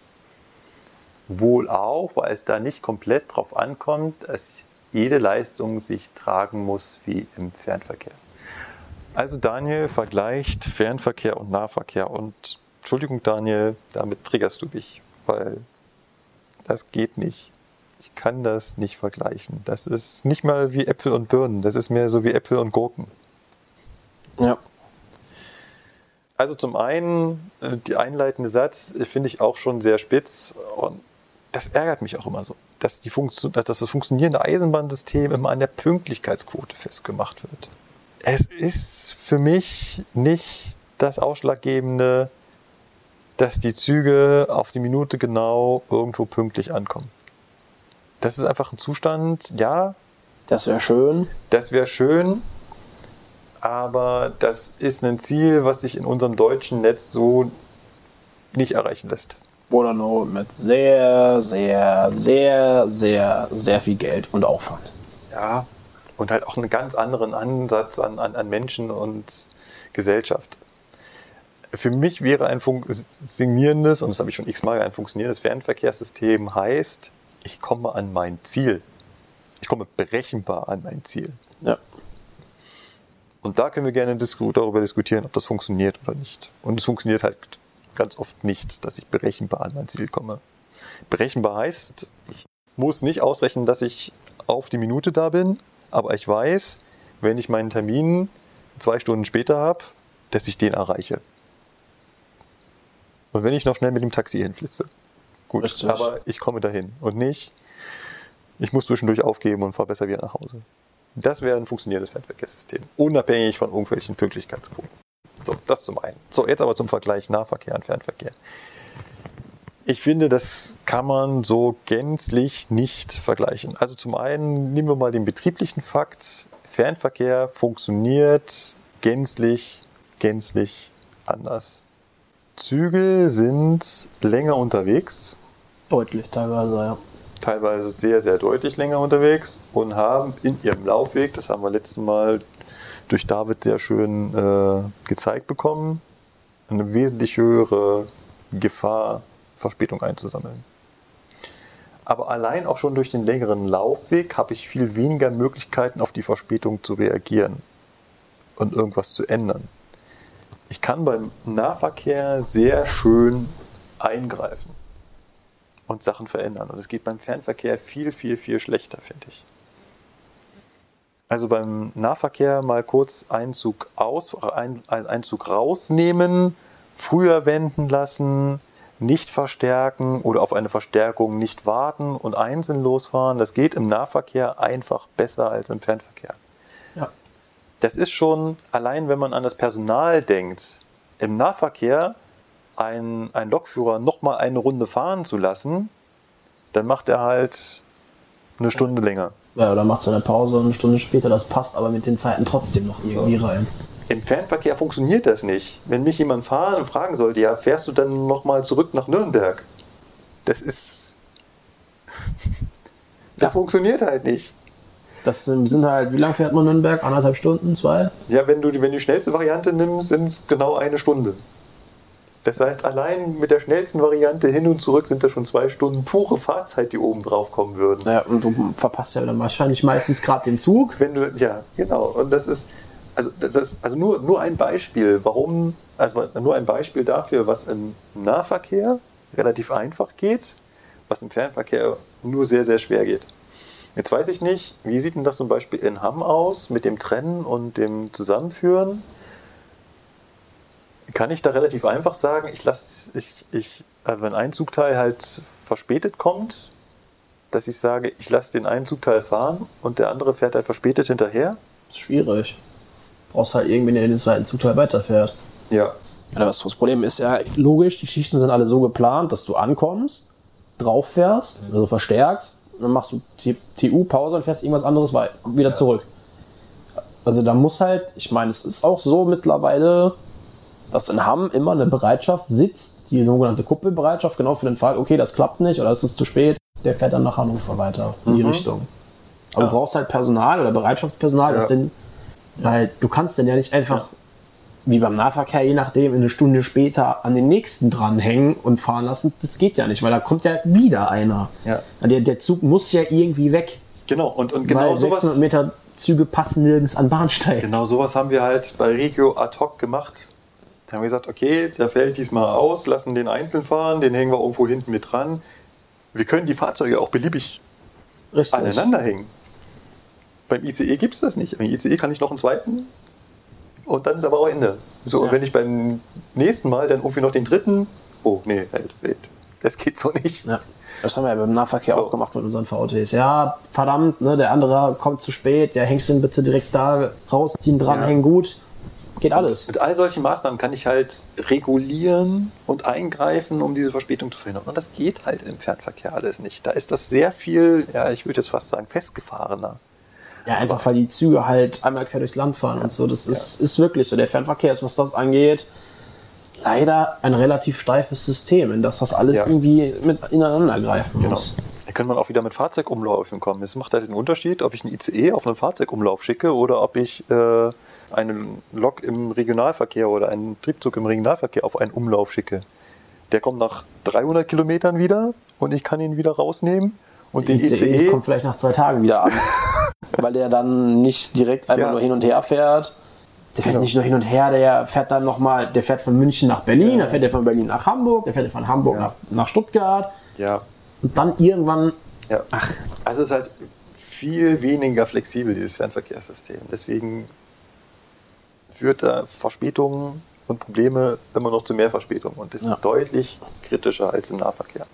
Speaker 2: Wohl auch, weil es da nicht komplett drauf ankommt, dass jede Leistung sich tragen muss wie im Fernverkehr. Also Daniel vergleicht Fernverkehr und Nahverkehr und Entschuldigung Daniel, damit triggerst du mich, weil das geht nicht. Ich kann das nicht vergleichen. Das ist nicht mal wie Äpfel und Birnen, das ist mehr so wie Äpfel und Gurken.
Speaker 3: Ja.
Speaker 2: Also zum einen, äh, die einleitende Satz finde ich auch schon sehr spitz und das ärgert mich auch immer so, dass, die Funktion, dass das funktionierende Eisenbahnsystem immer an der Pünktlichkeitsquote festgemacht wird. Es ist für mich nicht das Ausschlaggebende, dass die Züge auf die Minute genau irgendwo pünktlich ankommen. Das ist einfach ein Zustand, ja,
Speaker 3: Das wäre schön.
Speaker 2: das wäre schön, aber das ist ein Ziel, was sich in unserem deutschen Netz so nicht erreichen lässt.
Speaker 3: Oder nur mit sehr, sehr, sehr, sehr, sehr viel Geld und Aufwand.
Speaker 2: Ja, und halt auch einen ganz anderen Ansatz an, an, an Menschen und Gesellschaft. Für mich wäre ein funktionierendes, und das habe ich schon x-mal, ein funktionierendes Fernverkehrssystem heißt, ich komme an mein Ziel. Ich komme berechenbar an mein Ziel.
Speaker 3: Ja.
Speaker 2: Und da können wir gerne disku darüber diskutieren, ob das funktioniert oder nicht. Und es funktioniert halt ganz oft nicht, dass ich berechenbar an mein Ziel komme. Berechenbar heißt, ich muss nicht ausrechnen, dass ich auf die Minute da bin, aber ich weiß, wenn ich meinen Termin zwei Stunden später habe, dass ich den erreiche. Und wenn ich noch schnell mit dem Taxi hinflitze. Gut,
Speaker 3: Richtig.
Speaker 2: aber ich komme dahin und nicht, ich muss zwischendurch aufgeben und fahre besser wieder nach Hause. Das wäre ein funktionierendes Fernverkehrssystem, unabhängig von irgendwelchen Pünktlichkeitsquoten. So, das zum einen. So, jetzt aber zum Vergleich Nahverkehr und Fernverkehr. Ich finde, das kann man so gänzlich nicht vergleichen. Also zum einen nehmen wir mal den betrieblichen Fakt. Fernverkehr funktioniert gänzlich, gänzlich anders. Züge sind länger unterwegs,
Speaker 3: Deutlich teilweise, ja.
Speaker 2: teilweise sehr, sehr deutlich länger unterwegs und haben in ihrem Laufweg, das haben wir letztes Mal durch David sehr schön äh, gezeigt bekommen, eine wesentlich höhere Gefahr, Verspätung einzusammeln. Aber allein auch schon durch den längeren Laufweg habe ich viel weniger Möglichkeiten, auf die Verspätung zu reagieren und irgendwas zu ändern. Ich kann beim Nahverkehr sehr schön eingreifen und Sachen verändern. Und es geht beim Fernverkehr viel, viel, viel schlechter, finde ich. Also beim Nahverkehr mal kurz Einzug aus, ein, ein Einzug rausnehmen, früher wenden lassen, nicht verstärken oder auf eine Verstärkung nicht warten und einzeln losfahren. Das geht im Nahverkehr einfach besser als im Fernverkehr.
Speaker 3: Ja.
Speaker 2: Das ist schon, allein wenn man an das Personal denkt, im Nahverkehr einen, einen Lokführer nochmal eine Runde fahren zu lassen, dann macht er halt eine Stunde länger.
Speaker 3: Ja, oder macht seine Pause eine Stunde später, das passt aber mit den Zeiten trotzdem noch irgendwie rein.
Speaker 2: Im Fernverkehr funktioniert das nicht. Wenn mich jemand fahren und fragen sollte, ja, fährst du dann nochmal zurück nach Nürnberg? Das ist. (laughs) Das
Speaker 3: Ja.
Speaker 2: funktioniert halt nicht.
Speaker 3: Das sind, sind halt, wie lange fährt man Nürnberg? Anderthalb Stunden, zwei?
Speaker 2: Ja, wenn du, die- wenn du die schnellste Variante nimmst, sind es genau eine Stunde. Das heißt, allein mit der schnellsten Variante hin und zurück sind das schon zwei Stunden pure Fahrzeit, die oben drauf kommen würden.
Speaker 3: Ja, und du verpasst ja dann wahrscheinlich meistens gerade den Zug.
Speaker 2: Wenn du, ja, genau. Und das ist, also, das ist also nur, nur ein Beispiel, warum, also nur ein Beispiel dafür, was im Nahverkehr relativ einfach geht, was im Fernverkehr nur sehr, sehr schwer geht. Jetzt weiß ich nicht, wie sieht denn das zum Beispiel in Hamm aus mit dem Trennen und dem Zusammenführen? Kann ich da relativ einfach sagen, ich lasse, ich, ich äh, wenn ein Zugteil halt verspätet kommt, dass ich sage, ich lasse den einen Zugteil fahren und der andere fährt halt verspätet hinterher?
Speaker 3: Das ist schwierig. Du brauchst halt irgendwen, der den zweiten Zugteil weiterfährt.
Speaker 2: Ja.
Speaker 3: Ja, das Problem ist ja logisch, die Schichten sind alle so geplant, dass du ankommst, drauf fährst, also verstärkst, dann machst du T- TU, Pause und fährst irgendwas anderes wieder zurück. Also da muss halt, ich meine, es ist auch so mittlerweile, dass in Hamm immer eine Bereitschaft sitzt, die sogenannte Kuppelbereitschaft, genau für den Fall, okay, das klappt nicht oder es ist zu spät, der fährt dann nach Hannover weiter in die Richtung. Aber du brauchst halt Personal oder Bereitschaftspersonal,
Speaker 2: Ja.
Speaker 3: den, weil du kannst denn ja nicht einfach wie beim Nahverkehr, je nachdem, eine Stunde später an den nächsten dranhängen und fahren lassen. Das geht ja nicht, weil da kommt ja wieder einer.
Speaker 2: Ja.
Speaker 3: Der, der Zug muss ja irgendwie weg.
Speaker 2: Genau, und, und genau
Speaker 3: weil 600
Speaker 2: sowas.
Speaker 3: Meter Züge passen nirgends an Bahnsteig.
Speaker 2: Genau sowas haben wir halt bei Regio ad hoc gemacht. Da haben wir gesagt, okay, der fällt diesmal aus, lassen den einzeln fahren, den hängen wir irgendwo hinten mit dran. Wir können die Fahrzeuge auch beliebig
Speaker 3: Richtig.
Speaker 2: aneinander hängen. Beim ICE gibt es das nicht. Beim ICE kann ich noch einen zweiten und dann ist aber auch Ende. So, und
Speaker 3: Ja.
Speaker 2: wenn ich beim nächsten Mal dann irgendwie noch den dritten, oh nee, halt, halt, das geht so nicht.
Speaker 3: Ja. Das haben wir ja beim Nahverkehr
Speaker 2: So.
Speaker 3: auch gemacht mit unseren VTs. Ja, verdammt, ne, der andere kommt zu spät, ja, hängst den bitte direkt da rausziehen, dranhängen, gut. Geht alles.
Speaker 2: Mit all solchen Maßnahmen kann ich halt regulieren und eingreifen, um diese Verspätung zu verhindern. Und das geht halt im Fernverkehr alles nicht. Da ist das sehr viel, ja, ich würde jetzt fast sagen, festgefahrener.
Speaker 3: Ja, einfach weil die Züge halt einmal quer durchs Land fahren und so. Das ist, ist wirklich so. Der Fernverkehr ist, was das angeht, leider ein relativ steifes System, in das das alles
Speaker 2: Ja.
Speaker 3: irgendwie mit ineinander greifen muss.
Speaker 2: Da könnte man auch wieder mit Fahrzeugumläufen kommen. Es macht halt den Unterschied, ob ich einen ICE auf einen Fahrzeugumlauf schicke oder ob ich äh, einen Lok im Regionalverkehr oder einen Triebzug im Regionalverkehr auf einen Umlauf schicke. Der kommt nach 300 Kilometern wieder und ich kann ihn wieder rausnehmen. Und den
Speaker 3: ICE
Speaker 2: ICE,
Speaker 3: kommt vielleicht nach zwei Tagen wieder an. (laughs) weil der dann nicht direkt einmal
Speaker 2: Ja.
Speaker 3: nur hin und her fährt. Der fährt
Speaker 2: Genau.
Speaker 3: nicht nur hin und her, der fährt dann nochmal, der fährt von München nach Berlin, dann fährt der von Berlin nach Hamburg, der fährt von Hamburg nach, nach Stuttgart
Speaker 2: ja,
Speaker 3: und dann irgendwann,
Speaker 2: Ja. Also es ist halt viel weniger flexibel, dieses Fernverkehrssystem. Deswegen führt da Verspätungen und Probleme immer noch zu mehr Verspätungen. Und das
Speaker 3: Ja.
Speaker 2: ist deutlich kritischer als im Nahverkehr.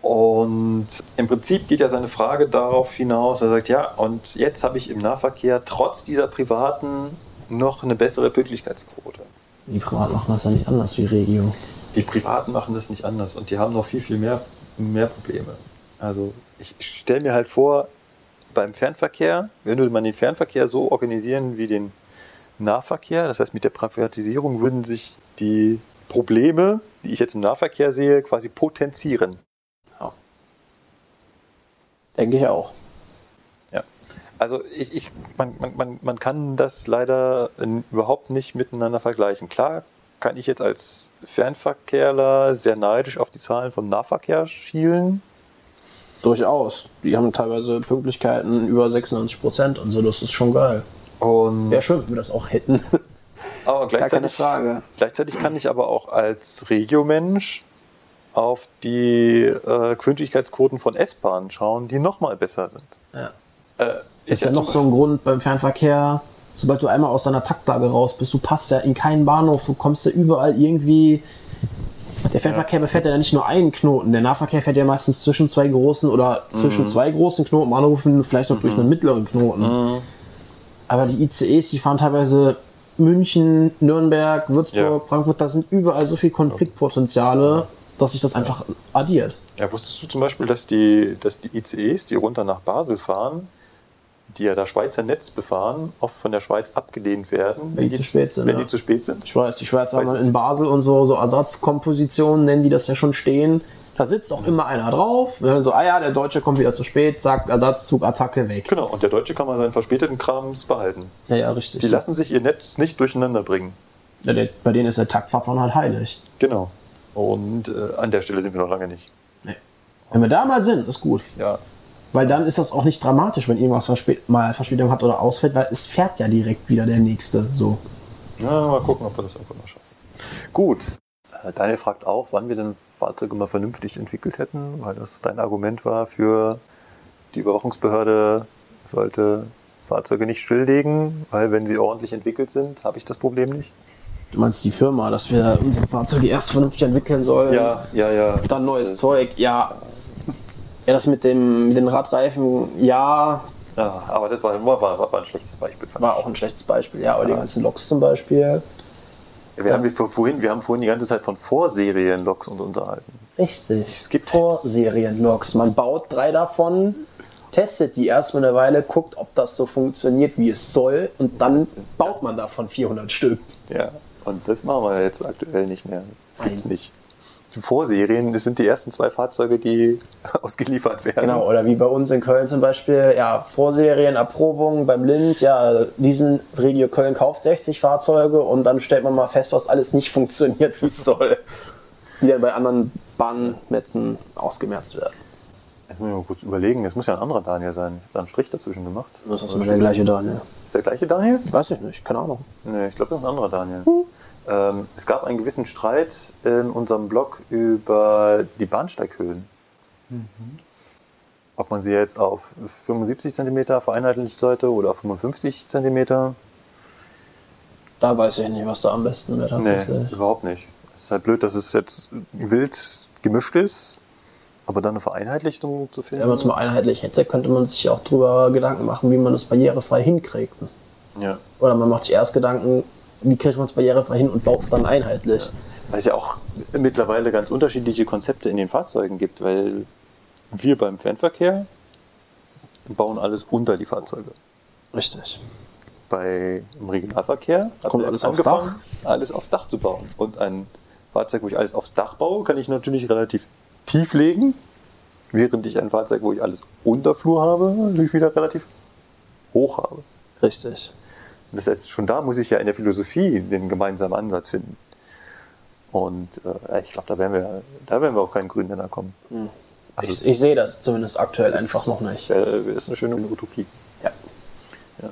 Speaker 2: Und im Prinzip geht ja seine Frage darauf hinaus, er sagt, ja, und jetzt habe ich im Nahverkehr trotz dieser privaten noch eine bessere Pünktlichkeitsquote.
Speaker 3: die Privaten machen das ja nicht anders wie Regio.
Speaker 2: Die Privaten machen das nicht anders und die haben noch viel, viel mehr, mehr Probleme. Also ich stelle mir halt vor, beim Fernverkehr, würde man den Fernverkehr so organisieren wie den Nahverkehr, das heißt mit der Privatisierung würden sich die Probleme, die ich jetzt im Nahverkehr sehe, quasi potenzieren.
Speaker 3: Denke ich auch.
Speaker 2: Ja. Also ich, ich, man, man, man, kann das leider überhaupt nicht miteinander vergleichen. Klar kann ich jetzt als Fernverkehrler sehr neidisch auf die Zahlen vom Nahverkehr schielen.
Speaker 3: Durchaus. Die haben teilweise Pünktlichkeiten über 96 Prozent und so, das ist schon geil.
Speaker 2: Und
Speaker 3: Wäre schön, wenn wir das auch hätten. (laughs)
Speaker 2: aber gleichzeitig, gleichzeitig kann ich aber auch als Regiomensch auf die äh, Pünktlichkeitsquoten von S-Bahnen schauen, die nochmal besser sind.
Speaker 3: Ja.
Speaker 2: Äh,
Speaker 3: Ist ja noch so ein Grund beim Fernverkehr, sobald du einmal aus deiner Taktlage raus bist, du passt ja in keinen Bahnhof, du kommst ja überall irgendwie. Der Fernverkehr befährt ja nicht nur einen Knoten, der Nahverkehr fährt ja meistens zwischen zwei großen oder zwischen zwei großen Knotenbahnhöfen, vielleicht noch durch einen mittleren Knoten. Aber die ICEs, die fahren teilweise München, Nürnberg, Würzburg,
Speaker 2: Ja.
Speaker 3: Frankfurt, da sind überall so viel Konfliktpotenziale, dass sich das einfach addiert.
Speaker 2: Ja, wusstest du zum Beispiel, dass die, dass die ICEs, die runter nach Basel fahren, die ja das Schweizer Netz befahren, oft von der Schweiz abgelehnt werden,
Speaker 3: Wenn die zu spät sind,
Speaker 2: Wenn
Speaker 3: ja.
Speaker 2: die zu spät sind.
Speaker 3: Ich weiß, die Schweizer haben in Basel und so, so Ersatzkompositionen, nennen die das ja schon stehen. Da sitzt auch immer einer drauf. Dann so, ah ja, der Deutsche kommt wieder zu spät, sagt Ersatzzug, Attacke weg.
Speaker 2: Genau, und der Deutsche kann mal seinen verspäteten Krams behalten.
Speaker 3: Ja, ja, richtig.
Speaker 2: Die lassen sich ihr Netz nicht durcheinander bringen.
Speaker 3: ja, der, bei denen ist der Taktfahrplan halt heilig.
Speaker 2: Genau. Und äh, an der Stelle sind wir noch lange nicht.
Speaker 3: Nee. Wenn wir da mal sind, ist gut.
Speaker 2: Ja.
Speaker 3: Weil dann ist das auch nicht dramatisch, wenn irgendwas verspät mal Verspätung hat oder ausfällt, weil es fährt ja direkt wieder der nächste. So.
Speaker 2: Na, mal gucken, ob wir das irgendwann mal schaffen. Gut. Äh, Daniel fragt auch, wann wir denn Fahrzeuge mal vernünftig entwickelt hätten, weil das dein Argument war für die Überwachungsbehörde sollte Fahrzeuge nicht stilllegen, weil wenn sie ordentlich entwickelt sind, habe ich das Problem nicht.
Speaker 3: Du meinst die Firma, dass wir unsere Fahrzeuge erst vernünftig entwickeln sollen?
Speaker 2: Ja, ja, ja.
Speaker 3: Dann neues Zeug, ja. Ja, das mit, dem, mit den Radreifen, ja,
Speaker 2: Ja, aber das war, war, war, ein schlechtes Beispiel.
Speaker 3: war
Speaker 2: ich.
Speaker 3: auch ein schlechtes Beispiel. Ja, aber die ganzen Loks zum Beispiel.
Speaker 2: Wir, haben, wir, vorhin, wir haben vorhin die ganze Zeit von Vorserien-Loks uns unterhalten.
Speaker 3: Richtig.
Speaker 2: Es gibt
Speaker 3: Vorserien-Loks. Man baut drei davon, testet die erstmal eine Weile, guckt, ob das so funktioniert, wie es soll, und dann baut man davon 400 Stück.
Speaker 2: Ja, und das machen wir jetzt aktuell nicht mehr. Das gibt's
Speaker 3: Nein.
Speaker 2: nicht. Die Vorserien, das sind die ersten zwei Fahrzeuge, die (laughs) ausgeliefert werden.
Speaker 3: Genau, oder wie bei uns in Köln zum Beispiel, ja, Vorserien, Erprobung beim Lind, ja, diesen Regio Köln kauft 60 Fahrzeuge und dann stellt man mal fest, was alles nicht funktioniert, wie es (laughs) soll. Die dann bei anderen Bahnnetzen ausgemerzt werden.
Speaker 2: Jetzt muss ich mal kurz überlegen, es muss ja ein anderer Daniel sein. Ich habe da einen Strich dazwischen gemacht.
Speaker 3: Das ist immer der gleiche Daniel.
Speaker 2: Ist der gleiche Daniel?
Speaker 3: Weiß ich nicht, keine Ahnung.
Speaker 2: Nee, ich glaube, das ist ein anderer Daniel. Ähm, es gab einen gewissen Streit in unserem Blog über die Bahnsteighöhen. Ob man sie jetzt auf 75 cm vereinheitlichen sollte oder auf 55 cm.
Speaker 3: Da weiß ich nicht, was da am besten wäre
Speaker 2: Nee, überhaupt nicht. Es ist halt blöd, dass es jetzt wild gemischt ist, aber dann eine Vereinheitlichung zu finden.
Speaker 3: Wenn man es mal einheitlich hätte, könnte man sich auch drüber Gedanken machen, wie man das barrierefrei hinkriegt.
Speaker 2: ja.
Speaker 3: Oder man macht sich erst Gedanken, wie kriegt man es barrierefrei hin und baut es dann einheitlich.
Speaker 2: Weil es ja auch mittlerweile ganz unterschiedliche Konzepte in den Fahrzeugen gibt, weil wir beim Fernverkehr bauen alles unter die Fahrzeuge.
Speaker 3: Richtig.
Speaker 2: Bei im Regionalverkehr
Speaker 3: Kommt alles aufs
Speaker 2: angefangen, alles aufs Dach zu bauen. Und ein Fahrzeug, wo ich alles aufs Dach baue, kann ich natürlich relativ tief legen, während ich ein Fahrzeug, wo ich alles unter Flur habe, natürlich wieder relativ hoch habe.
Speaker 3: Richtig.
Speaker 2: Das heißt, schon da muss ich ja in der Philosophie den gemeinsamen Ansatz finden. Und äh, ich glaube, da werden wir, da werden wir auf keinen grünen Nenner kommen. Also,
Speaker 3: Ich, ich sehe das zumindest aktuell einfach noch nicht.
Speaker 2: äh, ist eine schöne Utopie.
Speaker 3: Ja.
Speaker 2: Ja.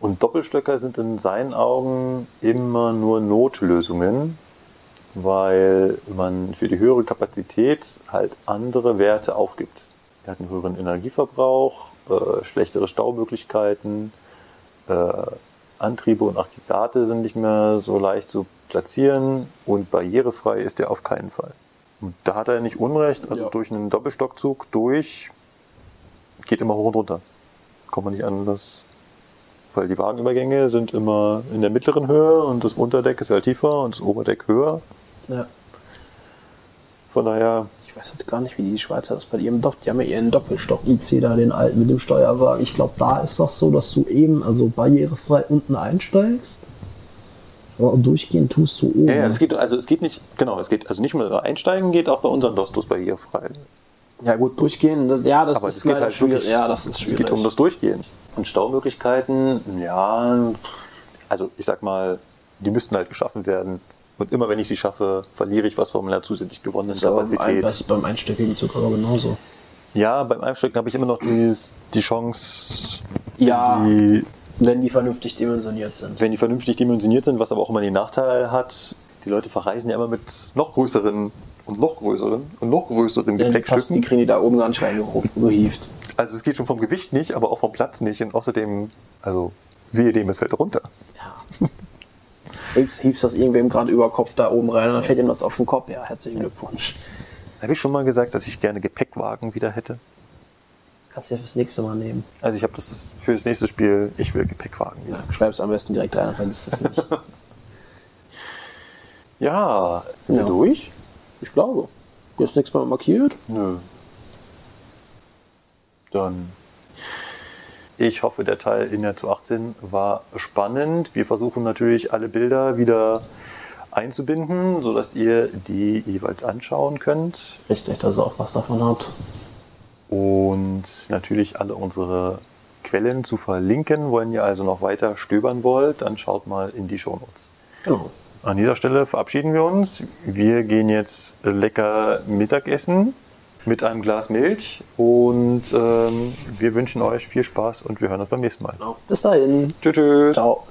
Speaker 2: Und Doppelstöcker sind in seinen Augen immer nur Notlösungen, weil man für die höhere Kapazität halt andere Werte aufgibt. Er hat einen höheren Energieverbrauch, äh, schlechtere Staumöglichkeiten, äh, Antriebe und Aggregate sind nicht mehr so leicht zu platzieren und barrierefrei ist er auf keinen Fall. Und da hat er nicht Unrecht, also
Speaker 3: Ja.
Speaker 2: durch einen Doppelstockzug durch geht immer hoch und runter. Kommt man nicht an das, weil die Wagenübergänge sind immer in der mittleren Höhe und das Unterdeck ist halt tiefer und das Oberdeck höher.
Speaker 3: Ja.
Speaker 2: Von daher,
Speaker 3: Ich weiß jetzt gar nicht, wie die Schweizer das bei ihrem Dopp, die haben ja ihren Doppelstock-IC da, den alten mit dem Steuerwagen. Ich glaube, da ist das so, dass du eben, also barrierefrei unten einsteigst. Aber durchgehen tust du oben.
Speaker 2: ja, ja, das geht, also es geht nicht, genau, es geht, also nicht nur einsteigen, geht auch bei unseren Dostos barrierefrei.
Speaker 3: Ja, gut, durchgehen, das, ja, das
Speaker 2: Aber
Speaker 3: ist
Speaker 2: es halt
Speaker 3: schwierig.
Speaker 2: wirklich,
Speaker 3: Ja, das ist
Speaker 2: es
Speaker 3: schwierig.
Speaker 2: geht um das Durchgehen. Und Staumöglichkeiten, ja, also ich sag mal, die müssten halt geschaffen werden. Und immer wenn ich sie schaffe, verliere ich was von meiner zusätzlich gewonnenen
Speaker 3: das
Speaker 2: Kapazität.
Speaker 3: das ist beim einstöckigen aber genauso.
Speaker 2: Ja, beim Einstecken habe ich immer noch dieses, die Chance,
Speaker 3: Ja.
Speaker 2: die,
Speaker 3: Wenn die vernünftig dimensioniert sind.
Speaker 2: wenn die vernünftig dimensioniert sind, was aber auch immer den Nachteil hat, die Leute verreisen ja immer mit noch größeren und noch größeren und noch größeren
Speaker 3: Ja, die, passt, die
Speaker 2: Gepäckstücken.
Speaker 3: kriegen die da oben gar nicht reingehieft.
Speaker 2: Also es geht schon vom Gewicht nicht, aber auch vom Platz nicht. Und außerdem, also wehe dem, es fällt runter.
Speaker 3: Ja. (laughs) Hiefst, das irgendwem gerade über Kopf da oben rein und dann fällt ihm das auf den Kopf. Ja, herzlichen Glückwunsch.
Speaker 2: Habe ich schon mal gesagt, dass ich gerne Gepäckwagen wieder hätte?
Speaker 3: Kannst du ja fürs nächste Mal nehmen.
Speaker 2: Also ich habe das für das nächste Spiel, ich will Gepäckwagen wieder.
Speaker 3: Ja, schreib's am besten direkt rein, dann vergisst es nicht. (laughs)
Speaker 2: Ja, sind
Speaker 3: Ja.
Speaker 2: wir durch?
Speaker 3: ich glaube. Hier ist nichts mehr markiert.
Speaker 2: Nö. Dann. Ich hoffe, der Teil in der zu 18 war spannend. Wir versuchen natürlich alle Bilder wieder einzubinden, sodass ihr die jeweils anschauen könnt.
Speaker 3: Richtig, dass ihr auch was davon habt.
Speaker 2: Und natürlich alle unsere Quellen zu verlinken. Wenn ihr also noch weiter stöbern wollt, dann schaut mal in die Shownotes.
Speaker 3: Genau.
Speaker 2: An dieser Stelle verabschieden wir uns. Wir gehen jetzt lecker Mittagessen mit einem Glas Milch und ähm, wir wünschen euch viel Spaß und wir hören uns beim nächsten Mal.
Speaker 3: Bis dahin.
Speaker 2: Tschüss. tschüss.
Speaker 3: Ciao.